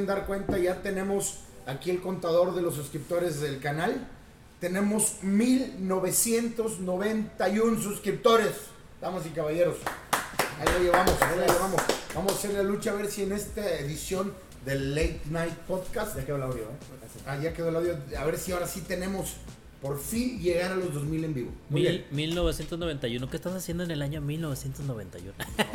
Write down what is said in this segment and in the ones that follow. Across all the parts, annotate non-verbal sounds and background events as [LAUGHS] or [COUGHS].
pueden dar cuenta, ya tenemos aquí el contador de los suscriptores del canal. Tenemos 1991 suscriptores, damas y caballeros. Ahí lo llevamos, ahí lo llevamos. Vamos a hacer la lucha a ver si en esta edición del Late Night Podcast. Ya quedó el audio, ¿eh? Ah, ya quedó el audio. A ver si ahora sí tenemos por fin llegar a los 2000 en vivo. Muy Mil- bien. 1991. ¿Qué estás haciendo en el año 1991? No sé.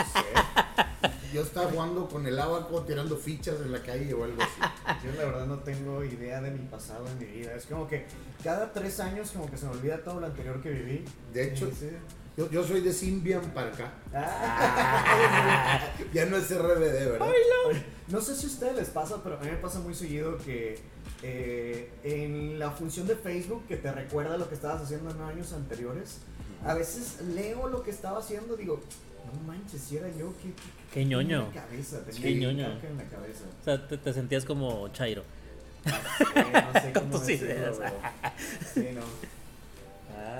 [LAUGHS] Yo estaba jugando con el abaco, tirando fichas en la calle o algo así. Yo la verdad no tengo idea de mi pasado en mi vida. Es como que cada tres años como que se me olvida todo lo anterior que viví. De hecho, Sí. yo, yo soy de Symbian para acá. Ah. [LAUGHS] Ya no es RBD, ¿verdad? No sé si a ustedes les pasa, pero a mí me pasa muy seguido que eh, en la función de Facebook que te recuerda lo que estabas haciendo en años anteriores, a veces leo lo que estaba haciendo, digo, no manches, si era yo, ¿qué, Qué ñoño. Cabeza, tenía Qué ñoño. en la cabeza. O sea, te, te sentías como Chairo. Eh, no sé [LAUGHS] Con cómo tus decirlo, ideas. Sí, no.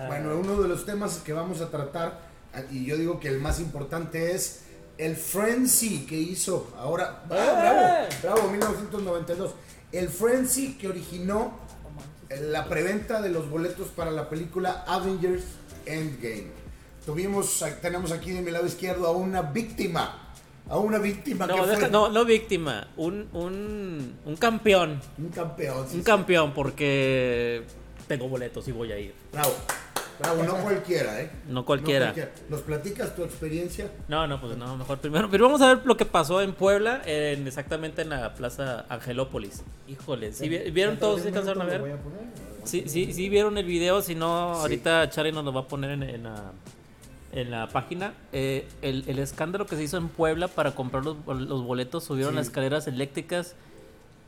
Bueno, uno de los temas que vamos a tratar, ah, y yo digo que el más importante es el Frenzy que hizo ahora. ¡Eh! ¡Ah, bravo! Bravo, 1992. El Frenzy que originó eh, la preventa de los boletos para la película Avengers Endgame. Tuvimos, tenemos aquí de mi lado izquierdo a una víctima. A una víctima que No, fue deja- no, no víctima, un, un, un campeón. un campeón. sí, Un sí. campeón porque tengo boletos y voy a ir. Bravo. Bravo, no cualquiera, ¿eh? No cualquiera. ¿Nos platicas tu experiencia? No, no, pues no, mejor primero. Pero vamos a ver lo que pasó en Puebla, en, exactamente en la plaza Angelópolis. Híjole, ¿sí vi- vieron todos? ¿Sí alcanzaron a ¿Lo ver? a poner? Sí, sí, sí vieron el video, si no, Sí. ahorita Charlie nos lo va a poner en, en la, en la página. Eh, el, el escándalo que se hizo en Puebla para comprar los, los boletos, subieron Sí. las escaleras eléctricas,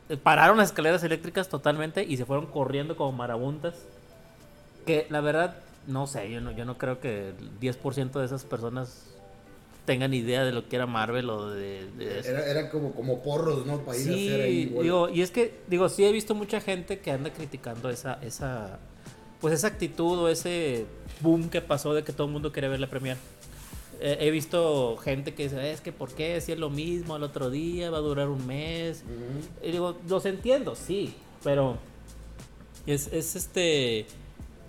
eh, pararon las escaleras eléctricas totalmente y se fueron corriendo como marabuntas. Que la verdad, no sé, yo no, yo no creo que el 10% de esas personas tengan idea de lo que era Marvel o de. Era, era como, como porros, ¿no? Para ir a hacer ahí. Sí, digo, y es que, digo, sí he visto mucha gente que anda criticando esa, esa, pues esa actitud o ese boom que pasó de que todo el mundo quiere ver la premier. Eh, he visto gente que dice, es que ¿por qué? Si es lo mismo al otro día, va a durar un mes. Ujú. Y digo, los entiendo, sí, pero es, es este...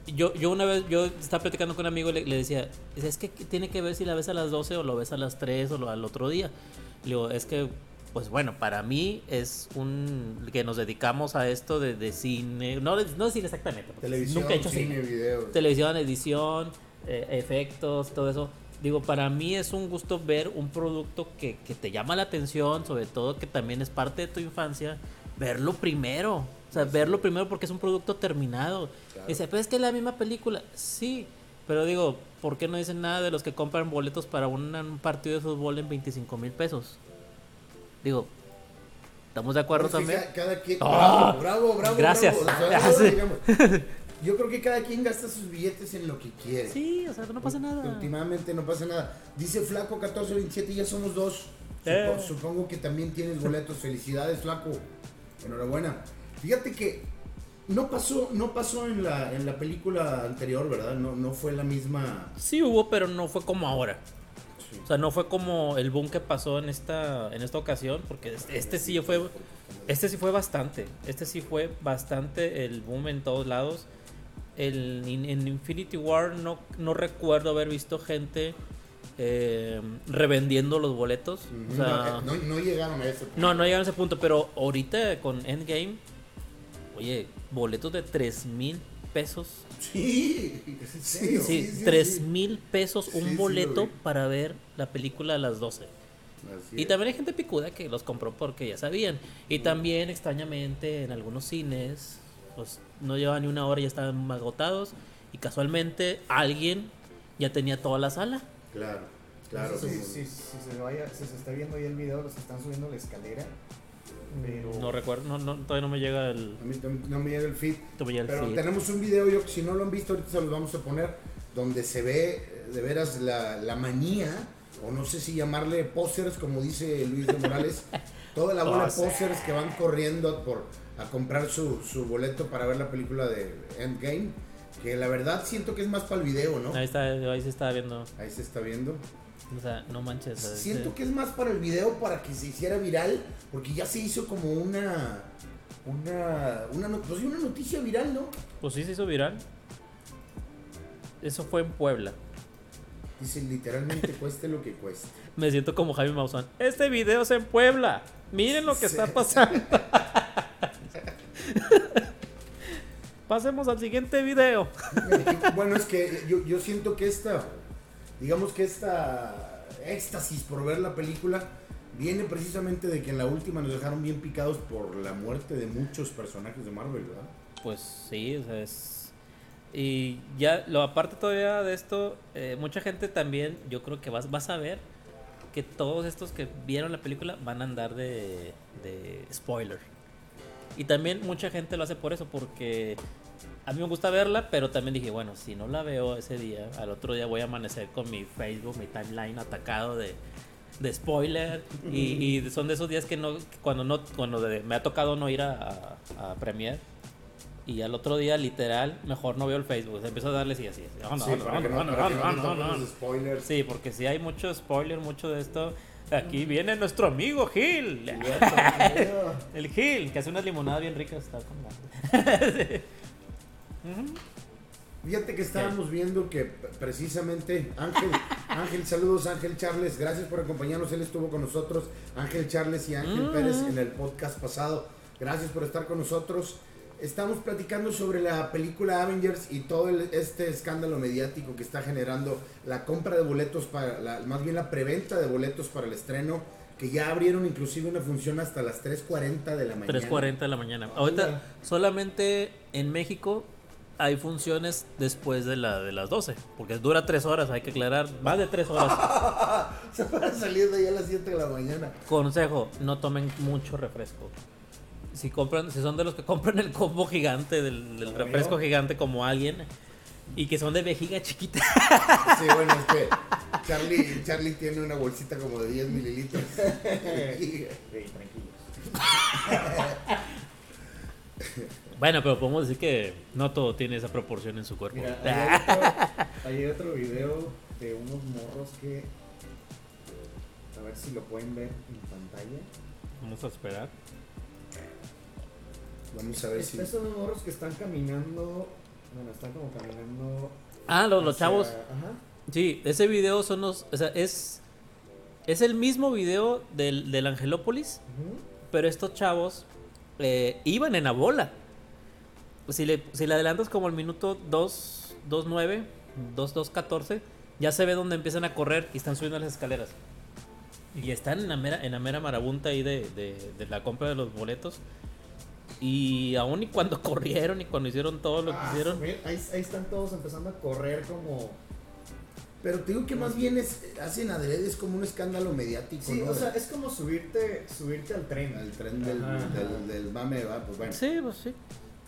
Yo, yo una vez, yo estaba platicando con un amigo y le, le decía, es que tiene que ver si la ves a las 12 o lo ves a las 3 o lo, al otro día. Le digo, es que, pues bueno, para mí es un... que nos dedicamos a esto de, de cine, no, de- no de cine exactamente, Televisión, nunca he hecho cine, cine. video. Televisión, edición, eh, efectos, todo eso. Digo, para mí es un gusto ver un producto que, que te llama la atención, sobre todo que también es parte de tu infancia, verlo primero. O sea, verlo primero porque es un producto terminado. Claro. Dice, pues es que es la misma película. Sí, pero digo, ¿por qué no dicen nada de los que compran boletos para un, un partido de fútbol en 25 mil pesos? Digo, ¿estamos de acuerdo también? ca- Cada, quien. Ah, bravo, bravo, bravo. gracias. bravo. O sea, [LAUGHS] [LAUGHS] yo creo que cada quien gasta sus billetes en lo que quiere. Sí, o sea, no pasa nada. Últimamente no pasa nada. Dice Flaco 1427, ya somos dos. Eh. Supo- Supongo que también tienes boletos. Felicidades, Flaco. Enhorabuena. Fíjate que no pasó, no pasó en la, en la película anterior, ¿verdad? No, no fue la misma. Sí hubo, pero no fue como ahora. Sí. O sea, no fue como el boom que pasó en esta, en esta ocasión, porque este, este sí fue, este sí fue bastante. Este sí fue bastante el boom en todos lados. El, en, Infinity War no, no recuerdo haber visto gente eh, revendiendo los boletos. O sea, no, no- no llegaron a ese punto. no, no llegaron a ese punto, pero ahorita con Endgame, oye, boletos de 3 mil pesos. Sí. Sí, sí, 3 sí. mil pesos un boleto para ver la película a las 12. Así Y es. también hay gente picuda que los compró porque ya sabían. Y también, extrañamente, en algunos cines, pues no llevaban ni una hora y ya estaban agotados. Y casualmente alguien ya tenía toda la sala. Claro, claro. Sí, sí. sí, si, se vaya, si se está viendo ahí el video, los están subiendo la escalera. Pero. No recuerdo, no, no, todavía no me llega el. A mí tam- no me llega el feed. no me llega el Pero feed. tenemos un video, yo si no lo han visto, ahorita se los vamos a poner, donde se ve eh, de veras la, la manía, o no sé si llamarle posers, como dice Luis de Morales, [LAUGHS] toda la bola de posers que van corriendo por, a comprar su, su boleto para ver la película de Endgame. Que la verdad siento que es más para el video, ¿no? Ahí está, ahí se está viendo. Ahí se está viendo. O sea, no manches. Siento que es más para el video para que se hiciera viral, porque ya se hizo como una una una, pues una noticia viral, ¿no? Pues sí se hizo viral. Eso fue en Puebla. Dice literalmente [LAUGHS] cueste lo que cueste. Me siento como Jaime Maussan. Este video es en Puebla. Miren lo que Sí. está pasando. [LAUGHS] Pasemos al siguiente video. bueno, es que yo, yo siento que esta, digamos que esta éxtasis por ver la película viene precisamente de que en la última nos dejaron bien picados por la muerte de muchos personajes de Marvel, ¿verdad? Pues sí, o sea, es... Y ya, lo aparte todavía de esto, eh, mucha gente también, yo creo que vas, vas a ver que todos estos que vieron la película van a andar de, de spoiler. Y también mucha gente lo hace por eso, porque a mí me gusta verla, pero también dije, bueno, si no la veo ese día, al otro día voy a amanecer con mi Facebook, mi timeline atacado de, de spoiler. Y, y son de esos días que no, cuando no, cuando me ha tocado no ir a, a, a Premiere. Y al otro día, literal, mejor no veo el Facebook. Empiezo a darle así, así. así. No, no, Sí, no, no, no, no, no, spoilers. Sí, porque si hay mucho spoiler, mucho de esto. Aquí viene nuestro amigo Gil. [LAUGHS] El Gil, que hace unas limonadas bien ricas. Está con [LAUGHS] Fíjate que estábamos viendo que precisamente Ángel, [LAUGHS] Ángel, saludos Ángel Charles, gracias por acompañarnos, él estuvo con nosotros, Ángel Charles y Ángel Mm. Pérez en el podcast pasado, gracias por estar con nosotros. Estamos platicando sobre la película Avengers y todo el- este escándalo mediático que está generando la compra de boletos para, la, más bien la preventa de boletos para el estreno, que ya abrieron inclusive una función hasta las 3.40 de la mañana. 3.40 de la mañana. Ahorita solamente en México hay funciones después de, la, de las 12. Porque dura 3 horas, hay que aclarar. Más de 3 horas. [LAUGHS] Se van saliendo ya a las 7 de la mañana. Consejo, no tomen mucho refresco. Si compran, si son de los que compran el combo gigante del, del refresco gigante como alguien y que son de vejiga chiquita. Sí, bueno, es que Charlie, Charlie tiene una bolsita como de 10 mililitros. [LAUGHS] Sí, tranquilos. [LAUGHS] Bueno, pero podemos decir que no todo tiene esa proporción en su cuerpo. Mira, [LAUGHS] hay otro, hay otro video de unos morros que. A ver si lo pueden ver en pantalla. Vamos a esperar. Vamos a ver si. Estos son morros que están caminando. Bueno, están como caminando. Ah, los, los chavos. Ajá. Sí, ese video son los. O sea, es. Es el mismo video del, del Angelópolis, pero estos chavos eh, iban en la bola. Pues si le, si le adelantas como el minuto 2, 2.9, 2, 2.14, ya se ve donde empiezan a correr y están subiendo las escaleras. Y están en la mera, en la mera marabunta ahí de, de, de la compra de los boletos. Y aún y cuando [LAUGHS] corrieron y cuando hicieron todo lo que Ah, hicieron. mira, ahí, ahí están todos empezando a correr como. Pero te digo que más bien es, hacen adrede, es como un escándalo mediático, Sí, ¿no? o sea, es como subirte, subirte al tren. El tren del, Ajá. del, del mame, va, pues bueno. Sí, pues sí.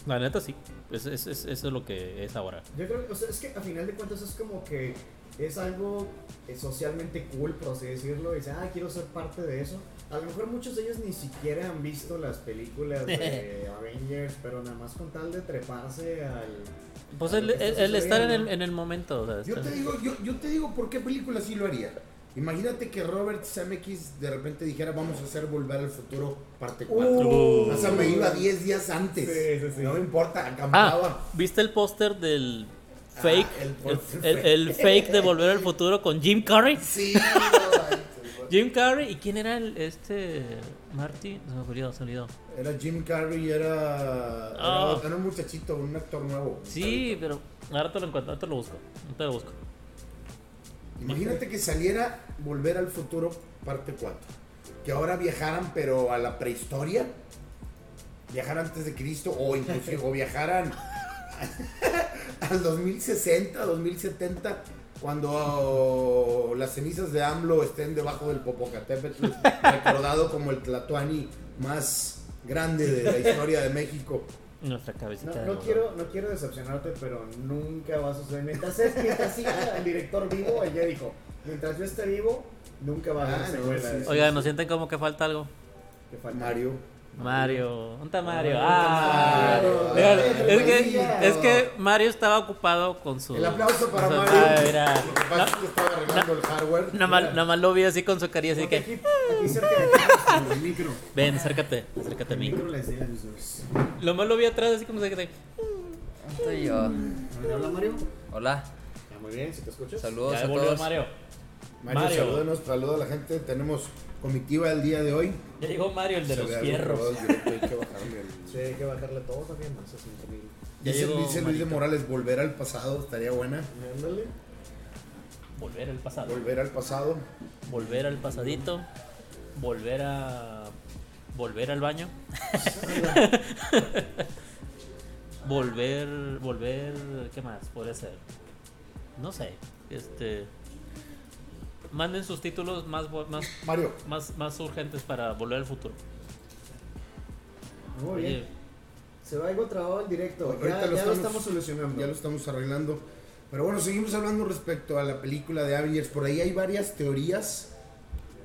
La neta sí. Es, es- es- eso es lo que es ahora. Yo creo que, o sea, es que a final de cuentas es como que es algo eh, socialmente cool, por así decirlo, y dicen, ah, quiero ser parte de eso. A lo mejor muchos de ellos ni siquiera han visto las películas de [LAUGHS] Avengers, pero nada más con tal de treparse al... Pues el, estar en el, en el momento. o sea, Yo te digo, yo, yo te digo por qué película sí lo haría. Imagínate que Robert Zemeckis de repente dijera vamos a hacer Volver al Futuro parte 4. Uh. o sea, me iba 10 días antes. Sí, sí, sí. No me importa, acampaba. Ah, ¿viste el póster del Ah, fake? el el, póster el- el fake de Volver al [LAUGHS] Futuro con Jim Carrey. Sí, [LAUGHS] no, Jim Carrey. ¿Y quién era el, este Marty? Se me olvidó, se me olvidó. Era Jim Carrey, era, era, Ah. era un muchachito, un actor nuevo. Sí, pero ahora te lo encuentro, ahora te lo busco. Ahorita lo busco. Imagínate que saliera Volver al Futuro parte 4. Que ahora viajaran, pero a la prehistoria. Viajaran antes de Cristo o inclusive [LAUGHS] o viajaran [LAUGHS] al 2060, 2070, cuando las cenizas de AMLO estén debajo del Popocatépetl, [LAUGHS] recordado como el Tlatuani más grande de la historia de México. Nuestra No, cabecita. no oro. quiero, no quiero decepcionarte, pero nunca va a suceder. Mientras, es, mientras siga el director vivo, él ya dijo, mientras yo esté vivo, nunca va a haber Ah, no, sí, sí. eso. Oiga, ¿no sienten como que falta algo? Que falta. Mario. Mario. ¿Dónde está Mario? Ah, es, que, Mario. es que Mario estaba ocupado con su. El aplauso para su- Mario. Ah, mira. Lo que pasa es que estaba arreglando el hardware. Nada más, nada más lo vi así con su carilla, así Porque que. aquí, aquí cerca de aquí, el micro. Ven, acércate, acércate a El mí. micro les diga a los dos. Lo más lo vi atrás, así como se que. Estoy yo. ¿Me habla Mario? Hola, Ya, muy bien, si te escuchas. saludos Ya a todos. Mario. Mario, saluda a la gente. Tenemos comitiva el día de hoy. Ya llegó Mario, el de Se los fierros. hay que bajarle el- [LAUGHS] Sí, hay que bajarle todo también más a 5000. Ya Dice, llegó dice Luis de. Morales, volver al pasado, estaría buena. Ándale. Volver al pasado. Volver al pasado. Volver al pasadito. Volver a. Volver al baño. [LAUGHS] volver. Volver. ¿Qué más? Puede ser. No sé. Este. Manden sus títulos más, más, Mario, más, más urgentes para volver al futuro. Muy Oye, bien. Se va algo trabado en directo. Ya, lo ya lo estamos- estamos solucionando. ya lo estamos arreglando. Pero bueno, seguimos hablando respecto a la película de Avengers. Por ahí hay varias teorías.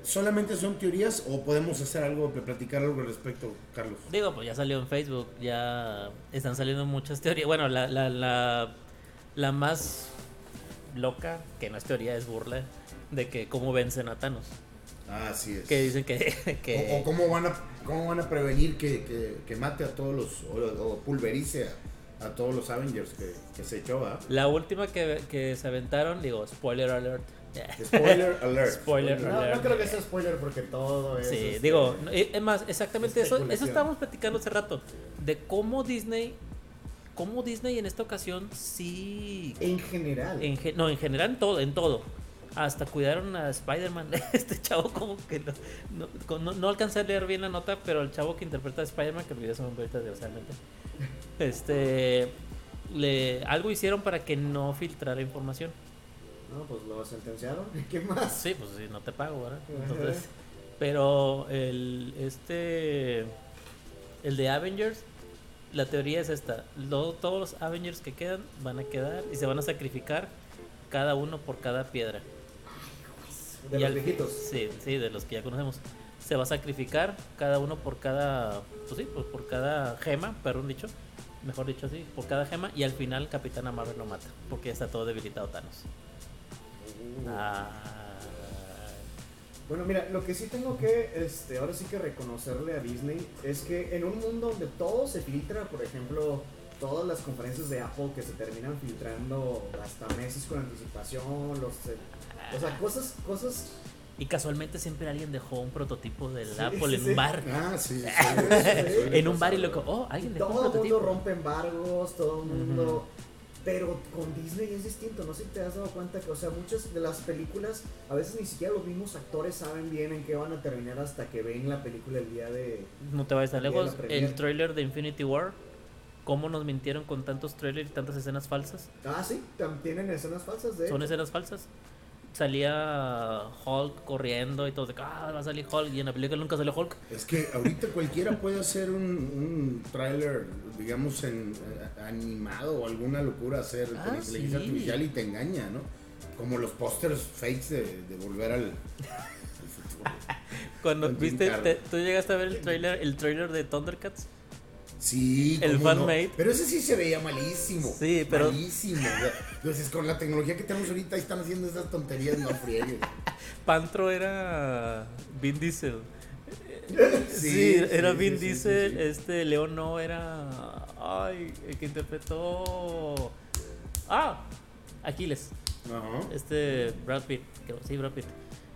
¿Solamente son teorías o podemos hacer algo, platicar algo al respecto, Carlos? Digo, pues ya salió en Facebook, ya están saliendo muchas teorías. Bueno, la, la, la, la más loca, que no es teoría, es burla, de que cómo vencen a Thanos. Ah, así es. Que dicen que... [LAUGHS] O, que o cómo, van a, cómo van a prevenir que, que- que mate a todos los, o, o pulverice a, a todos los Avengers que, que se echó, ¿ah? la última que, que se aventaron, digo, spoiler alert. Spoiler [LAUGHS] alert. Spoiler No, alert. no creo que sea spoiler porque todo es. Sí, este, digo, eh, es más, exactamente eso, eso estábamos platicando hace rato, de cómo Disney, cómo Disney en esta ocasión sí En general. En no, en general en todo, en todo. Hasta cuidaron a Spider-Man. [LAUGHS] Este chavo como que no, no, no, no alcancé a leer bien la nota, pero el chavo que interpreta a Spider-Man, que olvidé su nombre ahorita desgraciadamente, este, le, algo hicieron para que no filtrara información. No, pues lo sentenciaron. ¿Qué más? Sí, pues sí, no te pago, ¿verdad? Entonces, pero el, este, el de Avengers, la teoría es esta. Lo- todos los Avengers que quedan van a quedar y se van a sacrificar cada uno por cada piedra. De Y los al viejitos. Sí, sí, de los que ya conocemos. Se va a sacrificar cada uno por cada, pues sí, pues por cada gema, perdón dicho, mejor dicho así, por cada gema y al final Capitana Marvel lo mata, porque ya está todo debilitado Thanos. Uh. Ah, Bueno, mira, lo que sí tengo que, este, ahora sí que reconocerle a Disney es que en un mundo donde todo se filtra, por ejemplo, todas las conferencias de Apple que se terminan filtrando hasta meses con anticipación, los, eh, o sea, cosas, cosas y casualmente siempre alguien dejó un prototipo del Sí, Apple sí, en sí. un bar. Ah, sí. sí. [LAUGHS] en un bar y loco, oh, alguien dejó un todo el prototipo. mundo rompe embargos, todo el mundo. Pero con Disney es distinto, no sé si te has dado cuenta que, o sea, muchas de las películas, a veces ni siquiera los mismos actores saben bien en qué van a terminar hasta que ven la película el día de. No te vayas tan lejos. El trailer de Infinity War. ¿Cómo nos mintieron con tantos trailers y tantas escenas falsas? Ah, sí, tienen escenas falsas de. Son hecho. escenas falsas. Salía Hulk corriendo y todo de que ah, va a salir Hulk y en la película nunca salió Hulk. Es que ahorita cualquiera puede hacer un, un tráiler, digamos, en eh, animado o alguna locura hacer con Ah, inteligencia sí. artificial y te engaña, ¿no? Como los pósters fakes de, de volver al, al futuro. [LAUGHS] Cuando Con viste, te- tú llegaste a ver el trailer, el trailer de Thundercats. Sí, El cómo no. Pero ese sí se veía malísimo. Sí, pero- Malísimo. Entonces, con la tecnología que tenemos ahorita, ahí están haciendo esas tonterías, no friegues. [LAUGHS] Pantro era Vin Diesel. [LAUGHS] Sí, Sí, era sí, Vin sí, Diesel. Este León no era. Ay, el que interpretó. Ah, Aquiles. Ajá. Este Brad Pitt. Sí, Brad Pitt.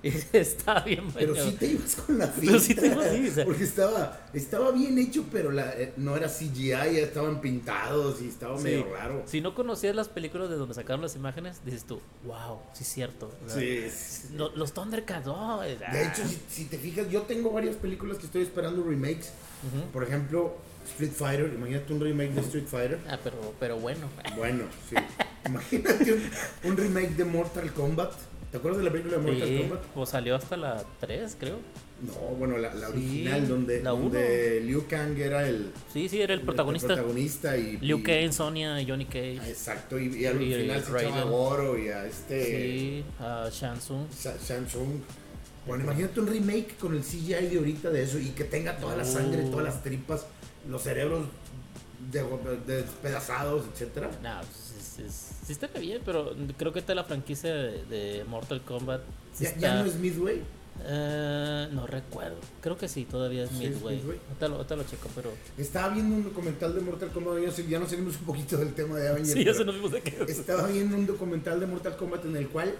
[LAUGHS] Está bien Pero bueno. sí te ibas con la Pero sí finta, te ibas, sí, o sea. Porque estaba, estaba bien hecho, pero la, eh, no era CGI, ya estaban pintados y estaba Sí. medio raro. Si no conocías las películas de donde sacaron las imágenes, dices tú, wow, sí es cierto. Sí, los Thundercats, De hecho, si, si te fijas, yo tengo varias películas que estoy esperando remakes. Por ejemplo, Street Fighter. Imagínate un remake de Street Fighter. Ah, pero, pero bueno. Bueno, sí. [LAUGHS] Imagínate un, un remake de Mortal Kombat. ¿Te acuerdas de la película de Mortal Sí, Kombat? pues salió hasta la 3, creo. No, bueno, la, la Sí, original, donde, la uno. donde Liu Kang era el, Sí, sí, era el protagonista. protagonista y, Liu Kang, Sonia, Johnny Cage. Ah, Exacto, y, y al final se echaba a. Goro y a este Sí, a Shang Tsung. Sa- Shang Tsung. Bueno, imagínate un remake con el CGI de ahorita de eso y que tenga toda la sangre, todas las tripas, los cerebros de- de- despedazados, etcétera. No, pues, es- es- sí está bien, pero creo que esta la franquicia de, de Mortal Kombat. sí Ya, está- ya no es Midway. Eh, no recuerdo. Creo que sí, todavía es Sí, Midway. Midway. Ahorita lo, lo checo, pero. Estaba viendo un documental de Mortal Kombat, ya, nos salimos un poquito del tema de Avengers. Sí, ya se nos vimos de qué. Estaba viendo un documental de Mortal Kombat en el cual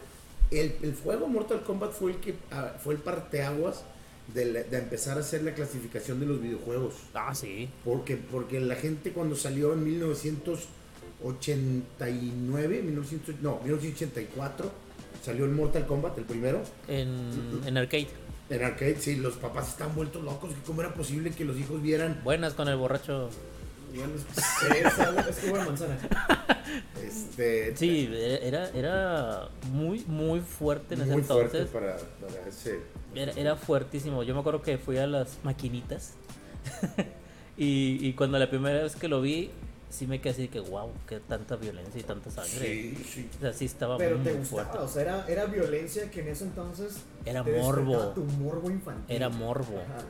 el, el juego Mortal Kombat fue el que fue el parteaguas de, la- de empezar a hacer la clasificación de los videojuegos. Ah, sí. Porque, porque la gente cuando salió en 1989, 1900, no, 1984, salió el Mortal Kombat, el primero. En, en arcade. En arcade, sí, los papás están vueltos locos. que ¿Cómo era posible que los hijos vieran? Buenas con el borracho. Esa- es que buena manzana. [LAUGHS] Este, Sí, era, era muy, muy fuerte en ese muy entonces. fuerte para, para ese. Era, era fuertísimo. Yo me acuerdo que fui a las maquinitas. [LAUGHS] y, y cuando la primera vez que lo vi, sí me quedé así de que, wow, qué tanta violencia y tanta sangre. Sí, sí. O sea, sí estaba Pero muy te gustaba, fuerte. o sea, era, era violencia que en ese entonces Era te morbo. tu morbo infantil. Era morbo. Ajá.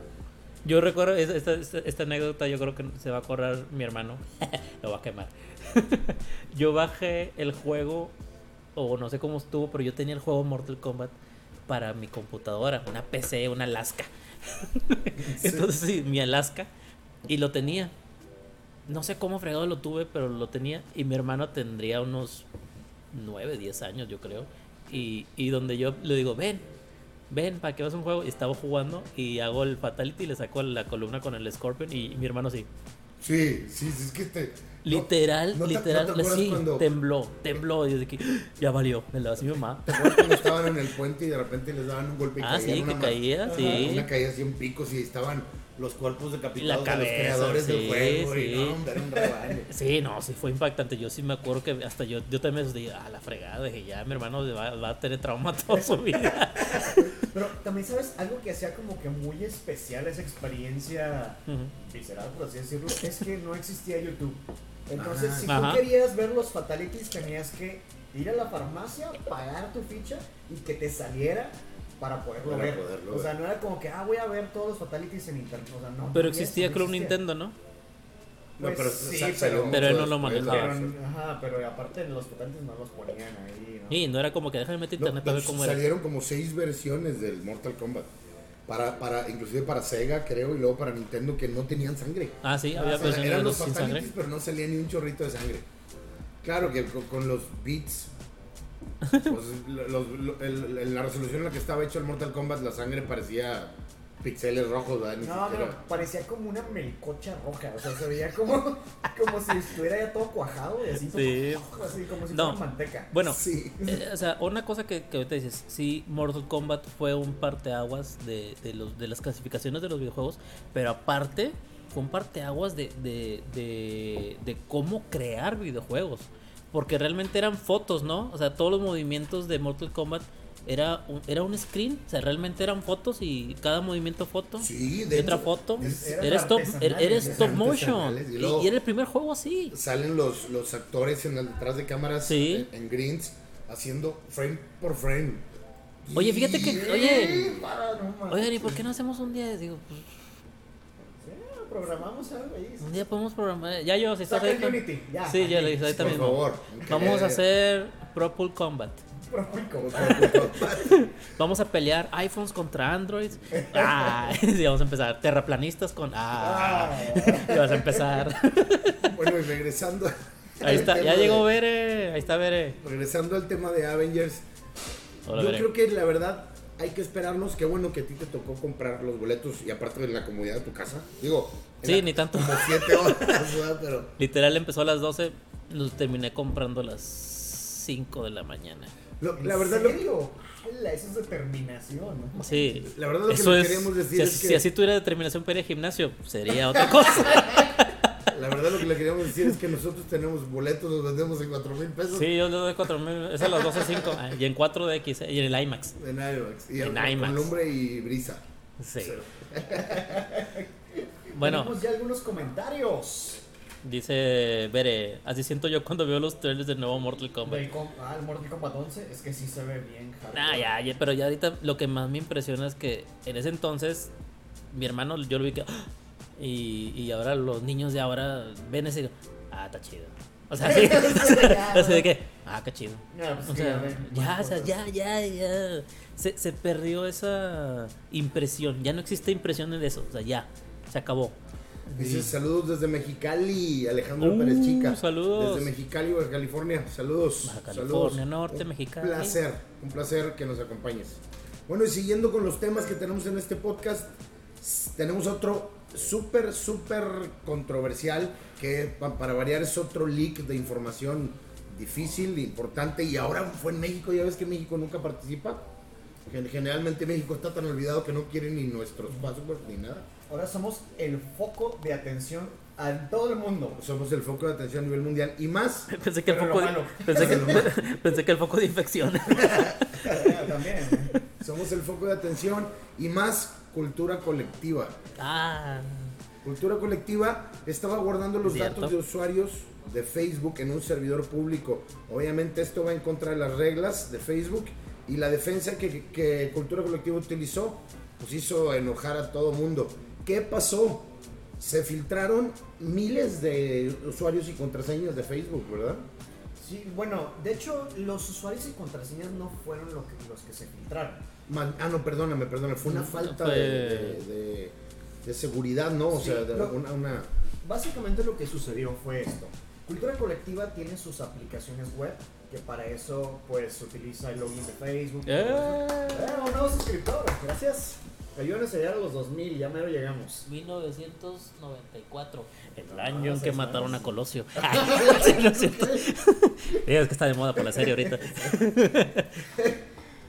Yo recuerdo esta, esta- esta- anécdota, yo creo que se va a acordar mi hermano. [LAUGHS] Lo va a quemar. [LAUGHS] yo bajé el juego, o no sé cómo estuvo, pero yo tenía el juego Mortal Kombat para mi computadora, una PC, una Alaska. [LAUGHS] Entonces sí, mi Alaska, y lo tenía. No sé cómo fregado lo tuve, pero lo tenía. Y mi hermano tendría unos 9, 10 años, yo creo. Y, y donde yo le digo, ven, ven, para que vas a un juego. Y estaba jugando y hago el Fatality, le saco la columna con el Scorpion. Y mi hermano sí. Sí, sí, sí, es que te. Literal, no te- literal, no te sí, cuando- tembló, tembló. Y yo que ya valió, me la va a decir mi mamá. ¿Te acuerdas cuando estaban en el puente y de repente les daban un golpe y Ah, caían sí, una que caía, sí. Una caída así en picos y estaban los cuerpos decapitados La de los cabeza, creadores del sí, juego. sí. Y no, era un rebaño. [LAUGHS] Sí, no, sí fue impactante. Yo sí me acuerdo que hasta yo, yo también me dije, ah, la fregada, dije, ya mi hermano va, va a tener trauma toda su vida. [LAUGHS] Pero también sabes algo que hacía como que muy especial esa experiencia visceral, por así decirlo, es que no existía YouTube. Entonces, Ajá. si Ajá. tú querías ver los fatalities, tenías que ir a la farmacia, pagar tu ficha y que te saliera para poderlo Para ver. poderlo o sea, ver. no era como que, ah, voy a ver todos los fatalities en internet. O sea, no. Pero no existía eso, Club existía. Nintendo, ¿no? No, Pues pero, sí, pero- él no lo manejaba. Pero, ajá, pero aparte los fatalities no los ponían ahí, ¿no? Y no era como que déjame meter No, internet a ver no, cómo era. salieron como seis versiones del Mortal Kombat. Para, para, inclusive para Sega, creo, y luego para Nintendo que no tenían sangre. Ah, sí, Ah, había o sea, eran los los sin sangre. fatalities, pero no salía ni un chorrito de sangre. Claro que con, con los beats, pues, lo- los- lo- el- el- la resolución en la que estaba hecho el Mortal Kombat, la sangre parecía pixeles rojos, ¿verdad? Ni No, no, siquiera- parecía como una melcocha roja, o sea, se veía como, como si estuviera ya todo cuajado y así, Sí. así como si No. fuera manteca. Bueno, Sí. eh, o sea, una cosa que, que ahorita dices, sí, Mortal Kombat fue un parteaguas de, de, los, de las clasificaciones de los videojuegos, pero aparte fue un parteaguas de, de, de, de cómo crear videojuegos. Porque realmente eran fotos, ¿no? O sea, todos los movimientos de Mortal Kombat era un, era un screen, o sea, realmente eran fotos y cada movimiento foto. Sí, y de otra hecho, foto. es- Era stop, era, era artesanales, stop motion. y Y, luego- y era el primer juego así. Salen los, los actores en el detrás de cámaras Sí. en, en greens haciendo frame por frame. Oye, fíjate que- oye. Para, no mames. Oigan, ¿y por qué no hacemos un día? Digo, pues, programamos algo ahí. un día podemos programar. Ya yo, si estás ahí. Unity, ya. Sí, ya le dije ahorita Por favor. Vamos a hacer Pro Pool Combat. [LAUGHS] Vamos a pelear iPhones contra Androids. [LAUGHS] Ah, [LAUGHS] sí, vamos a empezar. Terraplanistas con. Ah, y vas a empezar. Bueno, y regresando. Ahí está, ya llegó Bere. Ahí está Bere. Regresando al tema de Avengers, Hola, yo Bere. creo que la verdad hay que esperarnos. Qué bueno que a ti te tocó comprar los boletos y aparte de la comodidad de tu casa. Digo, Sí, ni tanto. Como siete horas, [LAUGHS] ¿verdad? Pero Literal empezó a las 12. Los terminé comprando a las 5 de la mañana. lo- ¿En la verdad, lo, serio? Ala, Eso es determinación, ¿no? Sí. la verdad lo que Eso es. queríamos decir Si, es así- que si así tuviera determinación para ir al gimnasio, sería otra cosa. [LAUGHS] la verdad lo que le queríamos decir es que nosotros tenemos boletos, los vendemos en 4 mil pesos Sí, yo le doy 4 mil. Es a las 12.05. Ah, [LAUGHS] Y en 4DX. eh, Y en el IMAX. en IMAX y En con IMAX. lumbre y brisa. Sí. [LAUGHS] Bueno, Tenemos ya algunos comentarios. Dice Bere, así siento yo cuando veo los trailers del nuevo Mortal Kombat. Del com- ah, el Mortal Kombat 11 es que sí se ve bien. Ah, ya, ya, pero ya ahorita lo que más me impresiona es que en ese entonces mi hermano yo lo vi que ¡ah! Y, y ahora los niños de ahora ven ese y ah, está chido. O sea, [LAUGHS] sí, [LAUGHS] así de que, ah, qué chido. Ya, pues O sí, sea, ya, o sea, ya, ya, ya. Se, se perdió esa impresión. Ya no existe impresión de eso. O sea, ya. Se acabó. Dice saludos desde Mexicali, Alejandro Uh, Pérez Chica. saludos. Desde Mexicali, Baja California. Saludos. Baja saludos. California Norte, un Mexicali. placer, un placer que nos acompañes. Bueno, y siguiendo con los temas que tenemos en este podcast, tenemos otro súper, súper controversial que pa- para variar es otro leak de información difícil, importante y ahora fue en México, ya ves que México nunca participa. Gen- Generalmente México está tan olvidado que no quiere ni nuestros passwords ni nada. Ahora somos el foco de atención a todo el mundo. Somos el foco de atención a nivel mundial y más [LAUGHS] Pensé que el foco de, [LAUGHS] pensé que, [LAUGHS] pensé que el foco de infección. También. ¿eh? Somos el foco de atención y más cultura colectiva. ah. Cultura colectiva estaba guardando los Cierto. datos de usuarios de Facebook en un servidor público. Obviamente esto va en contra de las reglas de Facebook y la defensa que, que Cultura Colectiva utilizó pues hizo enojar a todo mundo. ¿Qué pasó? Se filtraron miles de usuarios y contraseñas de Facebook, ¿verdad? Sí, bueno, de hecho, los usuarios y contraseñas no fueron lo que- los que se filtraron. Man- ah, no, perdóname, perdóname. Fue una No, falta fue- de, de- de- seguridad, ¿no? O Sí, sea, de lo- una, una- Básicamente lo que sucedió fue esto. Cultura Colectiva tiene sus aplicaciones web, que para eso pues utiliza el login de Facebook. Eh. Eh, un nuevo suscriptor, gracias. Ayúdenos a llegar a los 2000, ya mero llegamos. 1994. El año en que mataron años. a Colosio. Ay, [LAUGHS] [LAUGHS] sí, no es cierto. [LAUGHS] Es que está de moda por la serie ahorita.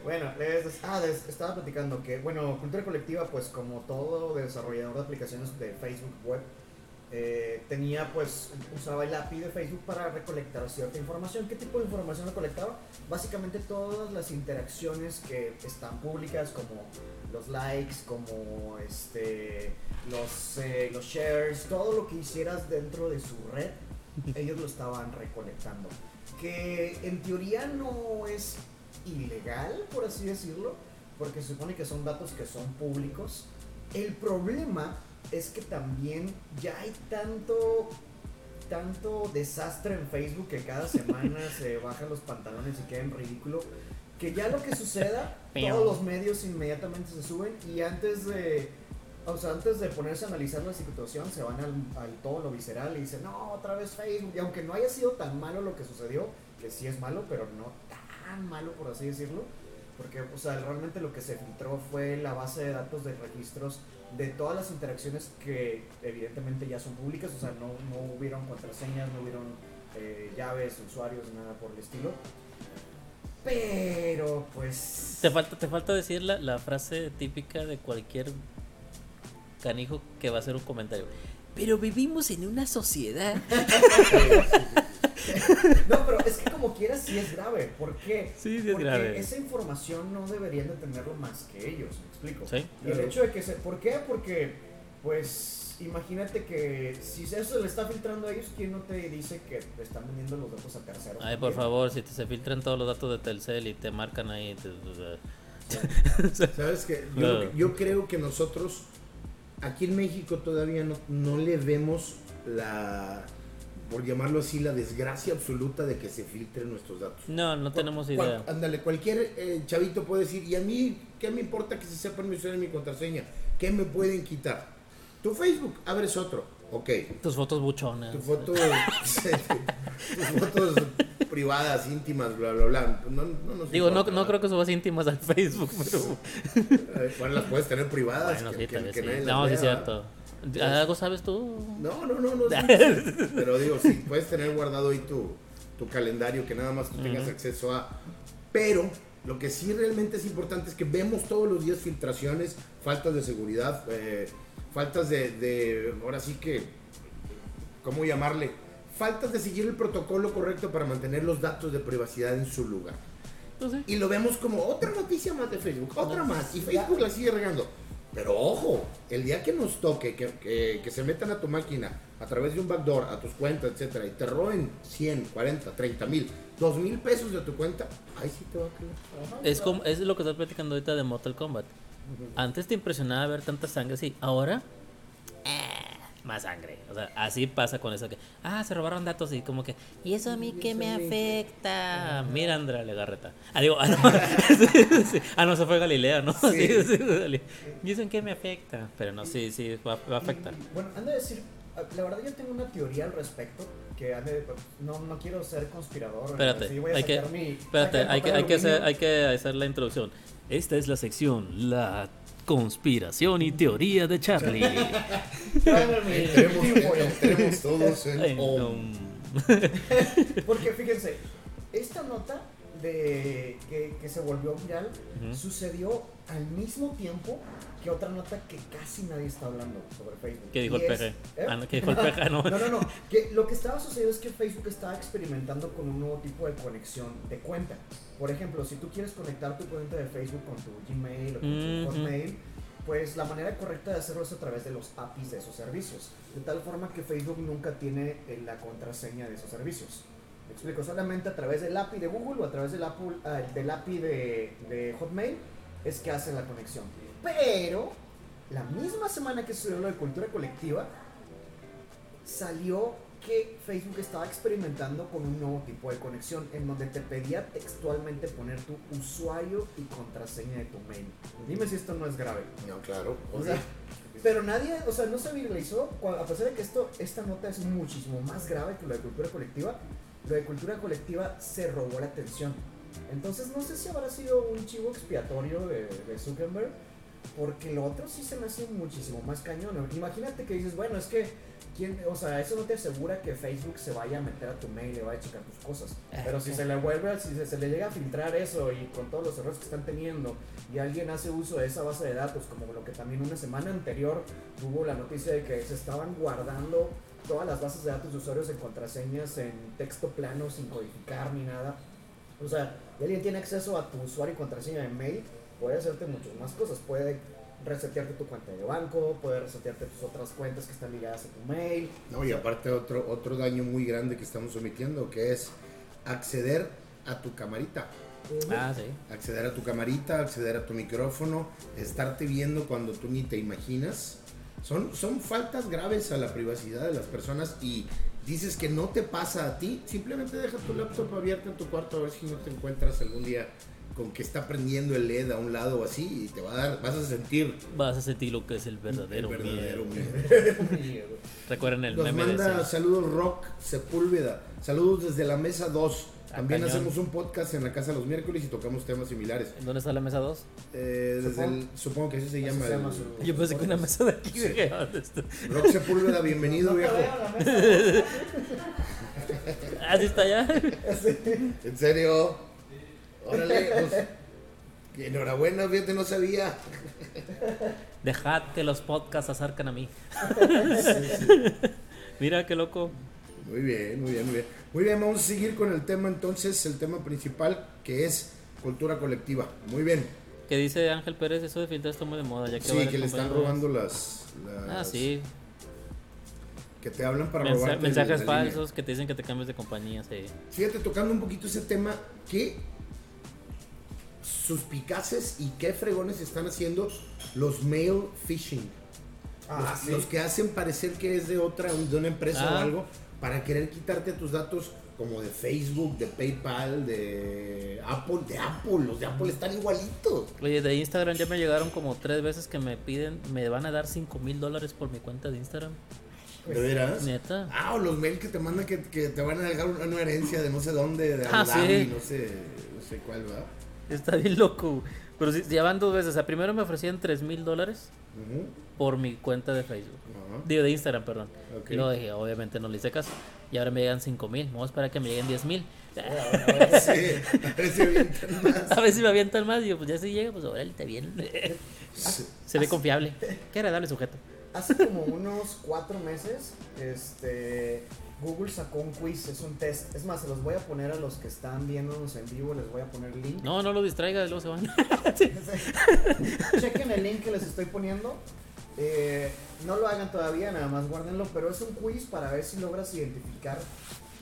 Bueno, les- ah, les estaba platicando que, bueno, Cultura Colectiva, pues como todo desarrollador de aplicaciones de Facebook Web, eh, tenía pues, usaba el API de Facebook para recolectar cierta información. ¿Qué tipo de información recolectaba? Básicamente todas las interacciones que están públicas, como los likes, como este, los, eh, los shares, todo lo que hicieras dentro de su red, ellos lo estaban recolectando. Que en teoría no es ilegal, por así decirlo, porque se supone que son datos que son públicos. El problema es que también ya hay tanto tanto desastre en Facebook que cada semana [LAUGHS] se bajan los pantalones y queda en ridículo que ya lo que suceda [LAUGHS] todos los medios inmediatamente se suben y antes de o sea, antes de ponerse a analizar la situación se van al, al todo lo visceral y dicen no, otra vez Facebook y aunque no haya sido tan malo lo que sucedió que sí es malo, pero no tan malo por así decirlo porque o sea, realmente lo que se filtró fue la base de datos de registros de todas las interacciones que evidentemente ya son públicas, o sea, no, no hubieron contraseñas, no hubieron eh, llaves, usuarios, nada por el estilo. Pero pues... Te falta, te falta decir la, la frase típica de cualquier canijo que va a hacer un comentario. Pero vivimos en una sociedad. [LAUGHS] [LAUGHS] [LAUGHS] No, pero es que como quieras sí es grave. ¿Por qué? Sí, sí es Porque grave. esa información no deberían de tenerlo más que ellos, ¿me explico? Sí. Y el hecho de que se... ¿Por qué? Porque, pues, imagínate que si eso le está filtrando a ellos, ¿quién no te dice que te están vendiendo los datos a terceros? Ay, por favor, si te, se filtran todos los datos de Telcel y te marcan ahí. te- [LAUGHS] ¿Sabes qué? Yo, yo creo que nosotros aquí en México todavía no, no le vemos la, por llamarlo así, la desgracia absoluta de que se filtren nuestros datos. no, no tenemos Cual- idea. ándale, cualquier eh, chavito puede decir, ¿y a mí qué me importa que se sepan mi usuario y mi contraseña? ¿Qué me pueden quitar? Tu Facebook, abres otro. Ok. Tus fotos buchonas. Tu foto, [LAUGHS] tus fotos privadas, íntimas, bla, bla, bla. No, no nos Digo, no, importa, no creo que subas íntimas al Facebook, pero. [LAUGHS] Bueno, las puedes tener privadas. Bueno, que- sí, sí. No, sí, es cierto. ¿Algo sabes tú? No, no, no, no. sí, [LAUGHS] sí. Pero digo, sí, puedes tener guardado ahí tu, tu calendario que nada más tú tengas acceso a. Pero lo que sí realmente es importante es que vemos todos los días filtraciones, faltas de seguridad, eh, faltas de, de, ahora sí que, ¿cómo llamarle? Faltas de seguir el protocolo correcto para mantener los datos de privacidad en su lugar. Pues. Y lo vemos como otra noticia más de Facebook, otra más. Y Facebook la sigue regando. Pero ojo, el día que nos toque, que, que- que se metan a tu máquina a través de un backdoor a tus cuentas, etcétera, y te roben 100, 40, 30 mil, 2 mil pesos de tu cuenta, ahí sí te va a caer. Es, como, es lo que estás platicando ahorita de Mortal Kombat. Antes te impresionaba ver tanta sangre así, ahora eh, más sangre. O sea, así pasa con eso que, ah, se robaron datos y como que, ¿y eso a mí qué me afecta? Mira, Andrea Legarreta. Ah, digo, ah, no, [LAUGHS] Sí, sí. Ah, no, se fue Galilea, ¿no? Sí. ¿Y eso en qué me afecta? Pero no, sí, sí, va, va a afectar. Bueno, han de decir, la verdad yo tengo una teoría al respecto que de- no, no quiero ser conspirador. Espérate, así voy a hay que, mi- espérate, hay que, papel hay que hacer, hay que hacer la introducción. Esta es la sección, la conspiración y teoría de Charlie. Entremos todos no. Porque fíjense, esta nota de que, que se volvió viral sucedió al mismo tiempo que otra nota que casi nadie está hablando sobre Facebook. ¿Qué dijo el es-? ¿Eh? Ah, no, ¿qué dijo el [LAUGHS] peje? No. No, no, no. Que lo que estaba sucediendo es que Facebook estaba experimentando con un nuevo tipo de conexión de cuenta. Por ejemplo, si tú quieres conectar tu cuenta de Facebook con tu Gmail o con Ujú. tu Hotmail, pues la manera correcta de hacerlo es a través de los APIs de esos servicios. De tal forma que Facebook nunca tiene eh, la contraseña de esos servicios. Me explico, solamente a través del API de Google o a través del, Apple, ah, del API de, de Hotmail es que hacen la conexión. Pero la misma semana que sucedió lo de cultura colectiva, salió que Facebook estaba experimentando con un nuevo tipo de conexión en donde te pedía textualmente poner tu usuario y contraseña de tu mail. Dime si esto no es grave. No, claro. O sea, pero nadie, o sea, no se viralizó, a pesar de que esto, esta nota es muchísimo más grave que lo de cultura colectiva, lo de cultura colectiva se robó la atención. Entonces no sé si habrá sido un chivo expiatorio de, de Zuckerberg, porque lo otro sí se me hace muchísimo más cañón. Imagínate que dices, bueno, es que, ¿quién, o sea, eso no te asegura que Facebook se vaya a meter a tu mail y vaya a checar tus cosas. Pero si se le vuelve, si se, se le llega a filtrar eso y con todos los errores que están teniendo y alguien hace uso de esa base de datos, como lo que también una semana anterior tuvo la noticia de que se estaban guardando todas las bases de datos de usuarios en contraseñas en texto plano sin codificar ni nada. O sea, y alguien tiene acceso a tu usuario y contraseña de mail, puede hacerte muchas más cosas. Puede resetearte tu cuenta de banco, puede resetearte tus otras cuentas que están ligadas a tu mail. No, y aparte otro, otro daño muy grande que estamos omitiendo, que es acceder a tu camarita. Ah, sí. Acceder a tu camarita, acceder a tu micrófono, estarte viendo cuando tú ni te imaginas. Son, son faltas graves a la privacidad de las personas y dices que no te pasa a ti, simplemente deja tu laptop abierto en tu cuarto a ver si no te encuentras algún día con que está prendiendo el LED a un lado o así y te va a dar, vas a sentir Vas a sentir lo que es el verdadero, el verdadero miedo. miedo. [LAUGHS] Recuerden el Nos meme de manda ese. saludos Rock Sepúlveda. Saludos desde la mesa 2. También cañón. hacemos un podcast en la casa los miércoles y tocamos temas similares. ¿Dónde está la mesa 2? Eh, desde Supongo. el- supongo que así se Así llama. el- Yo pensé que una mesa de aquí. dije, ¿dónde está? Rock Sepúlveda, bienvenido No viejo. mesa. Ah, sí está allá. En serio. Órale, pues, enhorabuena, fíjate, no sabía. Dejad que los podcasts acercan a mí. Mira qué loco. Muy bien, muy bien, muy bien. Muy bien, vamos a seguir con el tema entonces, el tema principal que es cultura colectiva. Muy bien. Que dice Ángel Pérez, eso de filtrar está muy de moda. Ya que Sí, que le están robando las, las- Ah, sí. Que te hablan para Mensa- robarte mensajes la línea. falsos que te dicen que te cambies de compañía. Sí. Fíjate, tocando un poquito ese tema, ¿qué suspicaces y qué fregones están haciendo los mail phishing? Ah, los, sí. los que hacen parecer que es de otra, de una empresa o Ah. algo, para querer quitarte tus datos como de Facebook, de PayPal, de Apple, de Apple, los de Apple están igualitos. Oye, de Instagram ya me llegaron como tres veces que me piden, me van a dar 5 mil dólares por mi cuenta de Instagram. ¿De veras? Neta. Ah, o los mails que te mandan que, que te van a dejar una, herencia de no sé dónde, de Ah, sí. no sé, no sé cuál, ¿verdad? Está bien loco. Pero sí, ya van dos veces. O sea, primero me ofrecían 3 mil dólares por mi cuenta de Facebook. Digo, de Instagram, perdón. Y luego dije, obviamente no le hice caso. Y ahora me llegan 5 mil. Vamos a esperar que me lleguen 10 mil. Sí, a ver si avientan [LAUGHS] más. A ver si me avientan más. Y yo, pues ya si llega, pues órale, está bien. [LAUGHS] Se ve confiable. Qué agradable sujeto. Hace como unos cuatro meses, este, Google sacó un quiz, es un test. Es más, se los voy a poner a los que están viéndonos en vivo, les voy a poner el link. No, no lo distraigas, luego se van. [LAUGHS] Chequen el link que les estoy poniendo. Eh, no lo hagan todavía, nada más guárdenlo, pero es un quiz para ver si logras identificar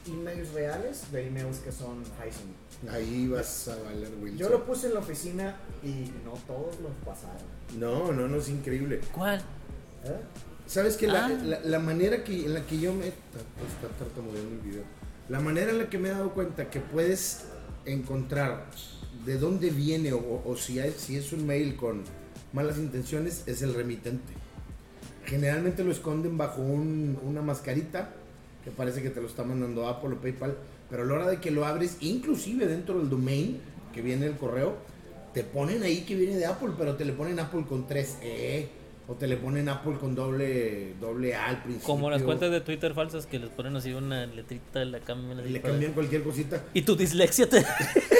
emails reales de emails que son phishing. Ahí vas a valer, Wilson. Yo lo puse en la oficina y no todos los pasaron. No, no, no, es increíble. ¿Cuál? ¿Eh? ¿Sabes que la, Ah. la, la manera que, en la que yo me... Está tartamudeando el video. La manera en la que me he dado cuenta que puedes encontrar de dónde viene o, o si, hay- si es un mail con malas intenciones es el remitente. Generalmente lo esconden bajo un- una mascarita que parece que te lo está mandando Apple o PayPal, pero a la hora de que lo abres, inclusive dentro del domain que viene el correo, te ponen ahí que viene de Apple, pero te le ponen Apple con 3E o te le ponen Apple con doble, doble A al principio. Como las cuentas de Twitter falsas que les ponen así una letrita, la cambian así Le para- cambian cualquier cosita. Y tu dislexia te, [LAUGHS]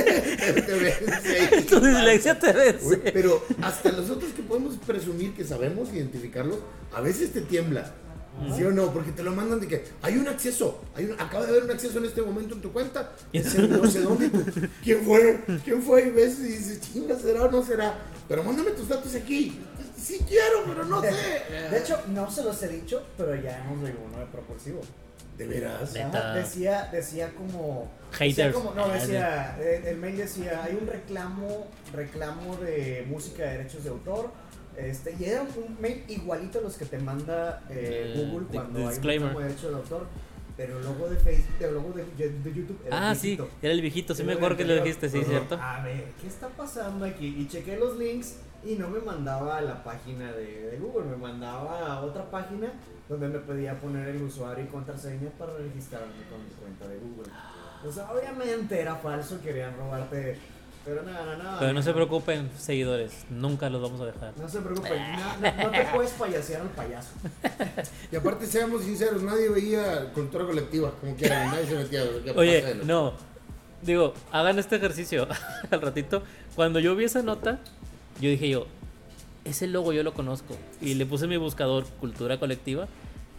Te vence [LAUGHS] tu dislexia te Uy, vence. pero hasta nosotros que podemos presumir que sabemos identificarlos, a veces te tiembla. ¿Sí o no? Porque te lo mandan de que hay un acceso, hay un- acaba de haber un acceso en este momento en tu cuenta, [LAUGHS] no sé dónde, ¿quién fue? ¿Quién fue? Y ves y dices, chinga, ¿será o no será? Pero mándame tus datos aquí. Sí quiero, pero no sé. [LAUGHS] De hecho, no se los he dicho, pero ya hemos leído uno de propulsivo. ¿De veras? Ajá, decía, decía como. Haters. decía como- no, Ah, decía. eh, El mail decía: hay un reclamo, reclamo de música de derechos de autor. Este, y era un mail igualito a los que te manda eh, Google cuando de hay un disclaimer. reclamo de derechos de autor. Pero el logo de Facebook, el logo de, de YouTube era Ah, el sí, era el viejito, sí me el acuerdo que lo dijiste, sí. ¿cierto? A ver, ¿qué está pasando aquí? Y chequé los links y no me mandaba a la página de, de Google, me mandaba a otra página donde me pedía poner el usuario y contraseña para registrarme con mi cuenta de Google. O sea, obviamente era falso, querían robarte, pero nada, nada. Pero no se preocupen, seguidores, nunca los vamos a dejar. No se preocupen, no, no- no te [LAUGHS] puedes payasear al payaso. Y aparte, seamos sinceros, nadie veía cultura colectiva, como quieran, nadie se metía. ¿qué Oye, no, digo, hagan este ejercicio [LAUGHS] al ratito. Cuando yo vi esa nota, yo dije yo, ese logo yo lo conozco. Y le puse mi buscador cultura colectiva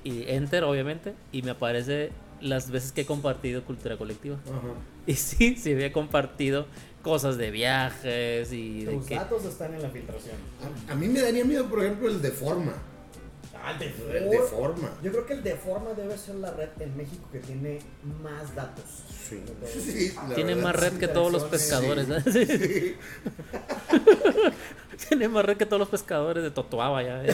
y enter, obviamente, y me aparece las veces que he compartido cultura colectiva. Ajá. Y sí, sí había compartido cosas de viajes y de que... datos están en la filtración. A, a mí me daría miedo, por ejemplo, el de forma. Ah, el El de forma. Yo creo que el Deforma debe ser la red en México que tiene más datos. Sí. De- Tiene verdad, más red que todos los pescadores. ¿eh? Sí. [LAUGHS] [LAUGHS] [LAUGHS] Tiene más red que todos los pescadores de Totoaba ya. [LAUGHS]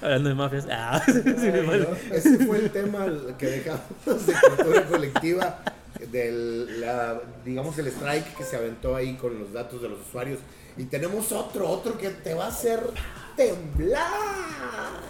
Hablando de mafias. Ah. [LAUGHS] Ese fue el tema que dejamos de cultura colectiva, del, la, digamos, el strike que se aventó ahí con los datos de los usuarios. Y tenemos otro, otro que te va a hacer temblar.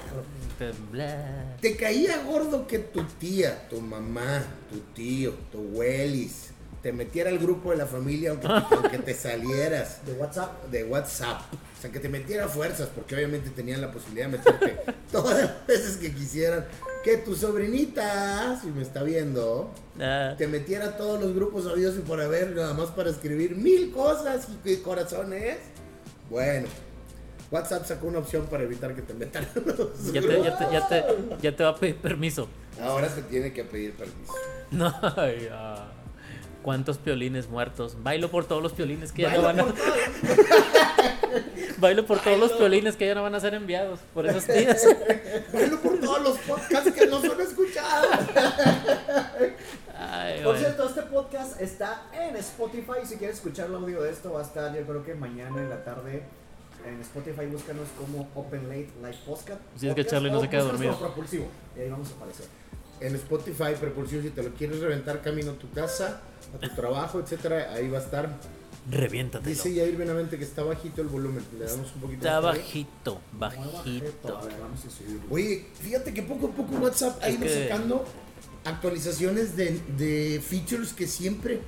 Temblar. ¿Te caía gordo que tu tía, tu mamá, tu tío, tu Wellis te metiera al grupo de la familia aunque, aunque te salieras De WhatsApp. de WhatsApp? O sea, que te metiera fuerzas, porque obviamente tenían la posibilidad de meterte [LAUGHS] todas las veces que quisieran. Que tu sobrinita, si me está viendo, Ah, te metiera a todos los grupos habidos y por haber, nada más para escribir mil cosas y, y corazones. Bueno, WhatsApp sacó una opción para evitar que te metan los ya, te, ya, te, ya, te, ya te va a pedir permiso. Ahora te tiene que pedir permiso. [LAUGHS] No, ay, ah. ¿Cuántos piolines muertos? Bailo por todos los piolines que ya no Bailo van a... por. [LAUGHS] Bailo por todos los piolines que ya no van a ser enviados por esos días. [LAUGHS] Bailo por todos los podcasts que no son escuchados. Ay, Por bueno. cierto, este podcast está en Spotify. Si quieres escuchar el audio de esto, va a estar yo creo que mañana en la tarde. En Spotify búscanos como Open Late Live Podcast. Si es que Charlie no se queda dormido. Propulsivo. Y ahí vamos a aparecer. En Spotify, Propulsión, si te lo quieres reventar camino a tu casa, a tu trabajo, etcétera, ahí va a estar. Reviéntatelo. Dice Yair Benavente que está bajito el volumen. Le damos un poquito Está ahí. bajito, bajito. Ver, vamos a subir. Oye, fíjate que poco a poco WhatsApp ha ido que- sacando actualizaciones de, de features que siempre,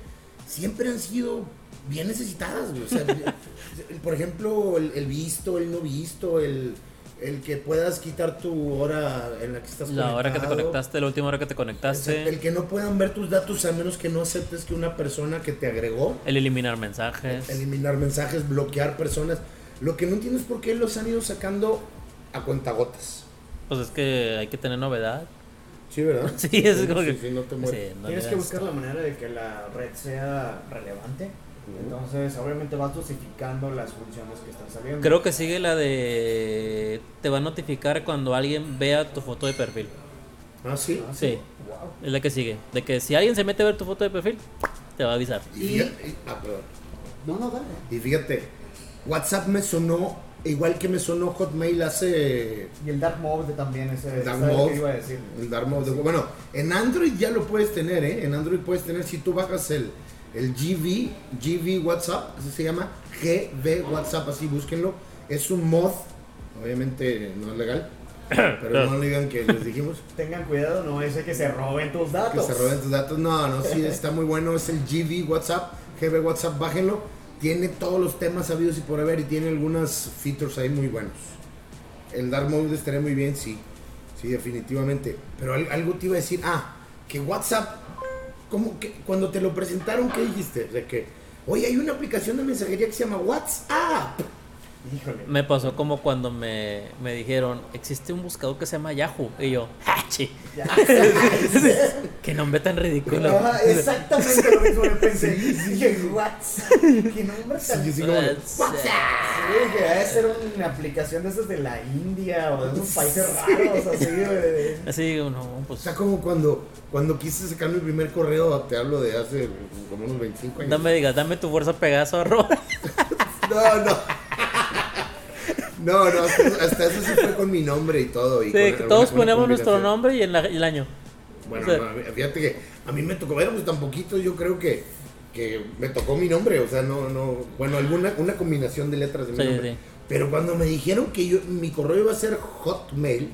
siempre han sido bien necesitadas. O sea, [LAUGHS] por ejemplo, el, el visto, el no visto, el, el que puedas quitar tu hora en la que estás La hora que te conectaste, la última hora que te conectaste. El que no puedan ver tus datos a menos que no aceptes que una persona que te agregó, El eliminar mensajes. eliminar mensajes, bloquear personas. Lo que no entiendo es por qué los han ido sacando a cuentagotas. Pues es que hay que tener novedad. Sí, ¿verdad? [LAUGHS] Sí, es como que- Sí, no te mueres. Sí, no Tienes que buscar la manera de que la red sea relevante. Entonces, obviamente vas dosificando las funciones que están saliendo. Creo que sigue la de. Te va a notificar cuando alguien vea tu foto de perfil. Ah, sí. Ah, Sí, Wow. es la que sigue. De que si alguien se mete a ver tu foto de perfil, te va a avisar. Y fíjate, y- ah, perdón. No, no, dale. Y fíjate, WhatsApp me sonó igual que me sonó Hotmail hace Y el Dark Mode también, ese Dark ¿sabes Mode. iba a decir? el Dark Mode. Bueno, en Android ya lo puedes tener, ¿eh? En Android puedes tener, si tú bajas el, el GV, GV WhatsApp, así se llama, GV WhatsApp, así búsquenlo. Es un mod, obviamente no es legal, [COUGHS] pero no le digan que les dijimos. [LAUGHS] Tengan cuidado, no ese que se roben tus que datos. se roben tus datos. No, no, sí, [LAUGHS] está muy bueno. Es el GV WhatsApp, GB WhatsApp, bájenlo. Tiene todos los temas sabidos y por haber y tiene algunas features ahí muy buenos. El Dark Mode estaría muy bien, sí. Sí, definitivamente. Pero al- algo te iba a decir, ah, que WhatsApp, ¿cómo que cuando te lo presentaron, qué dijiste? De que, oye, hay una aplicación de mensajería que se llama WhatsApp. Híjole. Me pasó como cuando me, me dijeron, existe un buscador que se llama Yahoo. Y yo, ¡hachi! Ya. [LAUGHS] Qué nombre tan ridículo. Ajá, exactamente lo mismo me pensé. Dije, what? ¿Qué nombre tan yo sí que debe ser una aplicación de esas de la India o de esos países raros, así de... Así digo, no, O pues sea, como cuando, cuando quise sacar mi primer correo, te hablo de hace como unos 25 años. no me digas, dame tu fuerza Pegaso, arroba. [LAUGHS] No, no. No, no, hasta, hasta eso sí fue con mi nombre y todo. Y Sí, con que alguna- todos ponemos nuestro nombre y el, y el año. Bueno, O sea- no, fíjate que a mí me tocó, éramos tan poquitos, yo creo que, que me tocó mi nombre, o sea, no, no, bueno, alguna una combinación de letras de mi Sí, nombre. sí. Pero cuando me dijeron que yo, mi correo iba a ser Hotmail,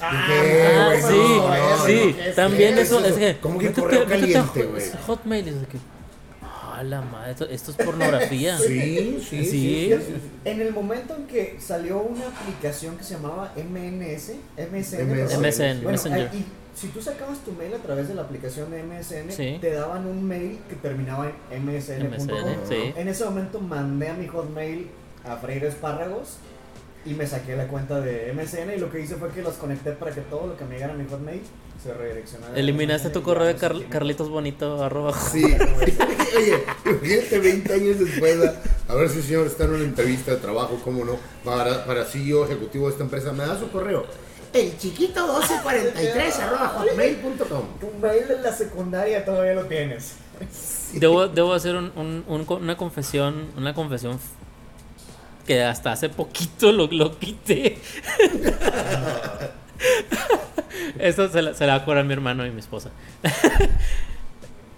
Ah, dije, Ah, sí, no, sí, no, ¿qué es también eso? eso, es que... ¿Cómo que correo caliente, güey? Hotmail, es de que... Ah, la madre, esto, esto es pornografía. [LAUGHS] Sí, sí, sí. Sí. sí. En el momento en que salió una aplicación que se llamaba MNS, MSN, MSN. Bueno, Messenger. ahí- y si tú sacabas tu mail a través de la aplicación de MSN, Sí. te daban un mail que terminaba en msn.com. MSN, sí. En ese momento mandé a mi hotmail a freír espárragos y me saqué la cuenta de MSN y lo que hice fue que los conecté para que todo lo que me llegara a mi hotmail se redireccionara. a Eliminaste tu correo de Car-. Carlitos Bonito, arroba. Sí. [LAUGHS] Oye, imagínate 20 años después, a- a ver si el señor está en una entrevista de trabajo, cómo no, para, para CEO ejecutivo de esta empresa, me da su correo. El chiquito 1243 arroba hotmail.com. Tu mail de la secundaria todavía lo tienes. Debo, debo hacer un- un- un co- una confesión, una confesión que hasta hace poquito lo, lo quité. [LAUGHS] Esto se la, se la va a cobrar mi hermano y mi esposa.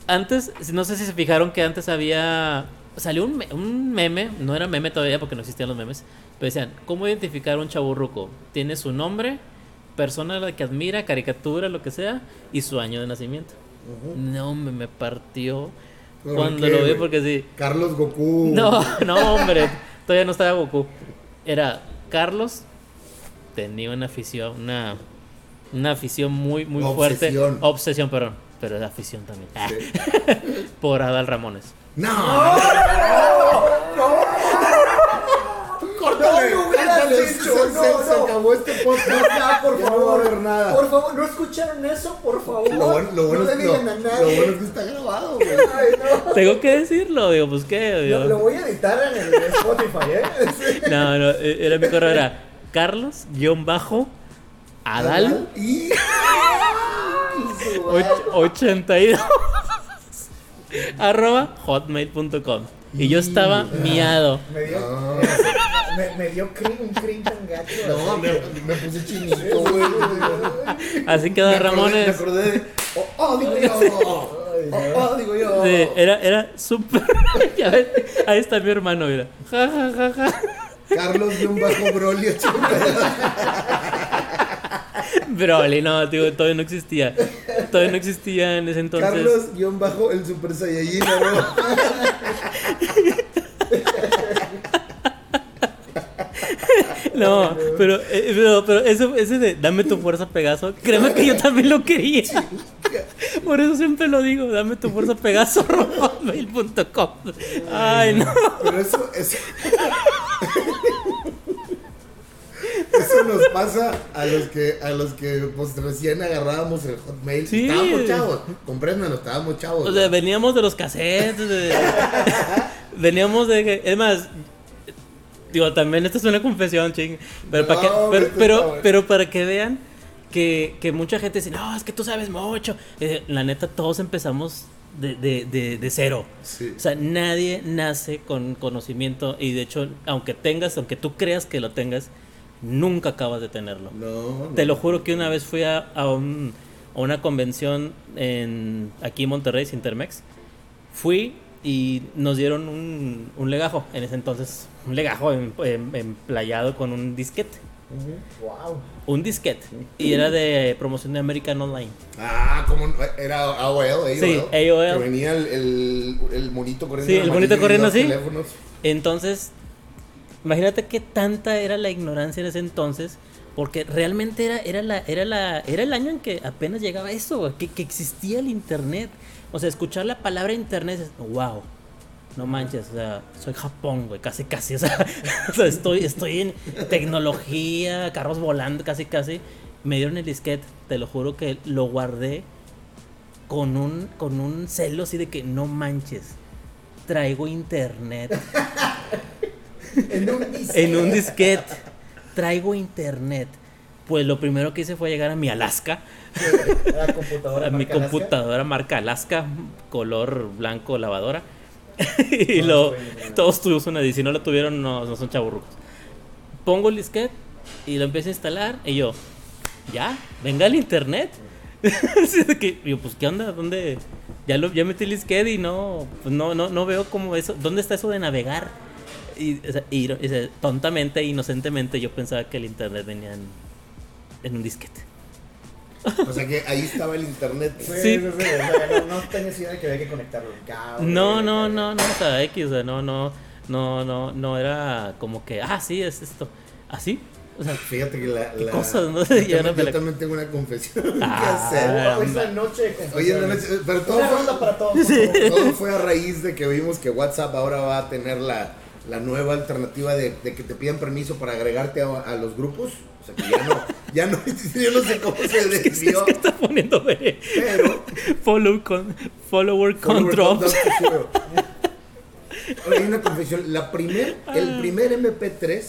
antes, no sé si se fijaron que antes había... Salió un, me- un meme, no era meme todavía porque no existían los memes, pero decían, ¿cómo identificar a un chaburruco? Tiene su nombre, persona a la que admira, caricatura, lo que sea, y su año de nacimiento. No, me, me partió ¿Por cuando qué, lo vi porque sí. Carlos Goku. No, no, hombre, [LAUGHS] todavía no estaba Goku. Era Carlos, tenía una afición, una, una afición muy, muy fuerte. Obsesión. Obsesión, perdón, pero era afición también. Sí. [LAUGHS] Por Adal Ramones. No. Córtale, No, no hubieras córtale, se- no, no. acabó este podcast ya, [LAUGHS] por Ya no favor. va a haber nada. Por favor, ¿no escucharon eso? Por favor. Lo bueno, lo bueno no es, le lo- digan a lo nadie. bueno es que está grabado, güey. Ay, no. Tengo que decirlo, digo, pues qué. Digo, Lo, lo voy a editar en el Spotify, ¿eh? [LAUGHS] Sí. No, no, eh, era mi correo, era Carlos, guion bajo, Adal, Y. [LAUGHS] och- 82, arroba hotmail.com. Y yo estaba miado. Me dio, No. Me, me dio crin, un crin tan gacho. No, me, puse chinito, güey. Así que Me Adal acordé- Me Ramones. acordé de. Oh, oh, digo yo. Oh, no. oh, digo yo. Sí, era, era súper. [LAUGHS] ahí está mi hermano, mira. Ja, ja, ja, ja. Carlos de un bajo Broly 80. Broly, no, tío, todavía no existía. Todavía no existía en ese entonces. Carlos guion bajo el Super Saiyajin, ¿no? [LAUGHS] No, pero, eh, pero, pero eso, ese de dame tu fuerza Pegaso, créeme que yo también lo quería. Por eso siempre lo digo, dame tu fuerza Pegaso, [LAUGHS] hotmail.com. Ay, no. Pero eso, eso. Eso nos pasa a los que, a los que pues recién agarrábamos el hotmail. Sí. Estábamos chavos, compréndanos, estábamos chavos. O sea, veníamos de los cassettes, de, [LAUGHS] Veníamos de es más, digo, también esto es una confesión, ching, pero, para, que, No, pero, para que vean que, que mucha gente dice, no, es que tú sabes mucho. Eh, la neta, todos empezamos de, de, de, de cero. Sí. O sea, nadie nace con conocimiento y de hecho, aunque tengas, aunque tú creas que lo tengas, nunca acabas de tenerlo. No, Te lo juro que una vez fui a, a un- a una convención en, aquí en Monterrey, Sintermex. Fui y nos dieron un, un legajo, en ese entonces, un legajo em- em- emplayado con un disquete. Wow. Un disquete. Y era de promoción de American Online. Ah, como era AOL, AOL. Sí, AOL. Que venía el, el, el monito corriendo. Sí, el monito corriendo así. teléfonos. Entonces, imagínate qué tanta era la ignorancia en ese entonces, porque realmente era, era, la, era, la, era el año en que apenas llegaba eso, que existía el internet. O sea, escuchar la palabra internet, es, wow, no manches, o sea, soy Japón, güey, casi, casi, o sea, [LAUGHS] o sea, estoy, estoy en tecnología, carros volando, casi, casi. Me dieron el disquete, te lo juro que lo guardé con un, con un celo así de que no manches, traigo internet. [LAUGHS] En un disquete. en un disquete. Traigo internet. Pues lo primero que hice fue llegar a mi Alaska, La [LAUGHS] computadora. a mi marca Alaska. computadora marca Alaska, color blanco lavadora. [LAUGHS] y Todos lo, todos tuvimos una. Y si no la tuvieron, no, no son chaburrucos. Pongo el disquete y lo empiezo a instalar. Y yo, ya, venga el internet. [LAUGHS] Que, yo, pues, ¿qué onda? ¿Dónde? Ya, lo, ya metí el disquete y no, pues no, no, no veo cómo eso. ¿Dónde está eso de navegar? Y, o sea, y- o sea, tontamente, inocentemente, yo pensaba que el internet venía en, en un disquete. O sea que ahí estaba el internet. Sí, Sí. sí, sí, o sea, no, no tenías idea de que había que conectarlo cable. No, no, no, no, o sea, X, o sea, no, no, no, no, no era como que, ah, sí, es esto. ¿Así? O sea, Fíjate que la. ¿Qué la- cosas, no? [LAUGHS] Yo, no me yo la- también tengo una confesión [LAUGHS] Ah, que hacer. Oh, es la noche de confesiones. Oye, la noche- pero todo fue- para todos. Todo fue a raíz de que vimos que WhatsApp ahora va a tener la, la nueva alternativa de, de que te pidan permiso para agregarte a, a los grupos. O sea que ya no, ya no, [LAUGHS] yo no sé [LAUGHS] cómo se es que desvió, está poniendo de pero [LAUGHS] follow con, follower Follower control. Hay una confesión. La primer, el primer MP3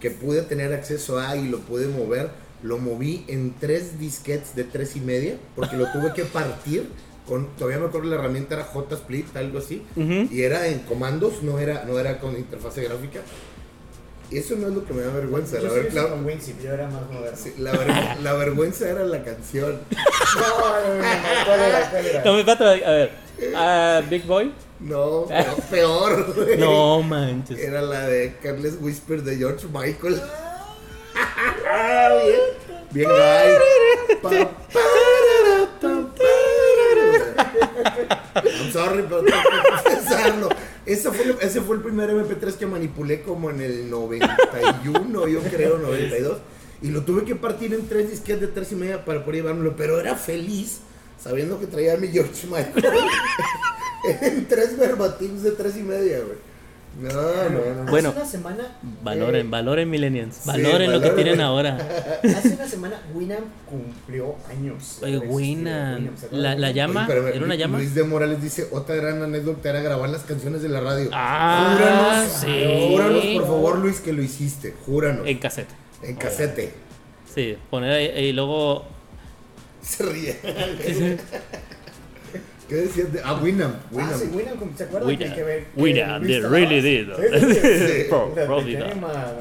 que pude tener acceso a y lo pude mover, lo moví en tres disquetes de tres y media, porque lo tuve que partir. Con, todavía me acuerdo la herramienta era J-Split, algo así. Ujú. Y era en comandos, no era, no era con interfase gráfica. Y eso no es lo que me da vergüenza. La, Yo ver- la- con Winsip, yo era más moderno. sí, la ver- la vergüenza era la canción. No, no, no, no, ¿cuál era? ¿Cuál era? No, a ver. ah, Big Boy. No, peor. No manches. Era la de Carles Whisper de George Michael. Ah, bien, bien. Pa, para. I'm sorry, pero tengo que confesarlo. Ese fue, ese fue el primer MP3 que manipulé como en el 91, yo creo, 92. Y lo tuve que partir en tres disquetes de tres y media para poder llevármelo. Pero era feliz sabiendo que traía a mi George Michael [LAUGHS] en tres verbatims de tres y media, güey. No, no, no. Bueno, hace una semana. Valoren, eh, valoren millennials. Sí, Valoren lo que tienen [LAUGHS] ahora. hace una semana Winamp cumplió años. Oye. ¿se acuerdan la- llama- Oye, ¿Era una llama? Luis de Morales dice, otra gran anécdota era grabar las canciones de la radio. Ah, júranos, sí. júranos, por favor, Luis, que lo hiciste. Júranos. En cassette. En casete. Sí, poner ahí y luego. Se ríe. [LAUGHS] ¿Qué decías? De, ah, Winamp. Ah, Winamp. sí, Winamp, ¿se acuerdan Winamp. que, que, que they really did.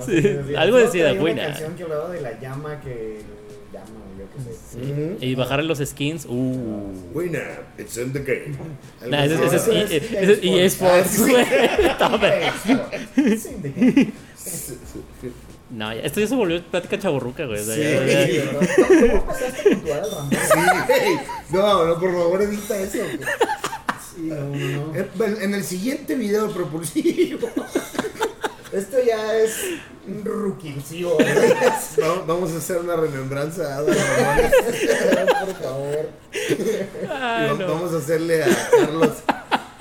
Sí, algo decía de traía una Winamp. canción que hablaba de la llama que llama, yo qué sé. Y bajar los skins. Uh. Winamp, it's in the game. [LAUGHS] Nah, ese, es, es ese EA. Sports, de- Sí, sí, sí. No, ya- esto ya se volvió plática chaburruca, güey. o sea, Sí. ya- ya- Sí, ¿verdad? ¿Cómo pasaste con tu al Ramón? Sí, hey, no, no, por favor, evita eso. Sí, no, no, no. Eh, bueno, En el siguiente video propulsivo, Esto ya es un ruquillo. no, vamos a hacer una remembranza a. Por favor. Ay, no. Vamos a hacerle a Carlos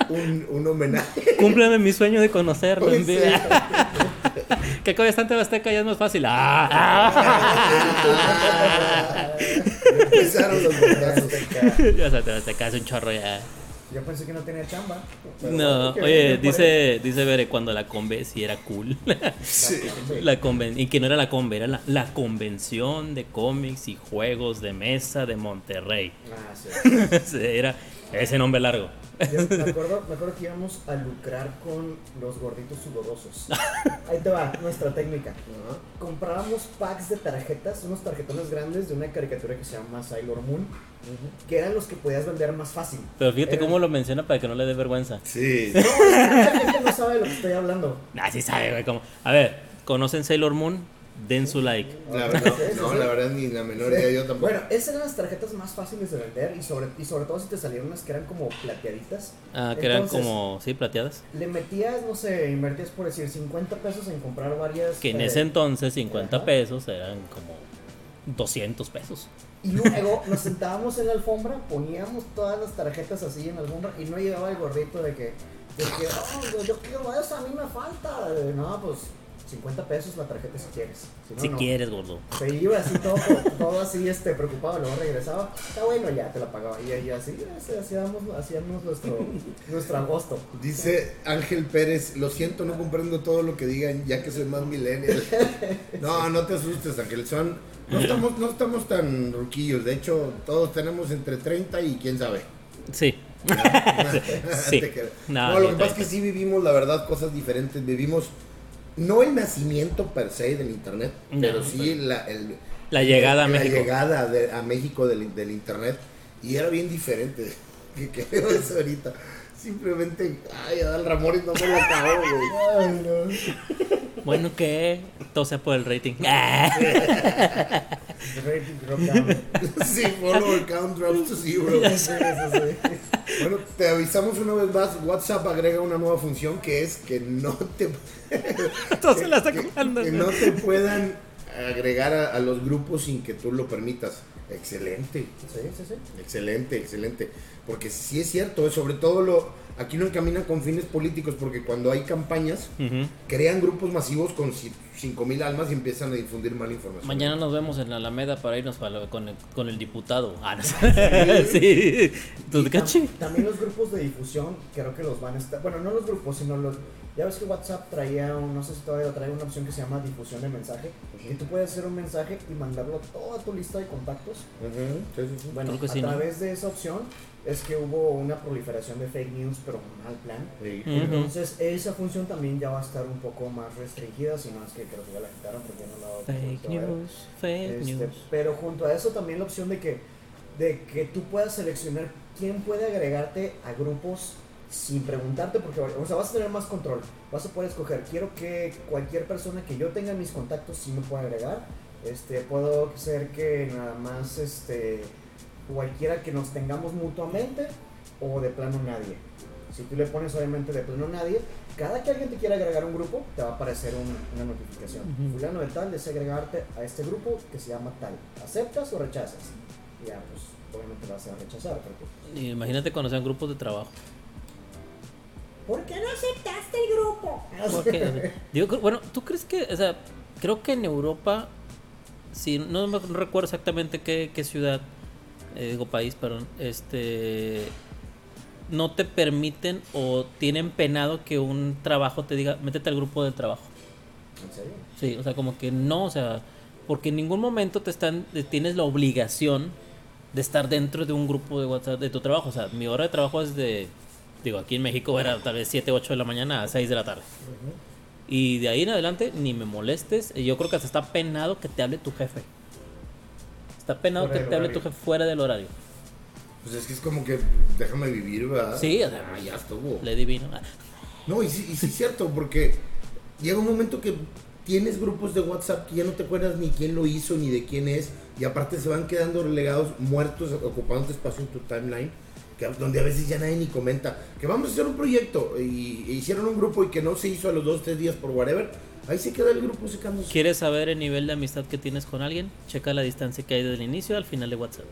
un, un homenaje. Cúmpleme mi sueño de conocerlo. En vida. que [LAUGHS] con estante Azteca ya es más fácil. Ah, ah. [LAUGHS] Empezaron los bombazos. [LAUGHS] ya se te Azteca es un chorro ya. Yo pensé que no tenía chamba. No, qué oye, dice, dice Bere, cuando la conve sí era cool. Sí. la conven y que no era la conve, era la, la convención de cómics y juegos de mesa de Monterrey. Ah, sí. era ese nombre largo. Yo me acuerdo, me acuerdo que íbamos a lucrar con los gorditos sudorosos. Ahí te va, nuestra técnica. Comprábamos packs de tarjetas, unos tarjetones grandes de una caricatura que se llama Sailor Moon, que eran los que podías vender más fácil. Pero fíjate Eran- cómo lo menciona para que no le dé vergüenza. Sí. No, mucha gente no sabe de lo que estoy hablando. Ah, sí sabe, güey. Como... A ver, ¿conocen Sailor Moon? Den su like. La verdad, no, la verdad ni la menor Sí. idea yo tampoco. Bueno, esas eran las tarjetas más fáciles de vender y sobre, y sobre todo si te salieron unas que eran como plateaditas. Ah, que eran como, sí, plateadas. Le metías, no sé, invertías por decir 50 pesos en comprar varias. Que en eh, ese entonces 50 Ajá. pesos eran como 200 pesos. Y luego nos sentábamos en la alfombra, poníamos todas las tarjetas así en la alfombra y no llegaba el gordito de que, de que "Oh, yo, yo quiero eso, a mí me falta. No, pues 50 pesos la tarjeta si quieres. Si, no, si no. quieres, gordo. Se iba así todo, todo así este, preocupado, luego regresaba. Está bueno, ya te la pagaba. Y, y así, hacíamos, hacíamos nuestro, [LAUGHS] nuestro agosto. Dice Ángel Pérez, lo siento, no comprendo todo lo que digan, ya que soy más millennial. [LAUGHS] No, no te asustes, Ángel, son... No estamos, no estamos tan ruquillos, de hecho, todos tenemos entre 30 y quién sabe. Sí. [LAUGHS] Sí. No, No, lo que pasa es que 30. sí vivimos, la verdad, cosas diferentes. Vivimos, no el nacimiento per se del Internet, No, pero sí la, el- La llegada a la México. llegada de- a México del, del Internet. Y era bien diferente. [LAUGHS] Que que eso ahorita. Simplemente, ay, Adal Ramones no me lo acabó, güey. [LAUGHS] Ay, no. Bueno, ¿qué? Todo sea por el rating. [LAUGHS] Ah. Rating drop down. [LAUGHS] Sí, follower count drops to zero. Sí, sí, sí. Bueno, te avisamos una vez más, WhatsApp agrega una nueva función que es que no te... Todo se la está que- que no te puedan agregar a, a los grupos sin que tú lo permitas. Excelente, Sí, sí, sí. excelente, excelente. Porque sí es cierto, eh, sobre todo lo aquí no encaminan con fines políticos, porque cuando hay campañas, crean grupos masivos con 5 mil almas y empiezan a difundir mala información. Mañana nos vemos en la Alameda para irnos para lo- con, el, con el diputado. Ah, no sé. [LAUGHS] sí. ¿Tú Y te tam-? También los grupos de difusión, creo que los van a estar. Bueno, no los grupos, sino los. Ya ves que WhatsApp traía, un- no sé si todavía trae una opción que se llama difusión de mensaje. Que tú puedes hacer un mensaje y mandarlo a toda tu lista de contactos. Ujú, sí, sí, sí. Bueno, Creo que a sí, ¿no? través de esa opción es que hubo una proliferación de fake news, pero mal plan. Entonces, esa función también ya va a estar un poco más restringida, si no es que creo que ya la quitaron porque ya no la Fake news, fake este, news. pero junto a eso también la opción de que, de que tú puedas seleccionar quién puede agregarte a grupos sin preguntarte, porque o sea, vas a tener más control. Vas a poder escoger, quiero que cualquier persona que yo tenga en mis contactos sí me pueda agregar. Este, puedo ser que nada más este, cualquiera que nos tengamos mutuamente o de plano nadie. Si tú le pones obviamente de plano nadie, cada que alguien te quiera agregar a un grupo, te va a aparecer un- una notificación. Ujú. Fulano de tal desea agregarte a este grupo que se llama tal. ¿Aceptas o rechazas? Y Ya, pues obviamente vas a rechazar. Porque, Y Imagínate cuando sean grupos de trabajo. ¿Por qué no aceptaste el grupo? [LAUGHS] Porque, digo, bueno, ¿tú crees que, o sea, creo que en Europa, si no me recuerdo exactamente qué, qué ciudad, eh, digo país, perdón, este, no te permiten o tienen penado que un trabajo te diga, métete al grupo del trabajo. ¿En serio? Sí, o sea, como que no, o sea, porque en ningún momento te están, tienes la obligación de estar dentro de un grupo de WhatsApp de tu trabajo. O sea, mi hora de trabajo es de, digo, aquí en México era tal vez 7, 8 de la mañana a 6 de la tarde. Y de ahí en adelante ni me molestes. y Yo creo que hasta está penado que te hable tu jefe. Está penado Fuera que te hable tu jefe fuera del horario. Pues es que es como que déjame vivir, ¿verdad? Sí, o sea, Ah, ya estuvo. Le divino. No, y sí, y sí es cierto, porque llega un momento que tienes grupos de WhatsApp que ya no te acuerdas ni quién lo hizo ni de quién es, y aparte se van quedando relegados, muertos, ocupando espacio en tu timeline, que, donde a veces ya nadie ni comenta que vamos a hacer un proyecto y, e hicieron un grupo y que no se hizo a los dos, tres días por whatever, ahí se queda el grupo secándose. ¿Quieres saber el nivel de amistad que tienes con alguien? Checa la distancia que hay desde el inicio al final de WhatsApp.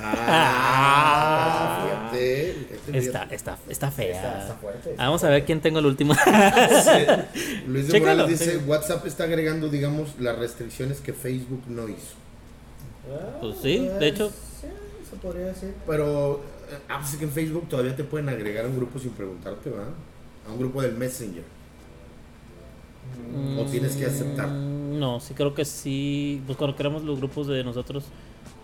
Ah, fíjate, fíjate, Está, está, está fea. Está, está fuerte. Vamos a ver quién tengo el último. [LAUGHS] Luis de Morales dice, sí. WhatsApp está agregando, digamos, las restricciones que Facebook no hizo. Pues sí, de hecho. Se podría decir. Pero Ah, pues es que en Facebook todavía te pueden agregar a un grupo sin preguntarte, ¿verdad? A un grupo del Messenger. ¿O tienes que aceptar? Mm, No, sí creo que sí. Pues cuando creamos los grupos de nosotros,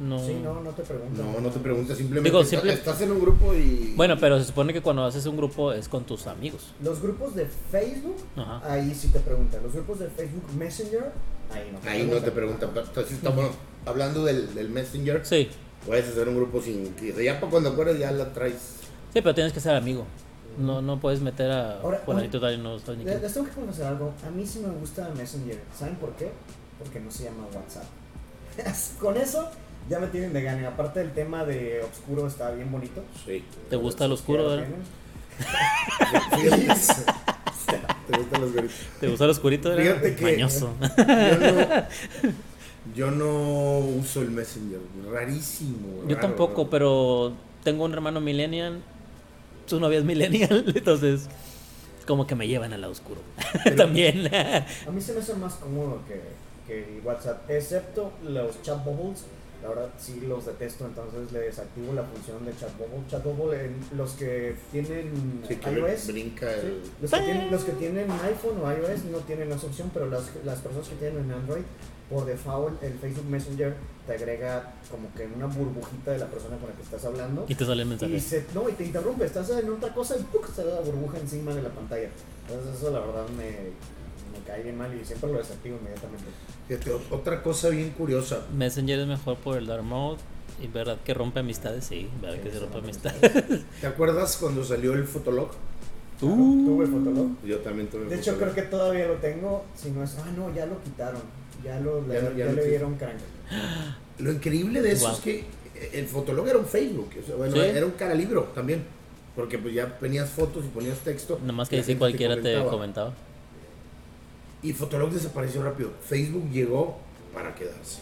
no. Sí, no, no te preguntan. No, no te preguntas, simplemente Digo, estás- simple- estás en un grupo y... Bueno, pero se supone que cuando haces un grupo es con tus amigos. Los grupos de Facebook, Ajá. ahí sí te preguntan. Los grupos de Facebook Messenger, ahí no te Ahí no te preguntan. pero Entonces estamos hablando del, del Messenger. Sí, Puedes hacer un grupo sin... Ya para cuando acuerdas ya la traes. sí, pero tienes que ser amigo. No, no puedes meter a Ahora, fulanito tal y no sabes ni Les, les tengo que confesar algo. A mí sí me gusta Messenger. ¿Saben por qué? Porque no se llama WhatsApp. [LAUGHS] Con eso ya me tienen de gane. Aparte del tema de oscuro está bien bonito. Sí. ¿Te gusta el oscuro, verdad? [LAUGHS] [LAUGHS] ¿Te gustan los goritos? ¿Te gusta el oscurito? Fíjate que- Mañoso. Yo no, yo no uso el Messenger. Rarísimo. Yo raro, tampoco, raro. pero tengo un hermano millennial. Su novia es millennial, [LAUGHS] entonces como que me llevan al lado oscuro. [LAUGHS] También. A mí se me hace más cómodo que, que el WhatsApp, excepto los chat bubbles. La verdad sí los detesto, entonces le desactivo la función de chat bubble. Chat bubble en los que tienen Sí, que iOS. brinca sí, el... los, que tienen, los que tienen iPhone o iOS no tienen esa opción, pero las, las personas que tienen en Android, por default el Facebook Messenger te agrega como que una burbujita de la persona con la que estás hablando. y te sale el Y mensaje. se, no, y te interrumpe, estás en otra cosa y ¡puc! se da la burbuja encima de la pantalla. Entonces eso la verdad me, me cae bien mal y siempre lo desactivo inmediatamente. Fíjate, otra cosa bien curiosa. Messenger es mejor por el dark mode. Y verdad que rompe amistades, sí, verdad que Sí, se rompe son amistades. ¿Te acuerdas cuando salió el Fotolog? Uh. Tuve Fotolog. Yo también tuve De hecho Fotolog. creo que todavía lo tengo, si no es, ah no, ya lo quitaron. Ya lo Ya le dieron crank. Lo increíble de eso Wow. es que el Fotolog era un Facebook. o sea, bueno, Sí. era un cara libro también. Porque pues ya ponías fotos y ponías texto. Nada más que gente cualquiera te comentaba. comentaba. Y Fotolog desapareció rápido. Facebook llegó para quedarse.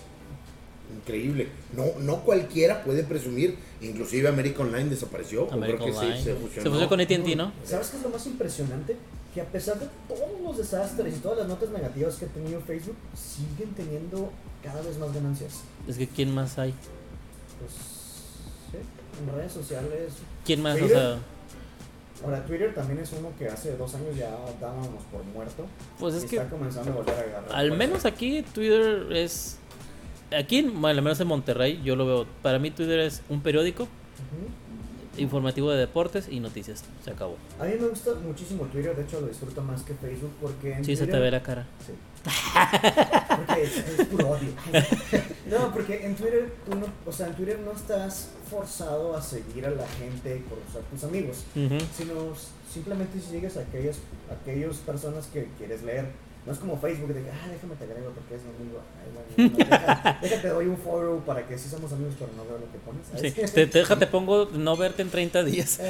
Increíble. No, no cualquiera puede presumir. Inclusive American Online desapareció. o creo que se- Online. se, Se fusionó. fusionó con AT&T, ¿no? ¿Sabes qué es lo más impresionante? Que a pesar de todos los desastres y todas las notas negativas que ha tenido Facebook, siguen teniendo cada vez más ganancias. Es que ¿quién más hay? Pues, sí, en redes sociales. ¿Quién más? O sea, Ahora, Twitter también es uno que hace dos años ya dábamos por muerto. pues y es que está comenzando a volver a agarrar. al menos aquí Twitter es... Aquí, bueno, al menos en Monterrey, yo lo veo. Para mí Twitter es un periódico Ujú. Informativo de deportes y noticias. Se acabó. A mí me gusta muchísimo Twitter, de hecho lo disfruto más que Facebook porque en Sí, se te ve la cara. Sí. Porque es, es puro odio. [LAUGHS] No, porque en Twitter, tú no, o sea, en Twitter no estás forzado a seguir a la gente por ser tus amigos, sino simplemente sigues a aquellas, aquellas personas que quieres leer. No es como Facebook de que, ah, déjame te agrego porque es mi amigo. Ay, bueno, no, deja- [LAUGHS] déjate doy un follow para que sí somos amigos, pero no veo lo que pones. Sí, te, te- déjate pongo no verte en 30 días. [LAUGHS] A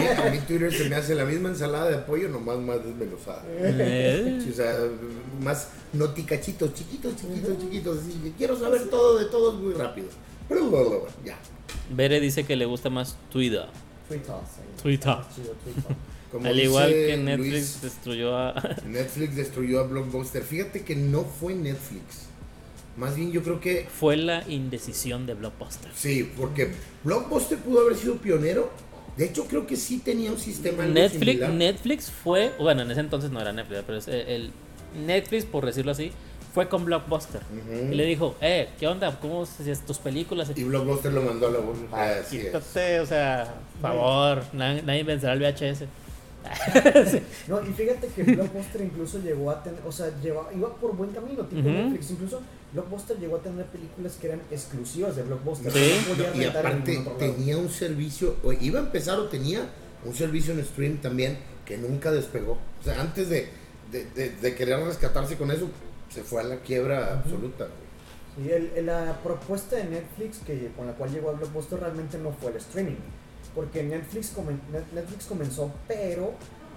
mí, a mí Twitter se me hace la misma ensalada de pollo, nomás más desmenuzada. Eh, o sea, más noticachitos, chiquitos, chiquitos, chiquitos. Así, que quiero saber todo de todos muy rápido. Ya. Bere dice que le gusta más Twitter. Twitter. sí. Twitter. Twitter. Como Al igual que Netflix Luis, destruyó a... [LAUGHS] Netflix destruyó a Blockbuster. Fíjate que no fue Netflix. Más bien yo creo que Fue la indecisión de Blockbuster. sí, porque Blockbuster pudo haber sido pionero. De hecho, creo que sí tenía un sistema Netflix, similar. Netflix fue, bueno, en ese entonces no era Netflix, pero es el, Netflix, por decirlo así, fue con Blockbuster. Y le dijo, eh, ¿qué onda? ¿Cómo se hacían tus películas? Y Blockbuster lo mandó a la bolsa. Ah, Así es. O sea, por favor, nadie, nadie vencerá el VHS. [LAUGHS] No, y fíjate que Blockbuster incluso llegó a tener, o sea, lleva, iba por buen camino, tipo. Netflix. Incluso Blockbuster llegó a tener películas que eran exclusivas de Blockbuster. Sí. no No, y aparte tenía un servicio, o iba a empezar o tenía un servicio en stream también que nunca despegó. O sea, antes de, de, de- de querer rescatarse con eso, se fue a la quiebra absoluta. el- el- la propuesta de Netflix que, con la cual llegó a Blockbuster realmente no fue el streaming. Porque Netflix, comen- Net- Netflix comenzó, pero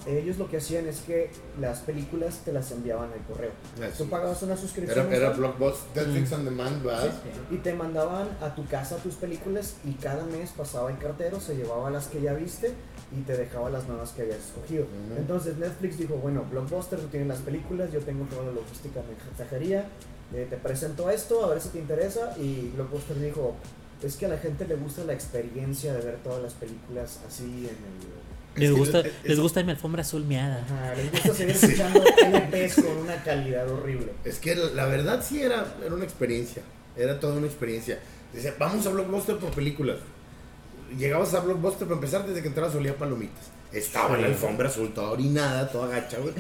ellos lo que hacían es que las películas te las enviaban al correo. Así Tú pagabas una suscripción Era, Blockbuster, Netflix Mm. on Demand, ¿verdad? y te mandaban a tu casa tus películas y cada mes pasaba el cartero, se llevaba las que ya viste y te dejaba las nuevas que habías escogido. Entonces Netflix dijo, bueno, Blockbuster tú tienes las películas, yo tengo toda la logística de mensajería, eh, te presento esto, a ver si te interesa y Blockbuster dijo, es que a la gente le gusta la experiencia de ver todas las películas así en el... Les Es que gusta, es- les gusta mi alfombra azul meada. Ajá, les gusta seguir [LAUGHS] escuchando LPs con una calidad horrible. Es que la verdad sí era, era una experiencia. Era toda una experiencia. Decía, vamos a Blockbuster por películas. Llegabas a Blockbuster para empezar desde que entrabas olía a palomitas. Estaba la alfombra azul, toda orinada, toda gacha, güey.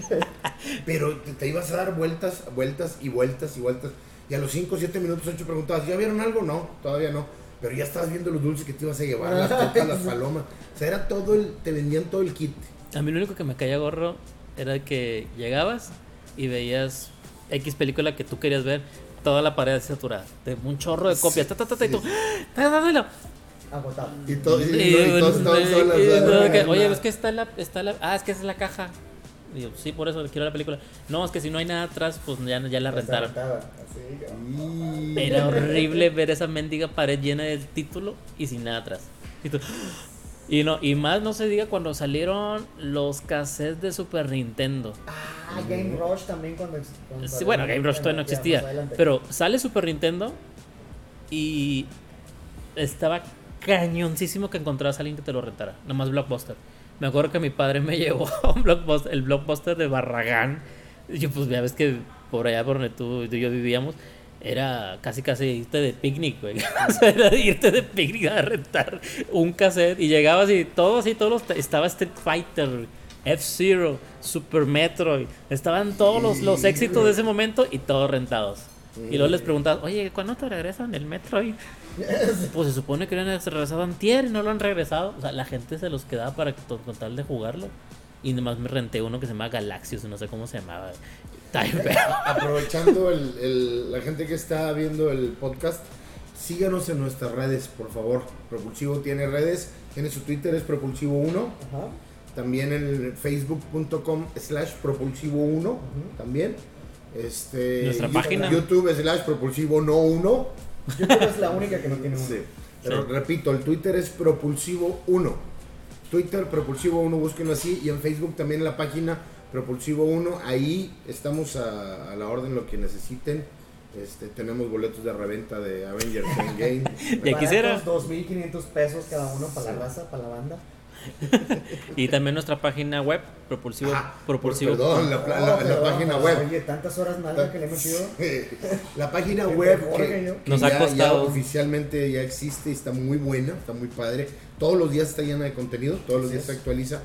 Pero te, te ibas a dar vueltas, vueltas y vueltas y vueltas. Y a los 5 o 7 minutos, 8 preguntabas, ¿ya vieron algo? No, todavía no. Pero ya estabas viendo los dulces que te ibas a llevar, [LAUGHS] las tortas, las palomas. O sea, era todo el, te vendían todo el kit. A mí lo único que me caía gorro era que llegabas y veías X película que tú querías ver, toda la pared saturada, de un chorro de copias, ta, ta, ta, y tú, [GASPS] "Ta, ta, ta, ta". Agotado. Y, todo, y, todos estaban solas. Oye, es que está la, está la, ah, es que esa es la caja. Y yo, sí, por eso quiero la película. No, es que si no hay nada atrás, pues ya, ya la Está rentaron. así, Y- Era [LAUGHS] horrible ver esa mendiga pared llena del título y sin nada atrás. Y, tú- [GASPS] y no, y más no se diga cuando salieron los cassettes de Super Nintendo. Ah, Game Rush también cuando... cuando Sí, bueno, Game Rush todavía no existía. Pero sale Super Nintendo y estaba cañoncísimo que encontrabas a alguien que te lo rentara. Nomás Blockbuster. Me acuerdo que mi padre me [LAUGHS] llevó a un blockbuster, el Blockbuster de Barragán. Y yo, pues ya ves que por allá por donde tú y yo vivíamos, era casi casi irte de picnic, güey. [LAUGHS] O sea, era irte de picnic a rentar un cassette y llegabas y todo así, todos los, estaba Street Fighter, F-Zero, Super Metroid, estaban todos los, los éxitos de ese momento y todos rentados. Y luego les preguntabas, oye, ¿cuándo te regresan el Metroid? [LAUGHS] Pues se supone que lo han regresado antier y no lo han regresado. O sea, la gente se los quedaba para con tal de jugarlo. Y nomás me renté uno que se llama Galaxios, no sé cómo se llamaba. [LAUGHS] Aprovechando el, el- la gente que está viendo el podcast, síganos en nuestras redes, por favor. Propulsivo tiene redes, tiene su Twitter, es Propulsivo1. Ajá. También en facebook.com slash propulsivo1. También. Este, Nuestra página. YouTube slash propulsivo no 1. YouTube es la única que no tiene uno. Sí. Pero Sí. repito, el Twitter es propulsivo 1. Twitter propulsivo 1, búsquenlo así. Y en Facebook también en la página propulsivo 1. Ahí estamos a, a la orden lo que necesiten. Este, tenemos boletos de reventa de Avengers [LAUGHS] Endgame. Ya quisiera. Baratos, 2.500 pesos cada uno para la raza, para la banda. [LAUGHS] Y también nuestra página web, propulsivo. Ah, propulsivo. Perdón, la, la- la- la Oh, perdón, página web. Oye, tantas horas nada que le hemos ido. [LAUGHS] La página web que, que yo. que Nos ha ya, costado. ya oficialmente ya existe y está muy buena, está muy padre. Todos los días está llena de contenido, todos los días se actualiza.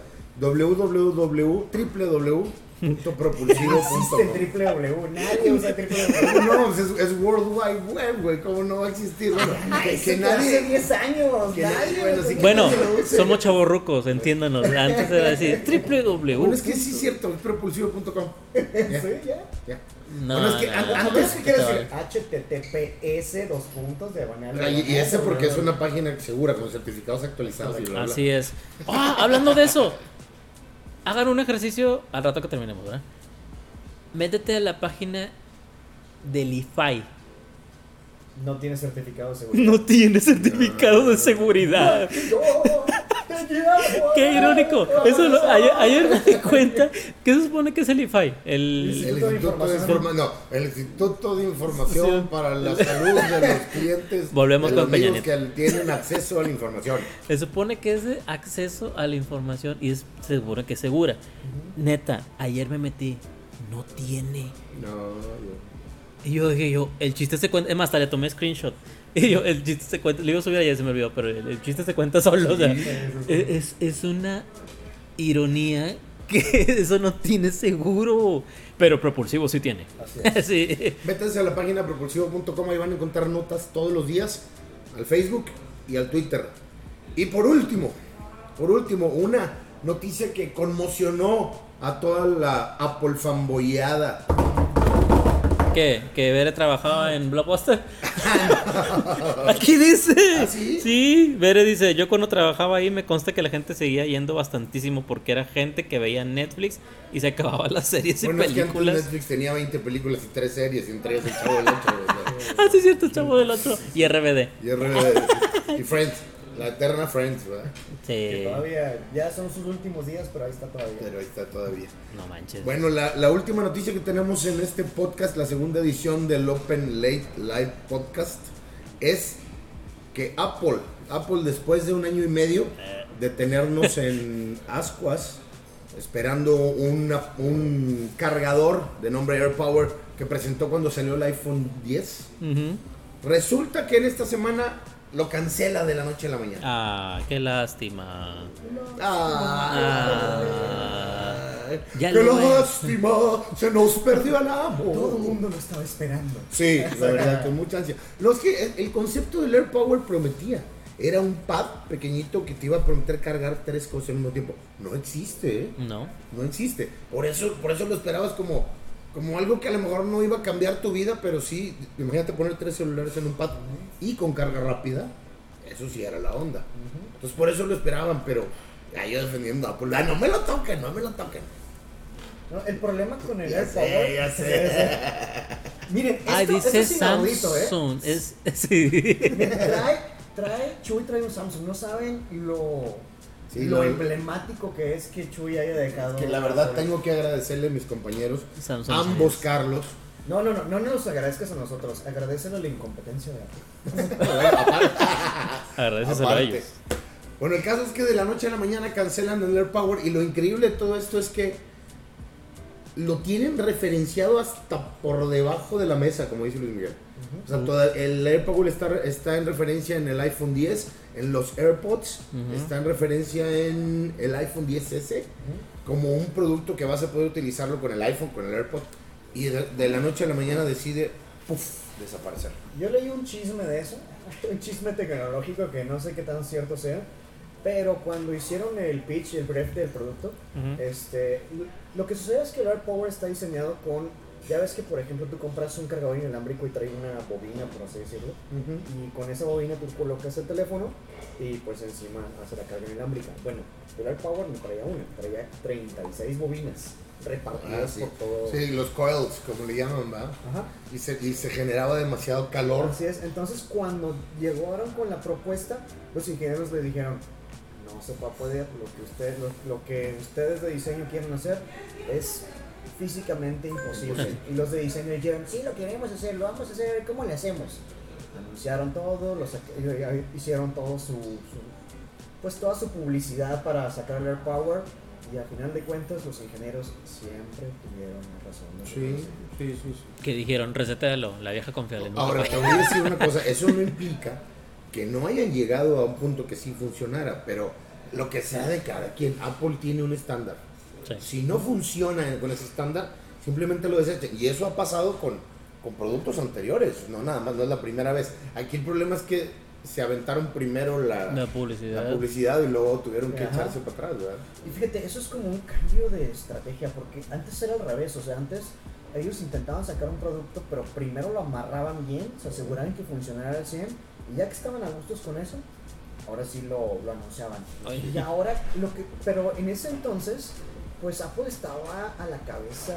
[LAUGHS] Existe el www.propulsivo.com triple W, nadie [LAUGHS] usa triple W. No, pues es, es World Wide Web, güey, ¿cómo no va a existir? Bueno, que, Eso que fue Hace nadie... 10 años, que nadie. nadie- bueno, sí que Bueno, nadie somos chavorrucos, entiéndanos. Antes era decir [LAUGHS] www. Bueno, es que sí es cierto, es propulsivo.com. Ya, Sí, ya. ya. No, Bueno, es que no, an- no. Antes- ¿qué quiere decir? HTTPS, dos puntos, diagonal. Ah, Y, y ese porque es una página segura, con certificados actualizados y bla, bla. Así es. Ah, hablando de eso, hagan un ejercicio al rato que terminemos, ¿verdad? Métete a la página del IFAI. No tiene certificado de [LAUGHS] seguridad. No tiene certificado de seguridad. [LAUGHS] Qué irónico. Eso lo- ayer, ayer me di cuenta que se supone que es el IFAI. El, El Instituto de Instituto de, Información. Informa- no, el Instituto de Información Sí. para la Salud de los clientes. Volvemos de con los amigos que tienen acceso a la información. se supone que es de acceso a la información y es seguro que es segura. Neta, ayer me metí. No tiene. No, yo- Y yo dije yo, el chiste se cuenta, es más, hasta le tomé screenshot. Y yo, el chiste se cuenta, le iba a subir ayer, se me olvidó, pero el, el chiste se cuenta solo. o sea, Sí, sí, sí. es, es una ironía que [LAUGHS] eso no tiene seguro. Pero propulsivo sí tiene. Así es. [LAUGHS] sí. A la página propulsivo.com, ahí van a encontrar notas todos los días al Facebook y al Twitter. Y por último, por último, una noticia que conmocionó a toda la Apple fanboyada. ¿Qué? ¿Que Bere trabajaba en Blockbuster? [LAUGHS] Aquí dice. ¿Ah, sí? Sí, Bere dice, yo cuando trabajaba ahí me consta que la gente seguía yendo bastantísimo porque era gente que veía Netflix y se acababa las series y Bueno, es que antes películas. Netflix tenía 20 películas y 3 series, y entre ellas El Chavo del Ocho. [LAUGHS] Ah, sí, cierto, chavo del otro. Y RBD. Y, RBD. y Friends, la eterna Friends, ¿verdad? Que Sí. todavía, ya son sus últimos días, pero ahí está todavía. Pero ahí está todavía. No manches. Bueno, la, la última noticia que tenemos en este podcast, la segunda edición del Open Late Live Podcast, es que Apple, Apple después de un año y medio de tenernos en [LAUGHS] ascuas, esperando una- un cargador de nombre AirPower que presentó cuando salió el iPhone 10, Ujú. resulta que en esta semana lo cancela de la noche a la mañana. Ah, qué lástima. Ah, Ya ¡Qué lo lástima! Se nos perdió el amor. Todo el mundo lo estaba esperando. Sí, la verdad, con mucha ansia. Lo es que el, el concepto del Air Power prometía. Era un pad pequeñito que te iba a prometer cargar tres cosas al mismo tiempo. No existe, ¿eh? No. No existe. Por eso, por eso lo esperabas como, como algo que a lo mejor no iba a cambiar tu vida, pero sí, imagínate poner tres celulares en un pad y con carga rápida. Eso sí era la onda. Entonces por eso lo esperaban, pero ya yo defendiendo a Apple. "Ah, no me lo toquen, no me lo toquen. No, el problema con el Ya Air sé, ya [LAUGHS] sé. Miren, Ay, esto, dice esto es inaudito, ¿eh? Samsung. Es, [LAUGHS] sí. Miren, trae, trae, Chuy trae un Samsung. No saben lo, Sí, lo lo- emblemático que es que Chuy haya dejado. Que la verdad tengo que agradecerle a mis compañeros, Samsung, ambos. Carlos. No, no, no, no nos agradezcas a nosotros. Agradecele la incompetencia de. [LAUGHS] Agradeceselo a ellos. Bueno, el caso es que de la noche a la mañana cancelan el Air Power y lo increíble de todo esto es que lo tienen referenciado hasta por debajo de la mesa, como dice Luis Miguel. O sea, toda- el Air Power está, está en referencia en el iPhone 10, en los AirPods, Ujú. está en referencia en el iPhone 10S, como un producto que vas a poder utilizarlo con el iPhone, con el AirPod, y de, de la noche a la mañana decide, puff, desaparecer. Yo leí un chisme de eso, [LAUGHS] un chisme tecnológico que no sé qué tan cierto sea, pero cuando hicieron el pitch, el brief del producto, este, lo que sucede es que el Air Power está diseñado con, ya ves que por ejemplo tú compras un cargador inalámbrico y trae una bobina, por así decirlo, y con esa bobina tú colocas el teléfono y pues encima hace la carga inalámbrica. Bueno, el Air Power no traía una, traía 36 bobinas repartidas Ah, sí. por todo. Sí, los coils, como le llaman, ¿va? Ajá. Y se, y se generaba demasiado calor. Así es, entonces cuando llegaron con la propuesta, los ingenieros le dijeron, no se va a poder, lo que, usted, lo, lo que ustedes de diseño quieren hacer es físicamente imposible. y los de diseño dijeron, sí, lo queremos hacer, lo vamos a hacer, ¿cómo le hacemos? Anunciaron todo, lo sac- eh, hicieron todo su, su- pues toda su publicidad para sacar el Air Power y al final de cuentas los ingenieros siempre tuvieron razón. ¿no? Sí, sí, sí. sí. Que dijeron, resetéalo, la vieja confiable. ¿no? Ahora, te voy a decir una cosa, eso no implica que no hayan llegado a un punto que sí funcionara, pero lo que sea de cada quien, Apple tiene un estándar. Sí. Si no funciona con ese estándar, simplemente lo desechen. Y eso ha pasado con, con productos anteriores, no nada más, no es la primera vez. Aquí el problema es que se aventaron primero la, La publicidad. la publicidad y luego tuvieron que Ajá. echarse para atrás, ¿verdad? Y fíjate, eso es como un cambio de estrategia, porque antes era al revés, o sea, antes ellos intentaban sacar un producto, pero primero lo amarraban bien, se aseguraban que funcionara al 100, y ya que estaban a gustos con eso, ahora sí lo, lo anunciaban. Ay. Y ahora, lo que, pero en ese entonces, pues Apple estaba a la cabeza,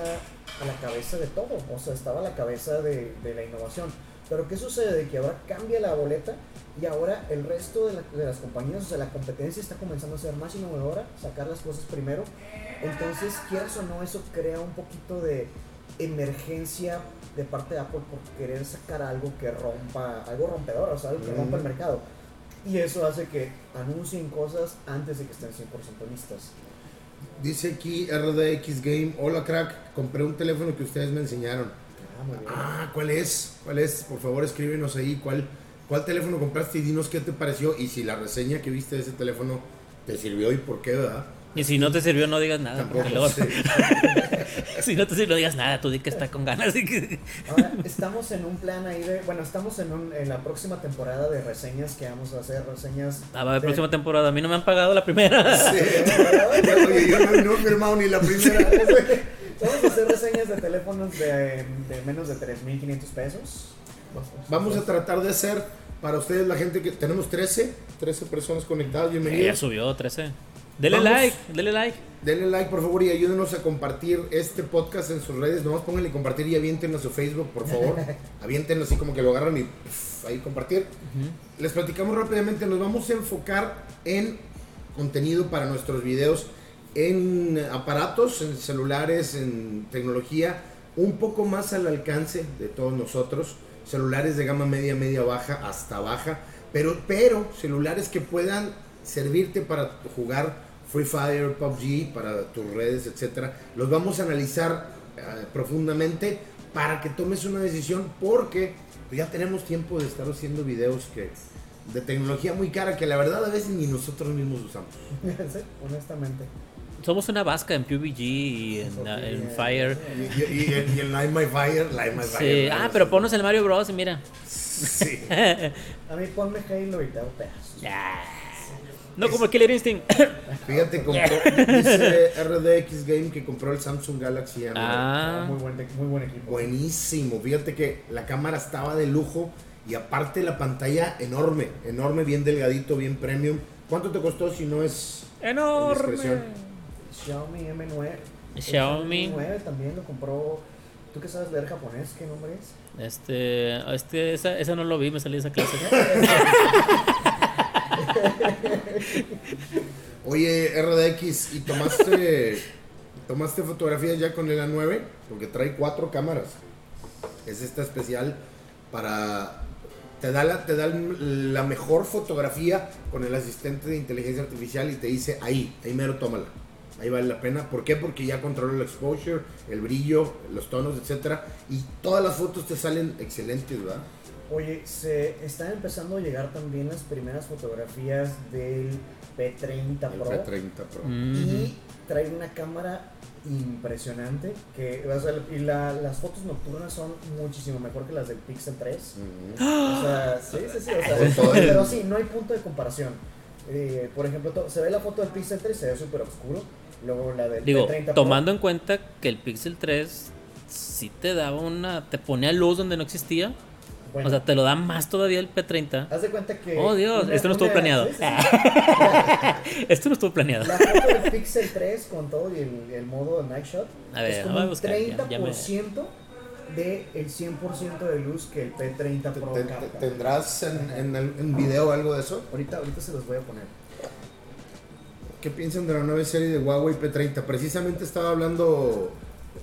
a la cabeza de todo, o sea, estaba a la cabeza de, de la innovación. Pero ¿qué sucede? Que ahora cambia la boleta y ahora el resto de, la- de las compañías, o sea, la competencia está comenzando a ser más innovadora, sacar las cosas primero. Entonces, quieras o no, eso crea un poquito de emergencia de parte de Apple por querer sacar algo que rompa, algo rompedor, o sea, algo que Mm. rompa el mercado. Y eso hace que anuncien cosas antes de que estén 100% listas. Dice aquí RDX Game, hola crack, compré un teléfono que ustedes me enseñaron. Ah. Ah, ¿cuál es? ¿Cuál es? Por favor, escríbenos ahí cuál, cuál teléfono compraste y dinos qué te pareció y si la reseña que viste de ese teléfono te sirvió y por qué, ¿verdad? Y si no te sirvió, no digas nada. Tampoco. porque luego- sí. [LAUGHS] si no te sirvió, no digas nada. Tú di que está con ganas. y que- Ahora, estamos en un plan ahí de, bueno, estamos en, un- en la próxima temporada de reseñas que vamos a hacer, reseñas... Ah, va a haber de- próxima temporada. A mí no me han pagado la primera. Sí. Oye, yo no, no he firmado ni la primera. Vamos a hacer reseñas de teléfonos de, de menos de 3.500 pesos. Vamos a tratar de hacer para ustedes la gente que tenemos 13, 13 personas conectadas, Eh, ya bienvenidos. subió 13. Dele Vamos. like, dele like. Denle like por favor y ayúdenos a compartir este podcast en sus redes. Nomás pónganle compartir y aviéntenlo a su Facebook, por favor. [LAUGHS] aviéntenlo así como que lo agarran y pff, ahí compartir. Les platicamos rápidamente, nos vamos a enfocar en contenido para nuestros videos, en aparatos, en celulares, en tecnología, un poco más al alcance de todos nosotros, celulares de gama media, media baja hasta baja, pero, pero celulares que puedan servirte para jugar Free Fire, PUBG, para tus redes, etcétera. Los vamos a analizar eh, profundamente para que tomes una decisión porque pues, ya tenemos tiempo de estar haciendo videos que de tecnología muy cara que la verdad a veces ni nosotros mismos usamos. [LAUGHS] Sí, honestamente. Somos una vasca en PUBG y en, Ok, en eh, Fire. Y, y- y el, y Light My Fire, Light My Sí. Fire. Ah, pero ponnos el Mario Bros. y mira. Sí. [LAUGHS] A mí ponme Halo y te hago pedazos. No como el Killer Instinct. [COUGHS] Fíjate, compró, dice RDX Game que compró el Samsung Galaxy A9. Ah. Muy buen, muy buen equipo. Buenísimo. Fíjate que la cámara estaba de lujo y aparte la pantalla enorme, enorme, bien delgadito, bien premium. ¿Cuánto te costó si no es Enorme. Xiaomi M9. Xiaomi. El M9 también lo compró. ¿Tú que sabes leer japonés? ¿Qué nombre es? Este, este, esa, esa no lo vi, me salí de esa clase. [LAUGHS] Oye, RDX, ¿y tomaste tomaste fotografías ya con el A9? Porque trae cuatro cámaras. Es esta especial para te da la te da la mejor fotografía con el asistente de inteligencia artificial y te dice ahí, ahí mero tómala. Ahí vale la pena. ¿Por qué? Porque ya controla el exposure, el brillo, los tonos, etcétera, y todas las fotos te salen excelentes, ¿verdad? Oye, se están empezando a llegar también las primeras fotografías del P30 El Pro. P30 Pro. Mm. Y trae una cámara impresionante. Que, o sea, y la- las fotos nocturnas son muchísimo mejor que las del Pixel 3. Ujú. O sea, sí, sí, sí. O sea, todo pero sí, no hay punto de comparación. Eh, por ejemplo, to- se ve la foto del Pixel 3, se ve súper oscuro. Luego la del Digo, P30 Pro. tomando en cuenta que el Pixel 3 sí te daba una. te ponía luz donde no existía. Bueno, O sea, te lo da más todavía el P30. haz de cuenta que. Oh, Dios, una- esto no estuvo una- planeado. sí, sí, sí. Esto no estuvo planeado. La foto del Pixel 3 con todo y el, el modo Night Shot A ver, es como a un buscar, ya- 30% ya me- de el 100% de luz que el P30 Pro ¿Te- te-. ¿Tendrás en, en, el- en video algo de eso? Ahorita, ahorita se los voy a poner. ¿Qué piensan de la nueva serie de Huawei P30? Precisamente estaba hablando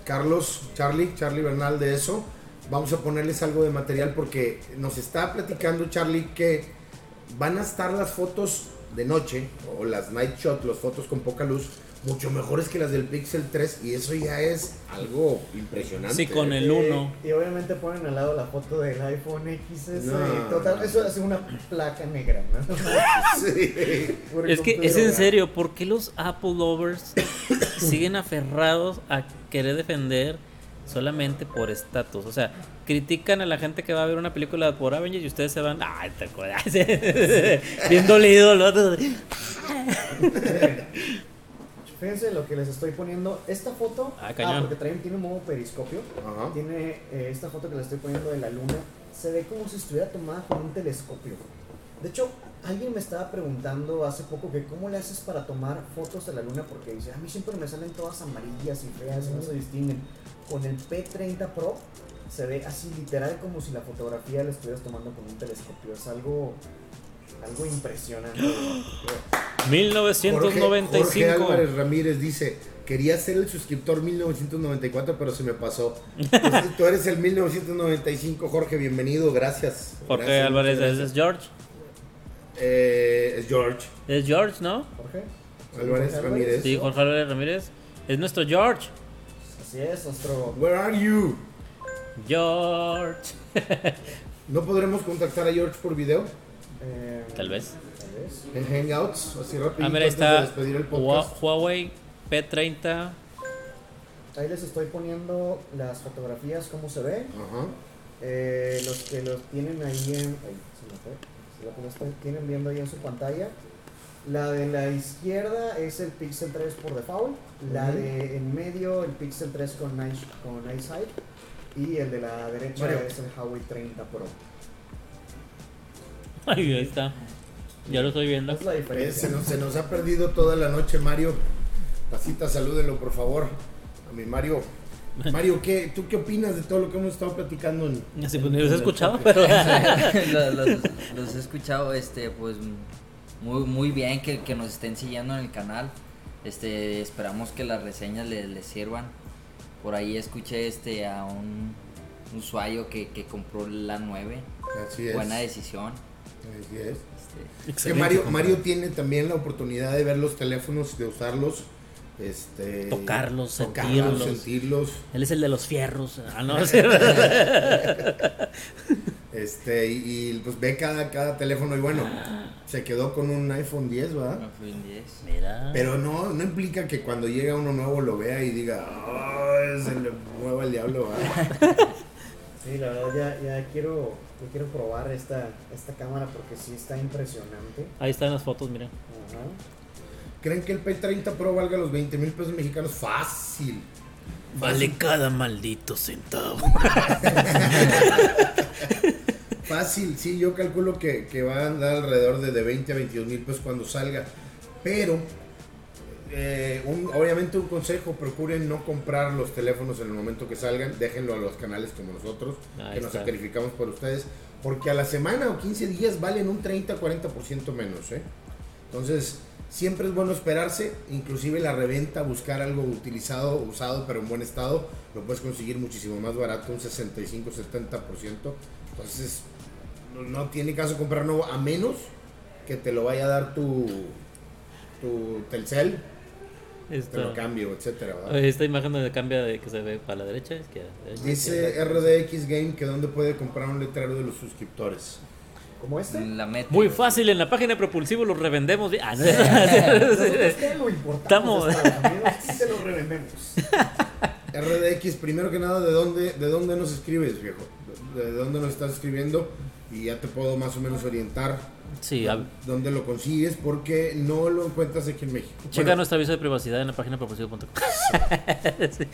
Carlos, Charlie, Charlie Bernal de eso. Vamos a ponerles algo de material porque nos está platicando Charlie que van a estar las fotos de noche o las night shot, las fotos con poca luz, mucho mejores que las del Pixel 3 y eso ya es algo impresionante. Sí, con el Eh, 1. y obviamente ponen al lado la foto del iPhone XS. No. total, eso hace una placa negra, ¿no? [LAUGHS] Sí. Es que es en serio, ¿por qué los Apple lovers siguen aferrados a querer defender solamente por estatus? O sea, critican a la gente que va a ver una película por Avengers y ustedes se van, ay, te acuerdas, [LAUGHS] bien dolido, el otro. [LAUGHS] Fíjense lo que les estoy poniendo. Esta foto, Ah, cañón. porque traen, tiene un modo periscopio. Ajá. Tiene eh, esta foto que les estoy poniendo de la luna. Se ve como si estuviera tomada con un telescopio. De hecho, alguien me estaba preguntando hace poco que cómo le haces para tomar fotos de la luna porque dice, a mí siempre me salen todas amarillas y feas y no se distinguen. Con el P30 Pro se ve así literal como si la fotografía la estuvieras tomando con un telescopio. Es algo, algo impresionante. [GASPS] Jorge, Jorge 1995. Álvarez Ramírez dice, quería ser el suscriptor 1994, pero se me pasó. Entonces, [LAUGHS] tú eres el 1995, Jorge, bienvenido, gracias. Jorge Gracias, Álvarez, ese es George. Eh, es George Es George, ¿no? Jorge. Álvarez Ramírez. Sí, Jorge Álvarez Ramírez. Es nuestro George. Así es, nuestro... Where are you? George. [LAUGHS] ¿No podremos contactar a George por video? eh, Tal vez. Tal vez. En Hangouts, así rápido. Ah, mira, de está despedir el Hua- podcast. Huawei P30. Ahí les estoy poniendo las fotografías, cómo se ve. Ajá. Eh, los que los tienen ahí en. ay, se me fue. Lo que los te- tienen viendo ahí en su pantalla. La de la izquierda es el Pixel 3 por default. La de en medio, el Pixel 3 con Nice, con. Y el de la derecha Mario. es el Huawei 30 Pro. [LAUGHS] Ahí está. Ya lo estoy viendo. Esa es la diferencia. se, nos, se nos ha perdido toda la noche, Mario. Pasita, salúdenlo, por favor. A mi Mario. [LAUGHS] Mario, ¿qué, ¿tú qué opinas de todo lo que hemos estado platicando? En, Así pues, en- ni los he escuchado, pero. [LAUGHS] los, los- los he escuchado, este, pues muy, muy bien que, que nos estén siguiendo en el canal. Este, esperamos que las reseñas les, les sirvan. Por ahí escuché este a un usuario que, que compró la 9. Así es. Buena decisión. Así es. Este, Que Mario. Mario tiene también la oportunidad de ver los teléfonos, de usarlos, este, Tocarlos, tocarlos, sentirlos. sentirlos, Él es el de los fierros. Ah, no, [LAUGHS] este, y, y, pues ve cada, cada teléfono y bueno, se quedó con un iPhone 10, ¿verdad? un 10. Mira. Pero no, no implica que cuando llega uno nuevo lo vea y diga, "Ay, se le mueva el diablo, ¿verdad?". [LAUGHS] Sí, la verdad ya, ya quiero, yo quiero probar esta, esta cámara porque sí está impresionante. Ahí están las fotos, mira. Ajá. ¿Creen que el P30 Pro valga los 20 mil pesos mexicanos? Fácil. Vale cada maldito centavo. [LAUGHS] Fácil, sí, yo calculo que, que va a andar alrededor de, de 20 a 22 mil pesos cuando salga. Pero, eh, un- obviamente un consejo, procuren no comprar los teléfonos en el momento que salgan, déjenlo a los canales como nosotros, Ahí que nos está. sacrificamos por ustedes, porque a la semana o 15 días valen un 30-40% menos. ¿eh? Entonces, siempre es bueno esperarse, inclusive la reventa, buscar algo utilizado, usado, pero en buen estado, lo puedes conseguir muchísimo más barato, un 65-70%. Entonces, no, tiene caso comprar nuevo, a menos que te lo vaya a dar tu, tu Telcel, te Esta, lo cambio, etcétera. ¿verdad? esta imagen donde cambia de que se ve para la derecha, izquierda. Dice. RDX Game que dónde puede comprar un letrero de los suscriptores. ¿Como este? La meta. Muy fácil, en la página de Propulsivo los revendemos. Ah, no. Lo importamos Estamos- y te lo revendemos. [LAUGHS] RDX, [LAUGHS] primero que nada, ¿de dónde, ¿de dónde nos escribes, viejo? ¿De de dónde nos estás escribiendo? Y ya te puedo más o menos orientar Sí, a- dónde lo consigues, porque no lo encuentras aquí en México. checa Bueno, nuestro aviso de privacidad en la página propulsivo.com. [LAUGHS] Sí.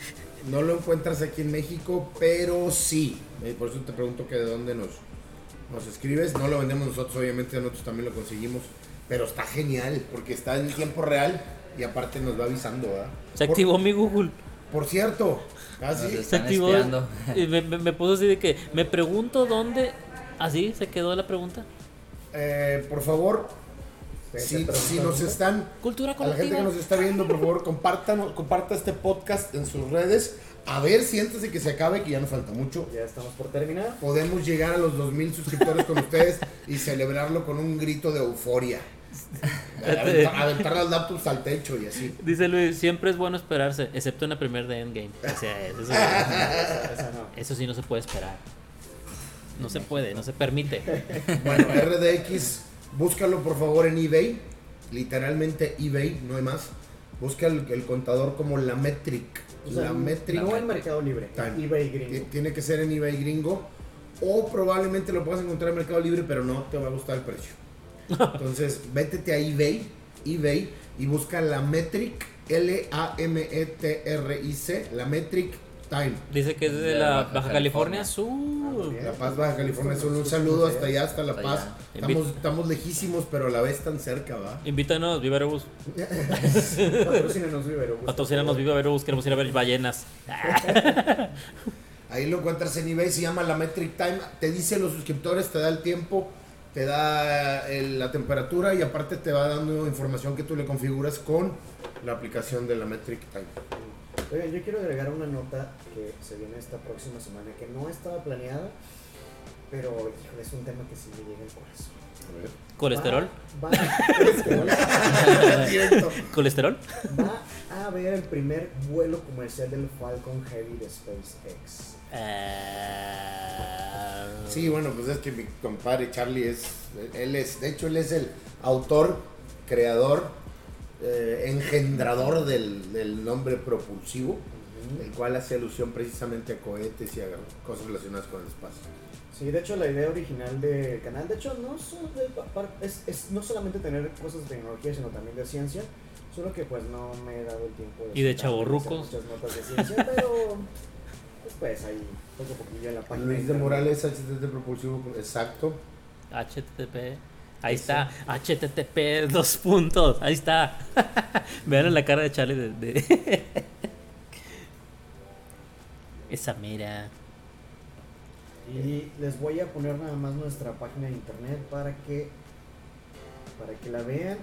No lo encuentras aquí en México, pero sí. Eh, por eso te pregunto que de dónde nos, nos escribes. No lo vendemos nosotros, obviamente nosotros también lo conseguimos. Pero está genial, porque está en tiempo real y aparte nos va avisando, ¿verdad? Se Por- activó mi Google. Por, cierto, casi. Nos Se activó. Y me, me- me puso así de que me pregunto dónde. Así se quedó la pregunta. Eh, por favor, si, nos ¿no? están Cultura A la gente colectiva. que nos está viendo, por favor, compartan, comparta este podcast en sus redes. A ver si antes de que se acabe, que ya nos falta mucho, Ya estamos por terminar. podemos llegar a los 2000 suscriptores con ustedes y celebrarlo con un grito de euforia. [LAUGHS] Aventar, aventar las laptops al techo y así. Dice Luis, siempre es bueno esperarse, excepto en la primer de Endgame. O sea, eso, [LAUGHS] no. sí no se puede esperar. No se puede, no se permite. Bueno, RDX, búscalo por favor en eBay. Literalmente eBay, no hay más. Busca el, el contador como la metric. O sea, la metric. no en Mercado Libre, en Time. eBay Ti- gringo. Tiene que ser en eBay gringo. O probablemente lo puedas encontrar en Mercado Libre, pero no te va a gustar el precio. [LAUGHS] Entonces, vétete a eBay, eBay y busca la Metric, L-A-M-E-T-R-I-C, la Metric Time. Dice que es de De la Baja Baja California Ah, Sur. La Paz, Baja California Sur. Un saludo hasta allá, hasta La Paz. Estamos, estamos lejísimos, pero a la vez tan cerca, ¿va? Invítanos, Viva Aerobús. [LAUGHS] Patrocínenos, Vivero. gusto. Patrocínanos, Viva Aerobús. Queremos ir a ver ballenas. [LAUGHS] Ahí lo encuentras en eBay, se llama la Metric Time. Te dice los suscriptores, te da el tiempo, te da el- la temperatura y aparte te va dando información que tú le configuras con la aplicación de la Metric Time. Oigan, yo quiero agregar una nota que se viene esta próxima semana que no estaba planeada, pero híjole, es un tema que sí me llega al corazón. ¿Colesterol? Va, [LAUGHS] va- colesterol. Va a haber el primer vuelo comercial del Falcon Heavy de SpaceX. Eh, Sí, bueno, pues es que mi compadre Charlie es, él es, de hecho él es el autor, creador, eh, engendrador del, del nombre propulsivo, el cual hace alusión precisamente a cohetes y a cosas relacionadas con el espacio. Sí, de hecho la idea original del canal, de hecho no, so- de- es, es no solamente tener cosas de tecnología, sino también de ciencia, solo que pues no me he dado el tiempo Y de a hacer chavorrucos. Muchas notas de ciencia, [LAUGHS] pero después ahí poco a poquillo en la página. Luis de. Morales, HTT propulsivo, exacto. HTTP. Ahí está. HTTP, dos puntos. Ahí está. [LAUGHS] Vean la cara de Charlie de. de- [LAUGHS] Esa mira. Y les voy a poner nada más nuestra página de internet para que para que la vean.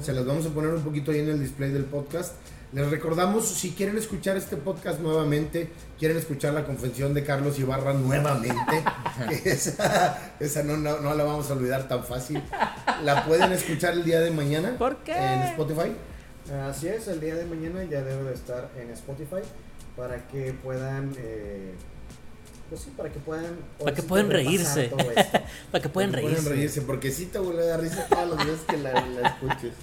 Se las vamos a poner un poquito ahí en el display del podcast. Les recordamos, si quieren escuchar este podcast nuevamente, quieren escuchar la confesión de Carlos Ibarra nuevamente, [LAUGHS] que esa, esa no, no, no la vamos a olvidar tan fácil, la pueden escuchar el día de mañana ¿Por qué? en Spotify. Así es, el día de mañana ya debe de estar en Spotify para que puedan, eh, pues sí, para que puedan, [LAUGHS] Para que puedan reírse. todo esto. Para que puedan reírse. reírse, porque sí te vuelve a dar risa todos los días que la, la escuches.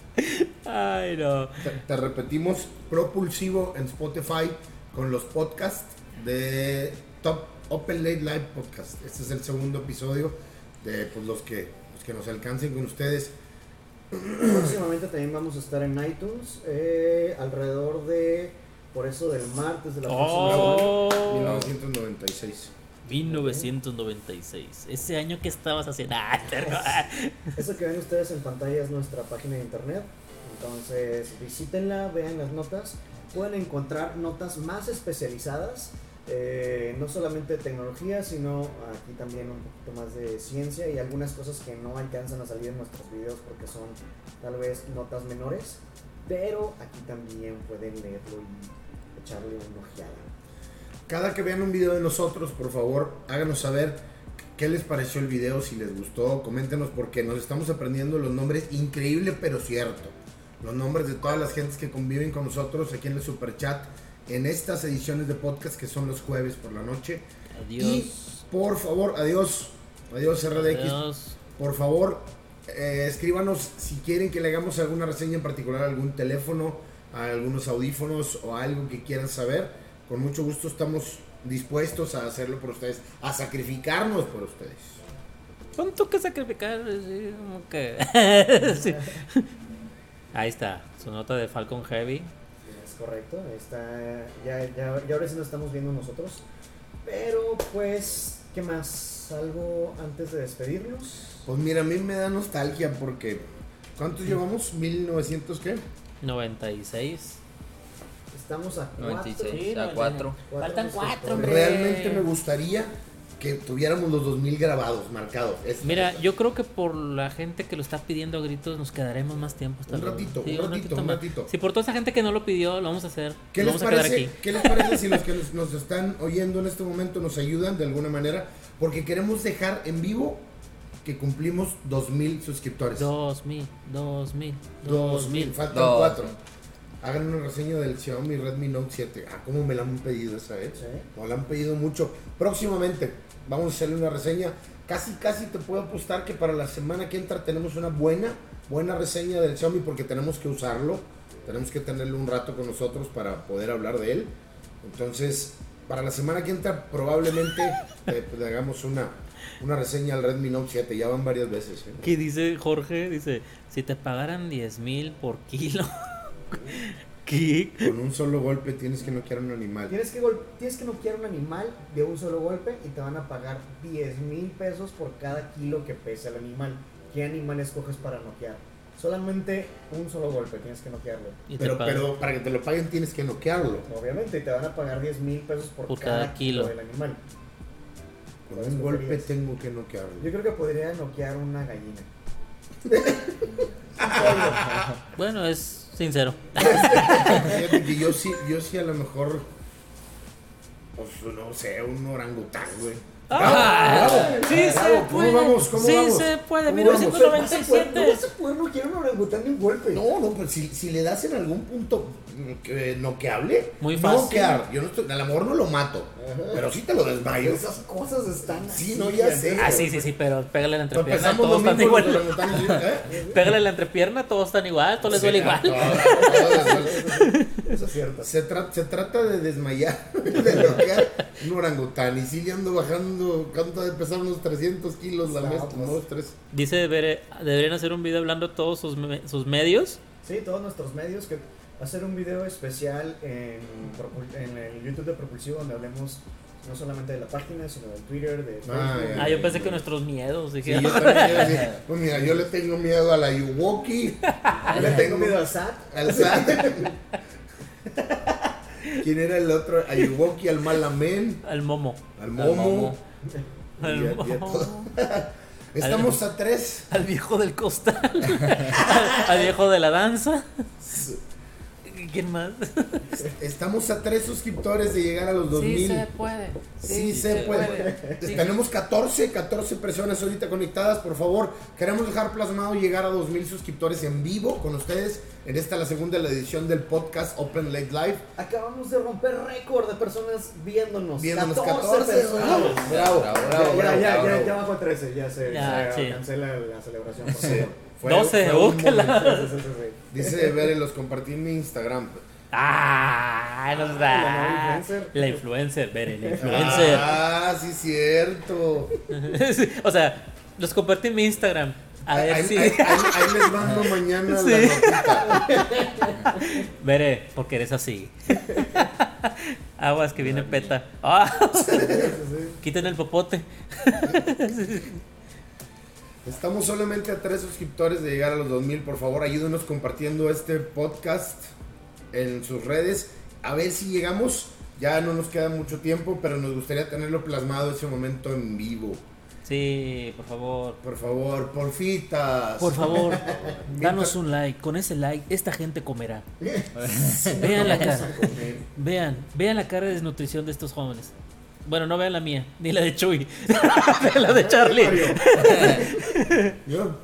Ay, no. Te, te repetimos, Propulsivo en Spotify con los podcasts de Top Open Late Live Podcast. Este es el segundo episodio de pues, los, que, los que nos alcancen con ustedes. Próximamente también vamos a estar en iTunes, eh, alrededor de, por eso del martes de la próxima semana. Oh, 1996. 1996. Ese año que estabas haciendo. Ah. [LAUGHS] Eso que ven ustedes en pantalla es nuestra página de internet. Entonces visítenla, vean las notas. Pueden encontrar notas más especializadas, eh, no solamente de tecnología, sino aquí también un poquito más de ciencia y algunas cosas que no alcanzan a salir en nuestros videos porque son tal vez notas menores. Pero aquí también pueden leerlo y echarle una ojeada. Cada que vean un video de nosotros, por favor, háganos saber qué les pareció el video, si les gustó, coméntenos porque nos estamos aprendiendo los nombres, increíble pero cierto. Los nombres de todas las gentes que conviven con nosotros aquí en el Super Chat en estas ediciones de podcast que son los jueves por la noche. Y Adiós. por favor, adiós, adiós RDX. Adiós. Por favor, eh, escríbanos si quieren que le hagamos alguna reseña en particular, algún teléfono, a algunos audífonos o algo que quieran saber. Con mucho gusto estamos dispuestos a hacerlo por ustedes, a sacrificarnos por ustedes. ¿Cuánto que sacrificar? Sí, como que- [LAUGHS] Sí. Ahí está, su nota de Falcon Heavy. Es correcto, está, ya, ya, ya ahora sí nos estamos viendo nosotros. Pero pues, ¿qué más? ¿Algo antes de despedirnos? Pues mira, a mí me da nostalgia porque ¿cuántos llevamos? ¿1900 qué? 96. Estamos a cuatro. 96 Sí, a 4. Faltan cuatro, suscriptores. hombre. Realmente me gustaría que tuviéramos los 2000 grabados, marcados. Es- Mira, yo creo que por la gente que lo está pidiendo a gritos nos quedaremos más tiempo. Un ratito, un ratito, un ratito. Si por toda esa gente que no lo pidió, lo vamos a hacer. ¿Qué les, vamos a quedar parece, aquí. ¿Qué les parece si los que nos, nos están oyendo en este momento nos ayudan de alguna manera? Porque queremos dejar en vivo que cumplimos 2000 suscriptores. 2000, 2000, 2000, 2000. faltan Dos. 4. Hagan una reseña del Xiaomi Redmi Note 7. Ah, cómo me la han pedido esa vez. Sí. Nos la han pedido mucho. Próximamente vamos a hacerle una reseña. Casi, casi te puedo apostar que para la semana que entra tenemos una buena, buena reseña del Xiaomi porque tenemos que usarlo. Tenemos que tenerlo un rato con nosotros para poder hablar de él. Entonces, para la semana que entra probablemente [LAUGHS] eh, le hagamos una, una reseña al Redmi Note 7. Ya van varias veces. ¿eh? ¿Qué dice Jorge? Dice, si te pagaran 10 mil por kilo. ¿Qué? Con un solo golpe tienes que noquear a un animal. Tienes que, gol- tienes que noquear un animal de un solo golpe y te van a pagar 10 mil pesos por cada kilo que pesa el animal. ¿Qué animal escoges para noquear? Solamente un solo golpe tienes que noquearlo. Pero, para que te lo paguen tienes que noquearlo. Obviamente, y te van a pagar 10 mil pesos por, Por cada, cada kilo. del animal. Con ¿Cuál un golpe tengo que noquearlo. Yo creo que podría noquear una gallina. [LAUGHS] Bueno, es sincero. [LAUGHS] Fíjate que yo sí, yo sí a lo mejor, pues no sé, un orangután, güey. Ah, sí se bravo. ¿Cómo puede. vamos? ¿Cómo sí vamos? se puede. ¿Cómo vamos? 1997. No a poder noquear un orangután de un golpe. No, no, pues si, si le das en algún punto que noqueable, Muy fácil. noquear. Yo no estoy, a lo mejor no lo mato, Ajá. pero sí te lo desmayo. Esas cosas están Sí, así, no, ya sé. Ah, sí, sí, sí, pero pégale la entrepierna. Todos están igual. ¿eh? [LAUGHS] Pégale la entrepierna, todos están igual, todos les duele Sí, igual. Eso es cierto. Se, tra- se trata de desmayar, [LAUGHS] de noquear un orangután. Y sí le ando bajando, ¿cuánto de pesar? Unos 300 kilos la No, vez, pues. como dos, tres. Dice, deberían hacer un video hablando de todos sus, me- sus medios. Sí, todos nuestros medios que hacer un video especial en, Propul- en el YouTube de Propulsivo donde hablemos no solamente de la página, sino del Twitter, de Facebook. Ah, ya. Ah, yo pensé que nuestros miedos. Sí, Dije, yo también [LAUGHS] pues mira, yo le tengo miedo a la Yuwoki, Le tengo miedo al SAT. al SAT. ¿Quién era el otro? A Yuwoki, al Malamen, al momo. al Momo. Al Y a- y a momo. todo. Estamos a tres. Al viejo del costal. [LAUGHS] al, al viejo de la danza. ¿Quién más? [LAUGHS] Estamos a tres suscriptores de llegar a los 2000. Sí se puede. Sí, se, puede. [LAUGHS] Sí. Tenemos 14, 14 personas ahorita conectadas. Por favor, queremos dejar plasmado llegar a 2000 suscriptores en vivo con ustedes. En esta, la segunda la edición del podcast Open Late Live. Acabamos de romper récord de personas viéndonos. Viéndonos 14, 14. personas. Bravo, bravo, Bravo, bravo, Ya, bravo, ya, ya, bravo. ya bajó a 13, ya se, Ya, se sí. cancela la celebración. Por Sí. favor. Fue- 12, fue la-. Dice [LAUGHS] Bere, los compartí en mi Instagram. Ah, nos la da. nueva influencer. La influencer, Bere, la influencer. Ah, sí, cierto. [LAUGHS] Sí, o sea, los compartí en mi Instagram. A ver ahí, si. ahí- ahí- ahí les mando mañana [LAUGHS] Sí. la notita. Bere, porque eres así. Aguas que viene peta. Ah, sí. quiten el popote. Estamos solamente a tres suscriptores de llegar a los 2000. Por favor, ayúdenos compartiendo este podcast en sus redes. A ver si llegamos. Ya no nos queda mucho tiempo, pero nos gustaría tenerlo plasmado ese momento en vivo. Sí, por favor. Por favor, porfitas. Por favor, [LAUGHS] danos un like. Con ese like, esta gente comerá. [LAUGHS] Vean la cara. Vean, vean la cara de desnutrición de estos jóvenes. Bueno, no vean la mía, [LAUGHS] ni la de Chuy. vean la de Charlie. [LAUGHS] Yo.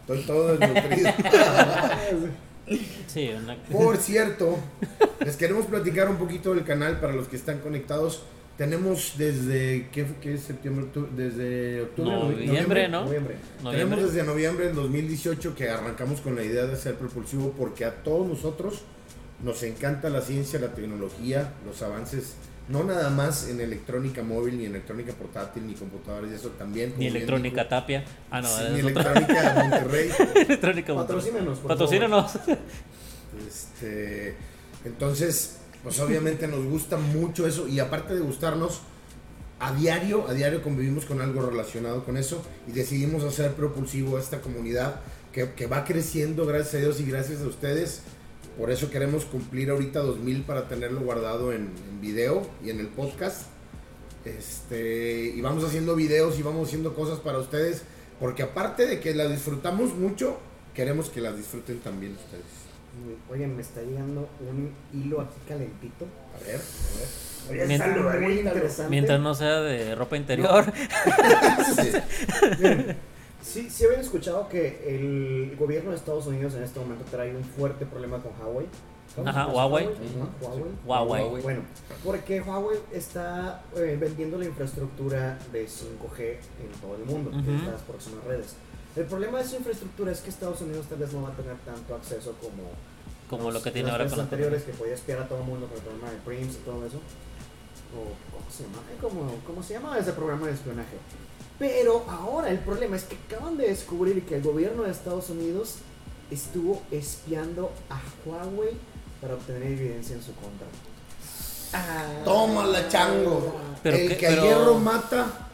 Estoy todo desnutrido. Sí, una- Por [LAUGHS] cierto, les queremos platicar un poquito del canal para los que están conectados. Tenemos desde, ¿qué, qué es septiembre? Desde octubre, noviembre, ¿no? Noviembre. Noviembre. Tenemos desde noviembre del 2018 que arrancamos con la idea de ser propulsivo porque a todos nosotros nos encanta la ciencia, la tecnología, los avances, no nada más en electrónica móvil, ni en electrónica portátil, ni computadoras y eso también. Ni electrónica dijo. tapia. Ah, no, Sí, ni [LAUGHS] electrónica Monterrey. electrónica. Patrocínanos, por Patrocínanos. Este, entonces, pues obviamente nos gusta mucho eso y aparte de gustarnos, a diario, a diario convivimos con algo relacionado con eso y decidimos hacer propulsivo a esta comunidad que, que va creciendo, gracias a Dios y gracias a ustedes. Por eso queremos cumplir ahorita 2000 para tenerlo guardado en, en video y en el podcast. Este, y vamos haciendo videos y vamos haciendo cosas para ustedes, porque aparte de que la disfrutamos mucho, queremos que la disfruten también ustedes. Oigan, me está llegando un hilo aquí calentito. A ver, a ver. Oye, Mientras- muy interesante. Mientras no sea de ropa interior. [LAUGHS] Sí. Miren, sí, sí habían escuchado que el gobierno de Estados Unidos en este momento trae un fuerte problema con Huawei. ¿Cómo Ajá? Huawei. Huawei. Huawei. Huawei. Bueno, porque Huawei está eh, vendiendo la infraestructura de 5G en todo el mundo, Ujú. de estas próximas redes. El problema de su infraestructura es que Estados Unidos tal vez no va a tener tanto acceso como Como lo que los- tiene las ahora con la anteriores que podía espiar a todo el mundo con el programa de Prims y todo eso. O, ¿Cómo se llama? ¿Cómo, cómo se llama ese programa de espionaje? Pero ahora el problema es que acaban de descubrir que el gobierno de Estados Unidos estuvo espiando a Huawei para obtener evidencia en su contra. Ah. Tómala, chango. Pero el que pero- a hierro mata,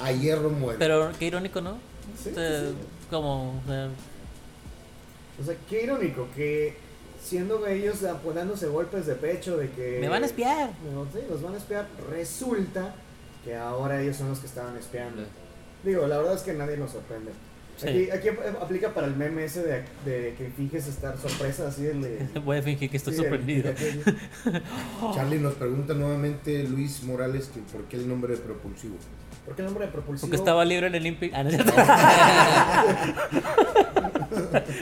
a hierro muere. Pero qué irónico, ¿no? Sí, sí, sí. Como. eh, O sea, qué irónico que siendo ellos apodándose golpes de pecho de que... me van a espiar. No, sí, los van a espiar. Resulta que ahora ellos son los que estaban espiando. Digo, la verdad es que nadie nos sorprende. Sí. Aquí, aquí ap- aplica para el meme ese de, de que finges estar sorpresa, así el de... [LAUGHS] Voy a fingir que estoy sí, el- sorprendido. el- [LAUGHS] Charlie nos pregunta nuevamente Luis Morales que por qué el nombre de propulsivo. ¿Por qué el nombre de propulsivo? Porque estaba libre en el Olympic. Ah,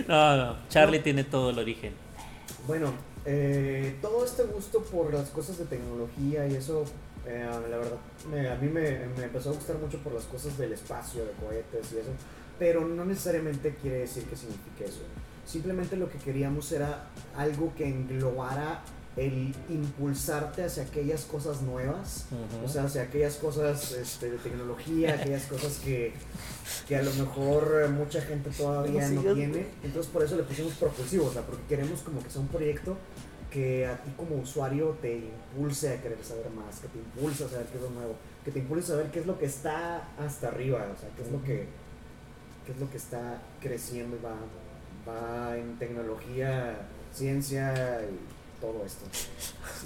no, [LAUGHS] no. Charlie tiene todo el origen. Bueno, eh, todo este gusto por las cosas de tecnología y eso, eh, la verdad, me- a mí me, me empezó a gustar mucho por las cosas del espacio, de cohetes y eso, pero no necesariamente quiere decir que signifique eso. Simplemente lo que queríamos era algo que englobara el impulsarte hacia aquellas cosas nuevas, Ujú. o sea, hacia aquellas cosas este, de tecnología, aquellas cosas que, que a lo mejor mucha gente todavía No tiene. Entonces por eso le pusimos propulsivo, o sea, porque queremos como que sea un proyecto que a ti como usuario te impulse a querer saber más, que te impulse a saber qué es lo nuevo, que te impulse a saber qué es lo que está hasta arriba, o sea, qué es lo que, qué es lo que está creciendo y va, va en tecnología, ciencia y todo esto.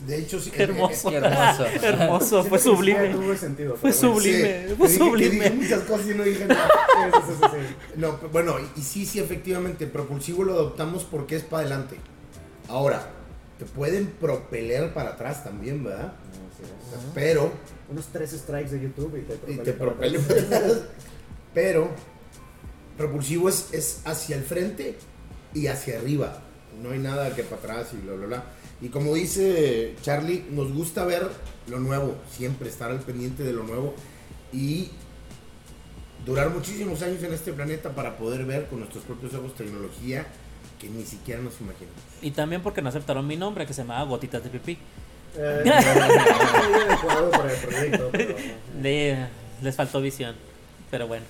De hecho, sí. Qué hermoso. Qué hermoso. [LAUGHS] Hermoso, fue que sublime. tuvo sentido, Fue bueno. sublime. Sí, fue dije- sublime. dije muchas cosas y no dije nada. [LAUGHS] No, bueno, y sí, sí, efectivamente, propulsivo lo adoptamos porque es para adelante. Ahora, te pueden propeler para atrás también, ¿verdad? Así es. Pero, Unos tres strikes de YouTube y te y propele te para propele atrás. para atrás. Pero, propulsivo es, es hacia el frente y hacia arriba. No hay nada que para atrás y bla, bla, bla. Y como dice Charlie, nos gusta ver lo nuevo, siempre estar al pendiente de lo nuevo y durar muchísimos años en este planeta para poder ver con nuestros propios ojos tecnología que ni siquiera nos imaginamos. Y también porque no aceptaron mi nombre, que se llamaba Gotitas de Pipí. Eh, no, no, no, no, adecuado para el proyecto, pero no. Le- les faltó visión. Pero bueno.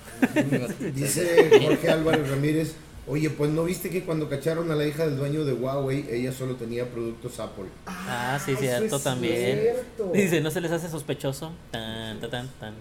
Dice Jorge Álvarez Ramírez, oye, pues no viste que cuando cacharon a la hija del dueño de Huawei, ella solo tenía productos Apple. Ah, sí, eso cierto, es también. cierto. Dice, ¿no se les hace sospechoso? Tan, tan, tan, tan.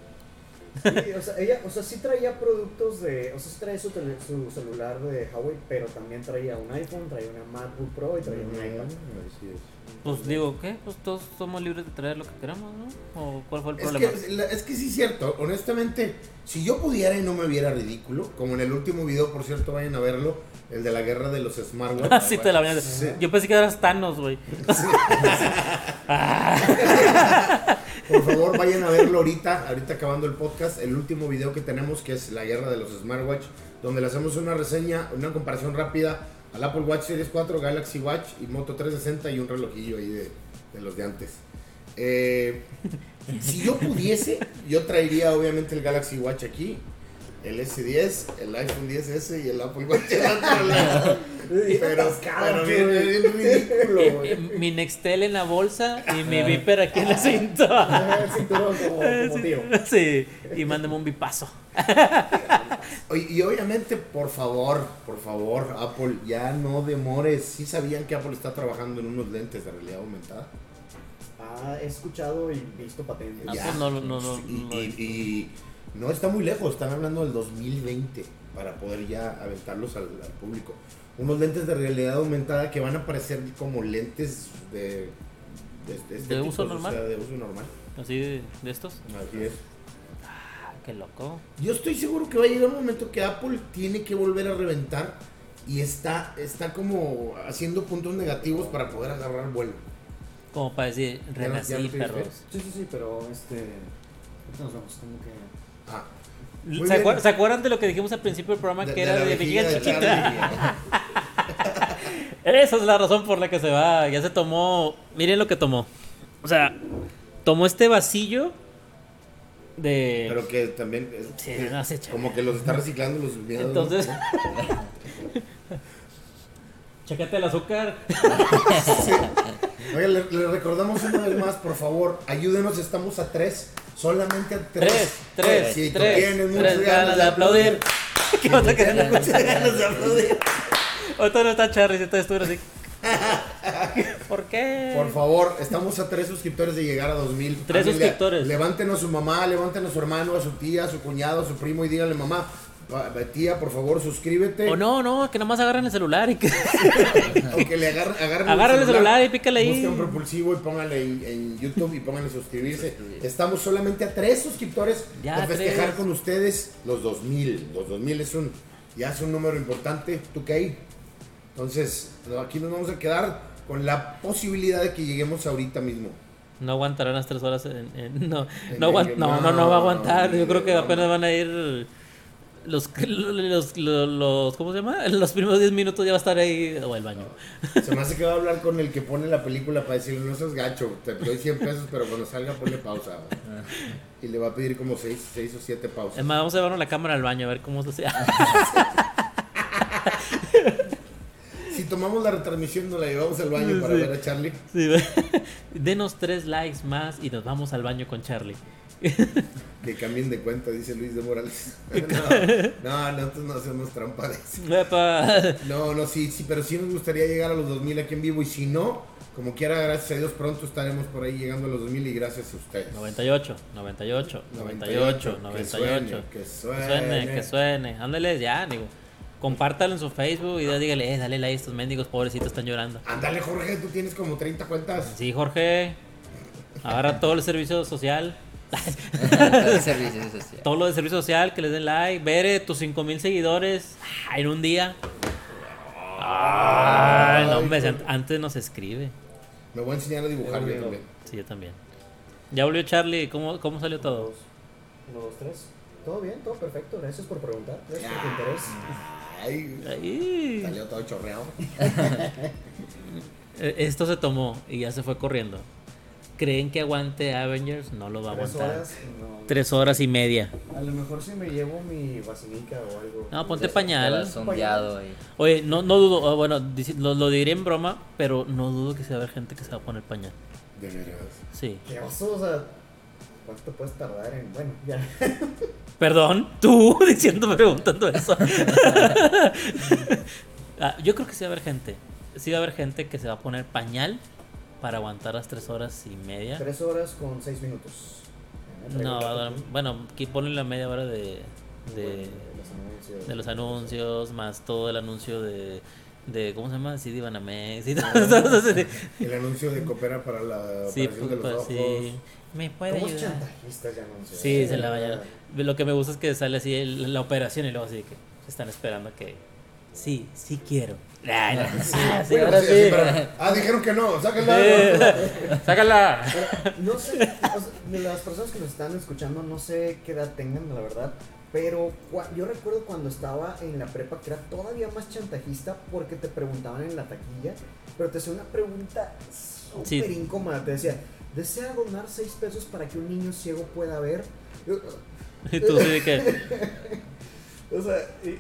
Sí, o sea, ella, o sea, sí traía productos de, o sea, sí traía su, tele- su celular de Huawei, pero también traía un iPhone, traía una MacBook Pro y traía un iPad. Así es. Pues digo, ¿qué? Pues todos somos libres de traer lo que queramos, ¿no? ¿O cuál fue el Es problema? que, la- es que sí es cierto, honestamente, si yo pudiera y no me viera ridículo, como en el último video, por cierto, vayan a verlo, el de la guerra de los smartwatches. Ah, [LAUGHS] sí, te la voy a Sí. Yo pensé que eras Thanos, güey. [LAUGHS] [LAUGHS] Por favor, vayan a verlo ahorita, ahorita acabando el podcast, el último video que tenemos, que es la guerra de los smartwatch, donde le hacemos una reseña, una comparación rápida al Apple Watch Series 4, Galaxy Watch y Moto 360 y un relojillo ahí de, los de antes. Eh, si yo pudiese, yo traería obviamente el Galaxy Watch aquí, el S10, el iPhone 10S y el Apple Watch al otro lado. [LAUGHS] Bien Pero, bien, bien ridículo, Eh, güey. eh, Mi Nextel en la bolsa y mi Viper aquí en la cinta. El cinturón [LAUGHS] como, como tío. [LAUGHS] Sí, y mándame un bipazo. Y obviamente, por favor, por favor, Apple, ya no demores. Sí sabían que Apple está trabajando en unos lentes de realidad aumentada. Ah, he escuchado y visto patentes. Ah, Ya. pues no, no, no, no, Y, no. y- y no está muy lejos, están hablando del 2020 para poder ya aventarlos al, al público. Unos lentes de realidad aumentada que van a parecer como lentes de, de, ¿De uso normal? O sea, de uso normal. Así de, de estos. Así es. Ah, qué loco. Yo estoy seguro que va a llegar un momento que Apple tiene que volver a reventar y está, está como haciendo puntos negativos para poder agarrar vuelo. Como para decir, renací, perros. Sí, sí, sí, pero este. ahorita Nos vemos, como que. Ah, ¿Se, bien. acuer- se acuerdan de lo que dijimos al principio del programa que era de vejiga chiquita? [LAUGHS] Esa es la razón por la que se va. Ya se tomó. Miren lo que tomó. O sea, tomó este vasillo de. Pero que también es- Sí, no como que los está reciclando los. Entonces. [LAUGHS] Chécate el azúcar. Oiga, le, le recordamos una vez más, por favor, ayúdenos, estamos a tres, solamente a tres. Tres, tres, Si tú tres. tienes muchas tres ganas de aplaudir. ¿Qué onda que Tienes muchas ganas de aplaudir. Ahorita no está Charlie, está estuviera así. ¿Por qué? Por favor, estamos a tres suscriptores de llegar a 2000. Tres Háblenle- suscriptores. Levanten a su mamá, levanten a su hermano, a su tía, a su cuñado, a su primo y díganle, mamá, tía, por favor, suscríbete. O no, no, que nomás agarren el celular y que. [LAUGHS] O que le agarren, el celular y pícale ahí. Busquen propulsivo y pónganle en, en YouTube y pónganle suscribirse. Estamos solamente a tres suscriptores Ya, de festejar tres. con ustedes los 2000. Los 2000 es un, ya es un número importante. ¿Tú qué hay? Entonces, aquí nos vamos a quedar con la posibilidad de que lleguemos ahorita mismo. No aguantarán las tres horas. En, en- no, no, no, no, no, va a aguantar. Yo creo que apenas van a ir. Los, los, los, los- ¿Cómo se llama? Los primeros 10 minutos ya va a estar ahí. O el baño. Se me hace que va a hablar con el que pone la película para decirle, no seas gacho, te doy 100 pesos, pero cuando salga ponle pausa. Y le va a pedir como 6 seis o 7 pausas. Es más, vamos a llevarnos la cámara al baño a ver cómo se hace. Si tomamos la retransmisión, nos la llevamos al baño para Sí. ver a Charlie. Sí, [LAUGHS] Denos tres likes más y nos vamos al baño con Charlie. [LAUGHS] Que cambien de cuenta, dice Luis de Morales. [LAUGHS] No, no, nosotros no hacemos trampa de eso. No, no, sí, sí, pero sí nos gustaría llegar a los 2000 aquí en vivo. Y si no, como quiera, gracias a Dios, pronto estaremos por ahí llegando a los 2000 y gracias a ustedes. 98, 98, 98, 98. Que suene, que suene. que suene. Ándale, ya, digo. Compártalo en su Facebook y dígale, eh, dale like a estos mendigos, pobrecitos están llorando. Ándale, Jorge, tú tienes como 30 cuentas. Sí, Jorge. Agarra todo el servicio social. El servicio social. Todo lo de servicio social, que les den like. Vere, tus 5000 seguidores en un día. Ay, no, hombre, antes nos escribe. Me voy a enseñar a dibujar yo también. Sí, yo también. Ya volvió Charlie. ¿Cómo, cómo salió todo? Uno, dos, tres. Todo bien, todo perfecto. Gracias por preguntar. Gracias por tu interés. Ay, Ay. salió todo chorreado. [LAUGHS] Eh, Esto se tomó y ya se fue corriendo. ¿Creen que aguante Avengers? No lo va a Tres aguantar. horas. No. Tres horas y media. A lo mejor si me llevo mi vacinica o algo. No, ponte pañal. sondeado. Oye, no, no dudo, ah, bueno, lo, lo diré en broma, pero no dudo que se va a haber gente que se va a poner pañal. De veras. Sí. ¿Qué oso? O sea, ¿cuánto puedes tardar en.? Bueno, ya. [LAUGHS] Perdón, tú [LAUGHS] diciendo, preguntando eso. [LAUGHS] Ah, yo creo que sí va a haber gente. Sí va a haber gente que se va a poner pañal para aguantar las tres horas y media. Tres horas con seis minutos. No, bueno, aquí ponle la media hora de, de, Bueno, los anuncios. de los anuncios, más todo el anuncio de, de ¿cómo se llama? CD Banamex y [LAUGHS] todo, todo El anuncio de Coopera para la sí, operación de los pues, ojos. sí. Me puede ¿Cómo ayudar. ya? Sí, se la vaya. Lo que me gusta es que sale así el- la operación y luego así que están esperando que sí, sí quiero. Ay, no, sí, sí, Bueno, ahora sí, sí. así, pero- ah, dijeron que no. Sí. Sácala. [LAUGHS] No sé, o sea, de las personas que nos están escuchando, no sé qué edad tengan, la verdad. Pero yo recuerdo cuando estaba en la prepa que era todavía más chantajista porque te preguntaban en la taquilla, pero te hacía una pregunta súper incómoda. Te decía, ¿desea donar 6 pesos para que un niño ciego pueda ver? Y tú sí de que [LAUGHS] O sea, y-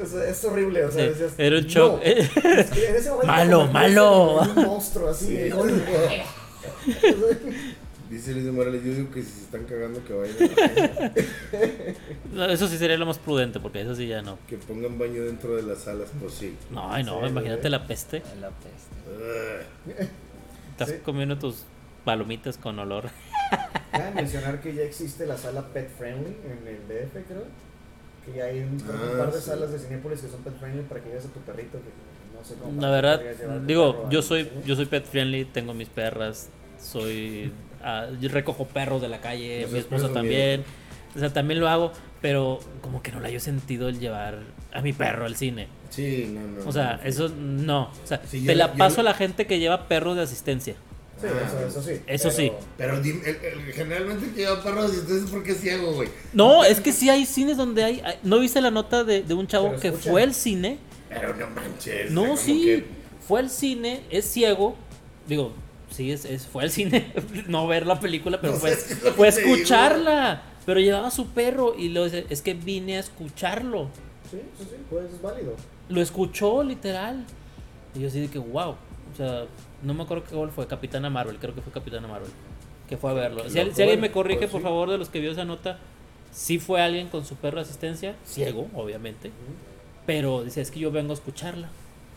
o sea, es horrible. O sea, decías, era un "No". shock. Es que en ese momento [LAUGHS] Malo, malo. Un monstruo así. de. Dice Luis de Morales, yo digo que si se están cagando que vayan, [LAUGHS] No, eso sí sería lo más prudente porque eso sí ya no. que pongan baño dentro de las salas, pues sí. No, ay, no, Sí, imagínate la peste. Es la peste. Estás Sí. comiendo tus palomitas con olor. Cabe mencionar que ya existe la sala pet friendly en el DF, creo. Que ya hay un, Ah, par de sí. salas de Cinépolis que son pet friendly para que lleves a tu perrito. Que no sé cómo La verdad, digo, yo soy yo soy pet friendly, tengo mis perras, soy [LAUGHS] ah, yo recojo perros de la calle, mi esposa también. O sea, también lo hago, pero como que no le he sentido el llevar a mi perro al cine. Sí, no, no. O sea, no. eso no. O sea, Sí, te la yo paso a la gente que lleva perros de asistencia. Sí, eso, eso sí. Eso pero- sí. Pero dime, el- el- generalmente el que lleva perros, entonces ¿por qué es ciego, güey? No, es que sí hay cines donde hay. hay- ¿No viste la nota de, de un chavo Pero que escucha. fue al cine? Pero no manches. No, sí. que- Fue al cine, es ciego. Digo, sí, es, es- fue al cine. [LAUGHS] no ver la película, pero No fue, sé, es lo fue digo. escucharla. Pero llevaba a su perro y lo dice, es que vine a escucharlo. Sí, sí, sí, pues es válido. Lo escuchó literal. Y yo así de que, wow. O sea, no me acuerdo qué gol fue. Capitana Marvel, creo que fue Capitana Marvel. Que fue a verlo. Si, si alguien me corrige, pues por sí. favor, de los que vio esa nota, sí fue alguien con su perro de asistencia, ciego, obviamente. Pero dice, es que yo vengo a escucharla.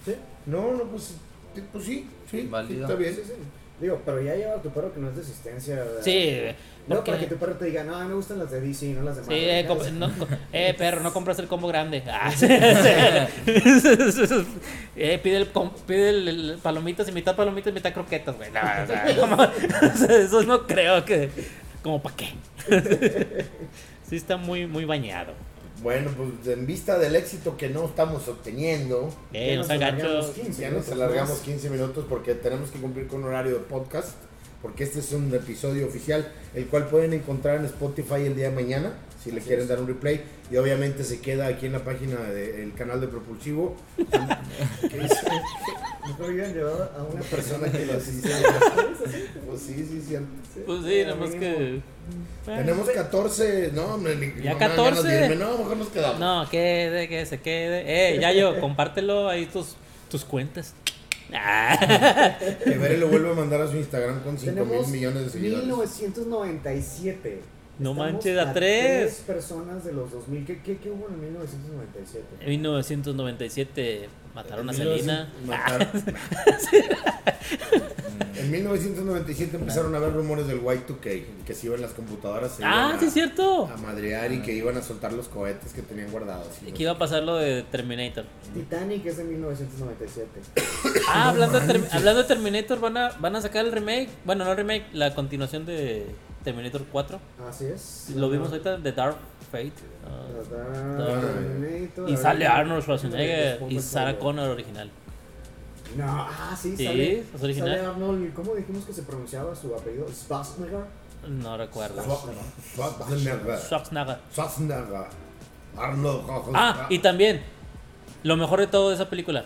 Sí, No, no, pues, sí, pues sí, sí, sí, Válido. está bien. sí, sí. Digo, pero ya lleva a tu perro que no es de asistencia. ¿verdad? Sí, No, porque- para que tu perro te diga, no, me gustan las de DC, no las de Sí, Marvel". eh, no, co- [LAUGHS] eh, perro, no compras el combo grande. [LAUGHS] Ah, sí, sí. [LAUGHS] eh, pide el, pide el, el palomitas y mitad palomitas y mitad croquetas, güey. No, o sea, como- o sea, eso no creo que. ¿Como para qué? sí, está muy, muy bañado. Bueno, pues en vista del éxito que no estamos obteniendo, Eh, ya nos alargamos 15 ya nos minutos alargamos más. 15 minutos porque tenemos que cumplir con horario de podcast, porque este es un episodio oficial, el cual pueden encontrar en Spotify el día de mañana, si le Así quieren es. dar un replay, y obviamente se queda aquí en la página del canal de Propulsivo, [LAUGHS] que dice Mejor hubieran llevado a una persona que lo asiste. Pues sí, sí, cierto. Pues sí, nada más que. Tenemos 14, no, hombre, ni- Ya no me dan 14. ganas de irme, no, mejor nos quedamos. No, quede, que se quede. Eh, Yayo, [LAUGHS] compártelo ahí tus, tus cuentas. Ah. Bere lo vuelve a mandar a su Instagram con 5 mil millones de seguidores. 1997. No Estamos manches, a tres. personas de los 2000. ¿Qué, qué, qué hubo en 1997? En 1997 mataron a En Selena. [LAUGHS] 1900 mataron- [LAUGHS] En 1997 empezaron a haber rumores del Y2K, que se iban las computadoras se Ah, iban sí, a, es cierto. a madrear y que iban a soltar los cohetes que tenían guardados. y no Que iba a pasar lo de Terminator. Titanic es de 1997. Ah, hablando, de hablando de Terminator, van a, van a sacar el remake. Bueno, no remake, la continuación de Terminator 4. Así es. Lo vimos ahorita de Dark Fate. ah, y sale Arnold Schwarzenegger y Sarah. Connor original. No, ah, sí, Sí, sale. es original. Sale Arnold, ¿cómo dijimos que se pronunciaba su apellido? Schwarzenegger. No recuerdo. Schwarzenegger. Schwarzenegger. Schwarzenegger. Arnold Ah, y también, lo mejor de todo de esa película,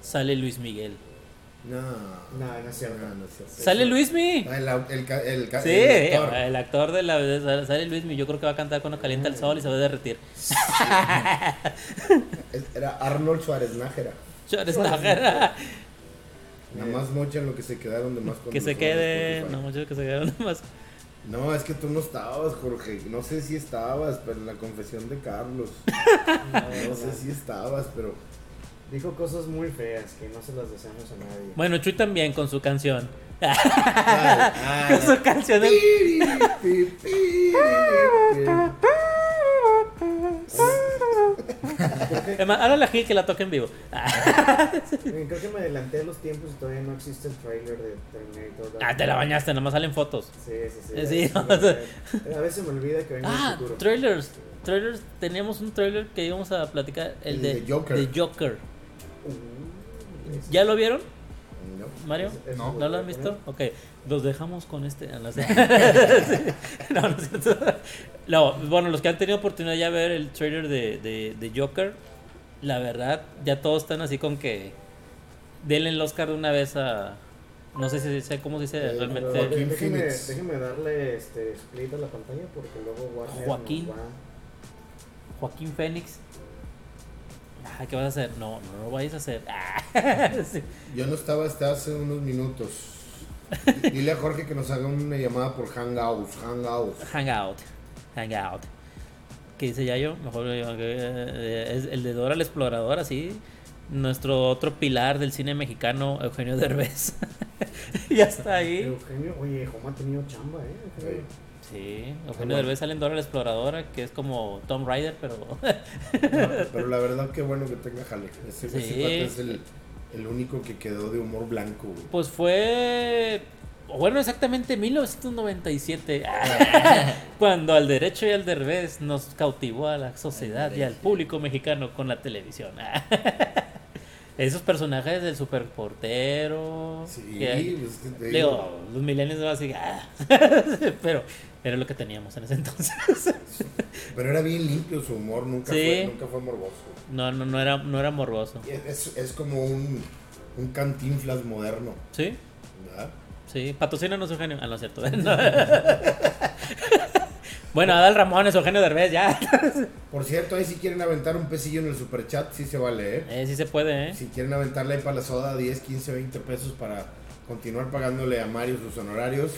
sale Luis Miguel. No, No, no es cierto. no, no es cierto. ¿Sale Luis Miguel? Ah, El, el, Sí, el actor. el actor de la sale Luis Miguel. Yo creo que va a cantar cuando calienta el sol y se va a derretir. Era Arnold Schwarzenegger. Schwarzenegger. Nada más mochan lo que se quedaron de más que se quede. No, muchos que se quedaron más. No, es que tú no estabas, Jorge. No sé si estabas, pero en la confesión de Carlos. [LAUGHS] No sé si estabas, pero. Dijo cosas muy feas que no se las deseamos a nadie. Bueno, Chuy también con su canción. Ay, [LAUGHS] ay. con su canción. de- Pi, pi, pi, pi. Es más, Ahora la Gil que la toque en vivo. Creo que me adelanté a los tiempos y todavía no existe el trailer de Terminator. Ah, te la bañaste, nada más salen fotos. Sí, sí, sí. A sí, veces me olvida- A veces me olvida que venga Ah, el futuro. trailers. Trailers. Teníamos un trailer que íbamos a platicar. El, El de, de Joker. de Joker. Uh, ¿Ya lo vieron, No. Mario? es- es- No. ¿No lo han visto? Ok, los dejamos con este. No, [LAUGHS] sé. [LAUGHS] no, no es cierto. No, bueno, los que han tenido oportunidad ya de ver el trailer de, de, de Joker, la verdad, ya todos están así con que denle el Oscar de una vez a. No sé si sé cómo se dice Eh, Pero realmente. Joaquín déjeme, darle este split a la pantalla porque luego Warner Joaquín. nos va- Joaquín Fénix. Ah, ¿Qué vas a hacer? No, no lo vayas a hacer. Ah, [LAUGHS] sí. Yo no estaba hasta hace unos minutos. Dile a Jorge que nos haga una llamada por Hangouts. Hangouts. Hangout. Hangout. ¿Qué dice Yayo? Mejor eh, es el de Dora la Exploradora, sí. Nuestro otro pilar del cine mexicano, Eugenio Derbez. [LAUGHS] ya está ahí. Eugenio, oye, Joma ha tenido chamba, ¿eh? Sí, Eugenio Derbez sale en Dora la Exploradora, que es como Tom Rider, pero. [LAUGHS] No, pero la verdad que bueno que tenga jale. Ese, Sí. es el, el único que quedó de humor blanco, güey. Pues fue. Bueno, exactamente 1997. [LAUGHS] cuando al derecho y al derbez nos cautivó a la sociedad y al público mexicano con la televisión. [LAUGHS] Esos personajes del superportero. Sí, que- pues, digo, digo, los milenios no así. ah, pero era lo que teníamos en ese [LAUGHS] entonces. pero era bien limpio su humor, nunca, Sí. fue, nunca fue morboso. No, no, no era, no era morboso. Es, es como un, un cantinflas moderno, ¿Sí? ¿verdad? Sí, patrocínanos Eugenio. Ah, no es cierto. [LAUGHS] No. [LAUGHS] bueno, Adal Ramón es Eugenio Derbez, ya. Por cierto, ahí si quieren aventar un pesillo en el superchat, sí se vale, ¿eh? Eh, sí se puede, ¿eh? Si quieren aventarle ahí para la soda 10, 15, 20 pesos para continuar pagándole a Mario sus honorarios.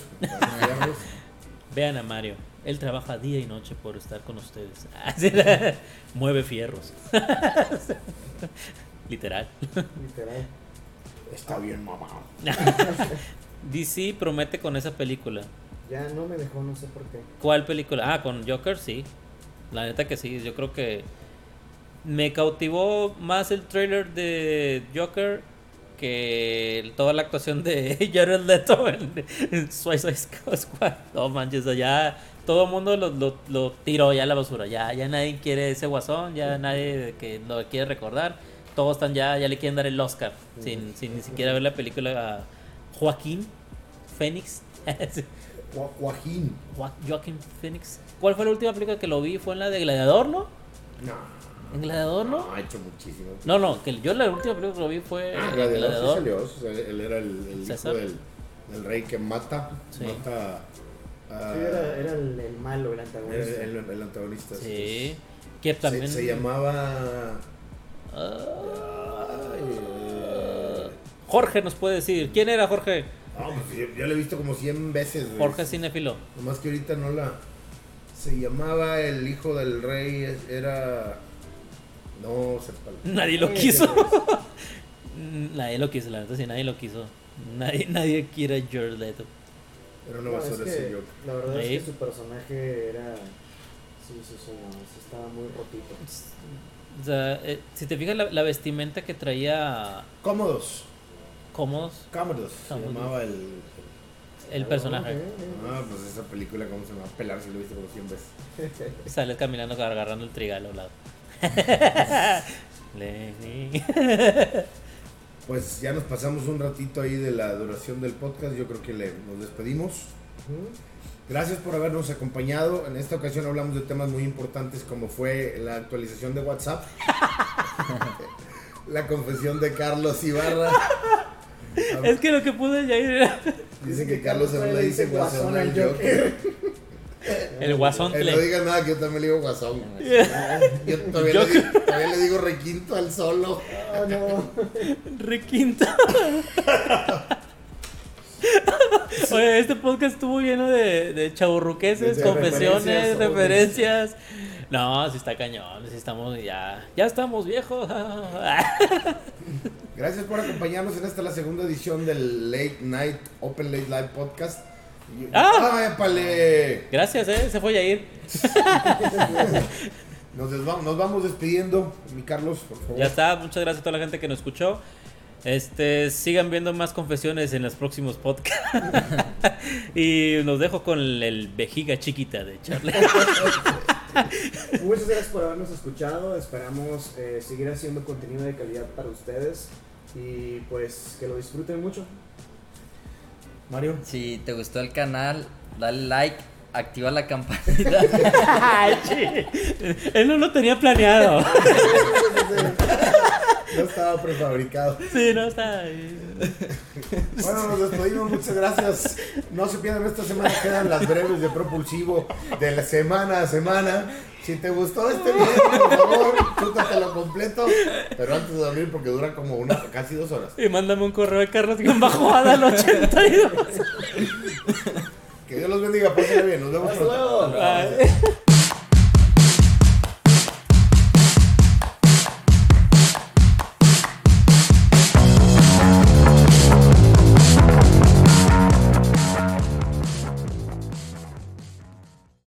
Vean a Mario. Él trabaja día y noche por estar con ustedes. [LAUGHS] Mueve fierros. [LAUGHS] Literal. Literal. Está bien, mamá. [LAUGHS] DC promete con esa película. Ya no me dejó, no sé por qué. ¿Cuál película? Ah, con Joker, sí. La neta que sí. Yo creo que me cautivó más el trailer de Joker que toda la actuación de [LAUGHS] Jared Leto en en Suicide Squad. No manches, ya todo el mundo lo, lo, lo tiró ya a la basura. Ya, ya nadie quiere ese guasón, ya nadie que lo quiere recordar. Todos están ya, ya le quieren dar el Oscar sin, sin ni siquiera ver la película a Joaquín Fénix. [LAUGHS] Gua- Guajín. Jo- Joaquin Phoenix. ¿Cuál fue la última película que lo vi? ¿Fue en la de Gladiador, no? No, ¿En Gladiador, no? ha hecho muchísimo. No, no, que yo la última película que lo vi fue Ah, en Gladiador sí salió, o sea, él era el, el hijo del, del rey que mata, Sí. mata a, Sí, era, era el, el malo, el era antagonista. el, el antagonista. Sí. Que Se, también. se llamaba... Ah, ay, eh, Jorge nos puede decir. ¿Quién era Jorge? no, pues yo, yo lo he visto como 100 veces. Jorge Cinefilo. Nomás que ahorita no la... Se llamaba el hijo del rey, era... No, sepa. [LAUGHS] Nadie lo quiso. [LAUGHS] [LAUGHS] Nadie lo quiso, la neta, sí, nadie lo quiso. Nadie, nadie quiere a Jared Leto. Pero no va a es ser que ese Joker. La verdad Sí. es que su personaje era. Sí, sí, sí, no, sí estaba muy rotito. O sea, eh, si te fijas la, la vestimenta que traía Cómodos. cómodos, Cómodos. Se Cómodos. llamaba el. el personaje. Ok, Ah, pues esa película, ¿cómo se llama? Pelar si lo viste como 100 veces. Sales caminando agarrando el trigal a un lado. [LAUGHS] Pues ya nos pasamos un ratito ahí de la duración del podcast. Yo creo que le, nos despedimos. Gracias por habernos acompañado. En esta ocasión hablamos de temas muy importantes como fue la actualización de WhatsApp, [LAUGHS] la confesión de Carlos Ibarra. es que lo que pude ya ir Dicen que Carlos se le dice guasón al Joker. [LAUGHS] el guasón. Eh, no digan nada que yo también le digo guasón. [LAUGHS] Yo todavía, le, digo, todavía le digo requinto al solo. Ah, no. Requinto. [LAUGHS] Oye, este podcast estuvo lleno de, de chaburruqueses, confesiones, referencias, referencias. No, si está cañón, si estamos ya, ya estamos viejos. [LAUGHS] Gracias por acompañarnos en esta la segunda edición del Late Night Open Late Live Podcast. ¡Ah! ¡Ay, épale! Gracias, eh, se fue a ir. [LAUGHS] Nos, nos vamos despidiendo. Mi Carlos, por favor. Ya está, muchas gracias a toda la gente que nos escuchó. Este, sigan viendo más confesiones en los próximos podcasts. [LAUGHS] y nos dejo con el, el vejiga chiquita de Charlie. [LAUGHS] Muchas gracias por habernos escuchado. Esperamos eh, seguir haciendo contenido de calidad para ustedes. Y pues que lo disfruten mucho. Mario. Si te gustó el canal, dale like, activa la campanita. [LAUGHS] Ay. Él no lo tenía planeado. [LAUGHS] No estaba prefabricado. Sí, no está. Bueno, nos despedimos, muchas gracias. No se pierdan, esta semana quedan las breves de Propulsivo de la semana a semana. Si te gustó este video, por favor, chútatelo completo. Pero antes de dormir, porque dura como una, casi dos horas. Y mándame un correo de Carlos Guión bajo al 82. Que Dios los bendiga, pásenla bien, nos vemos Hasta pronto. luego.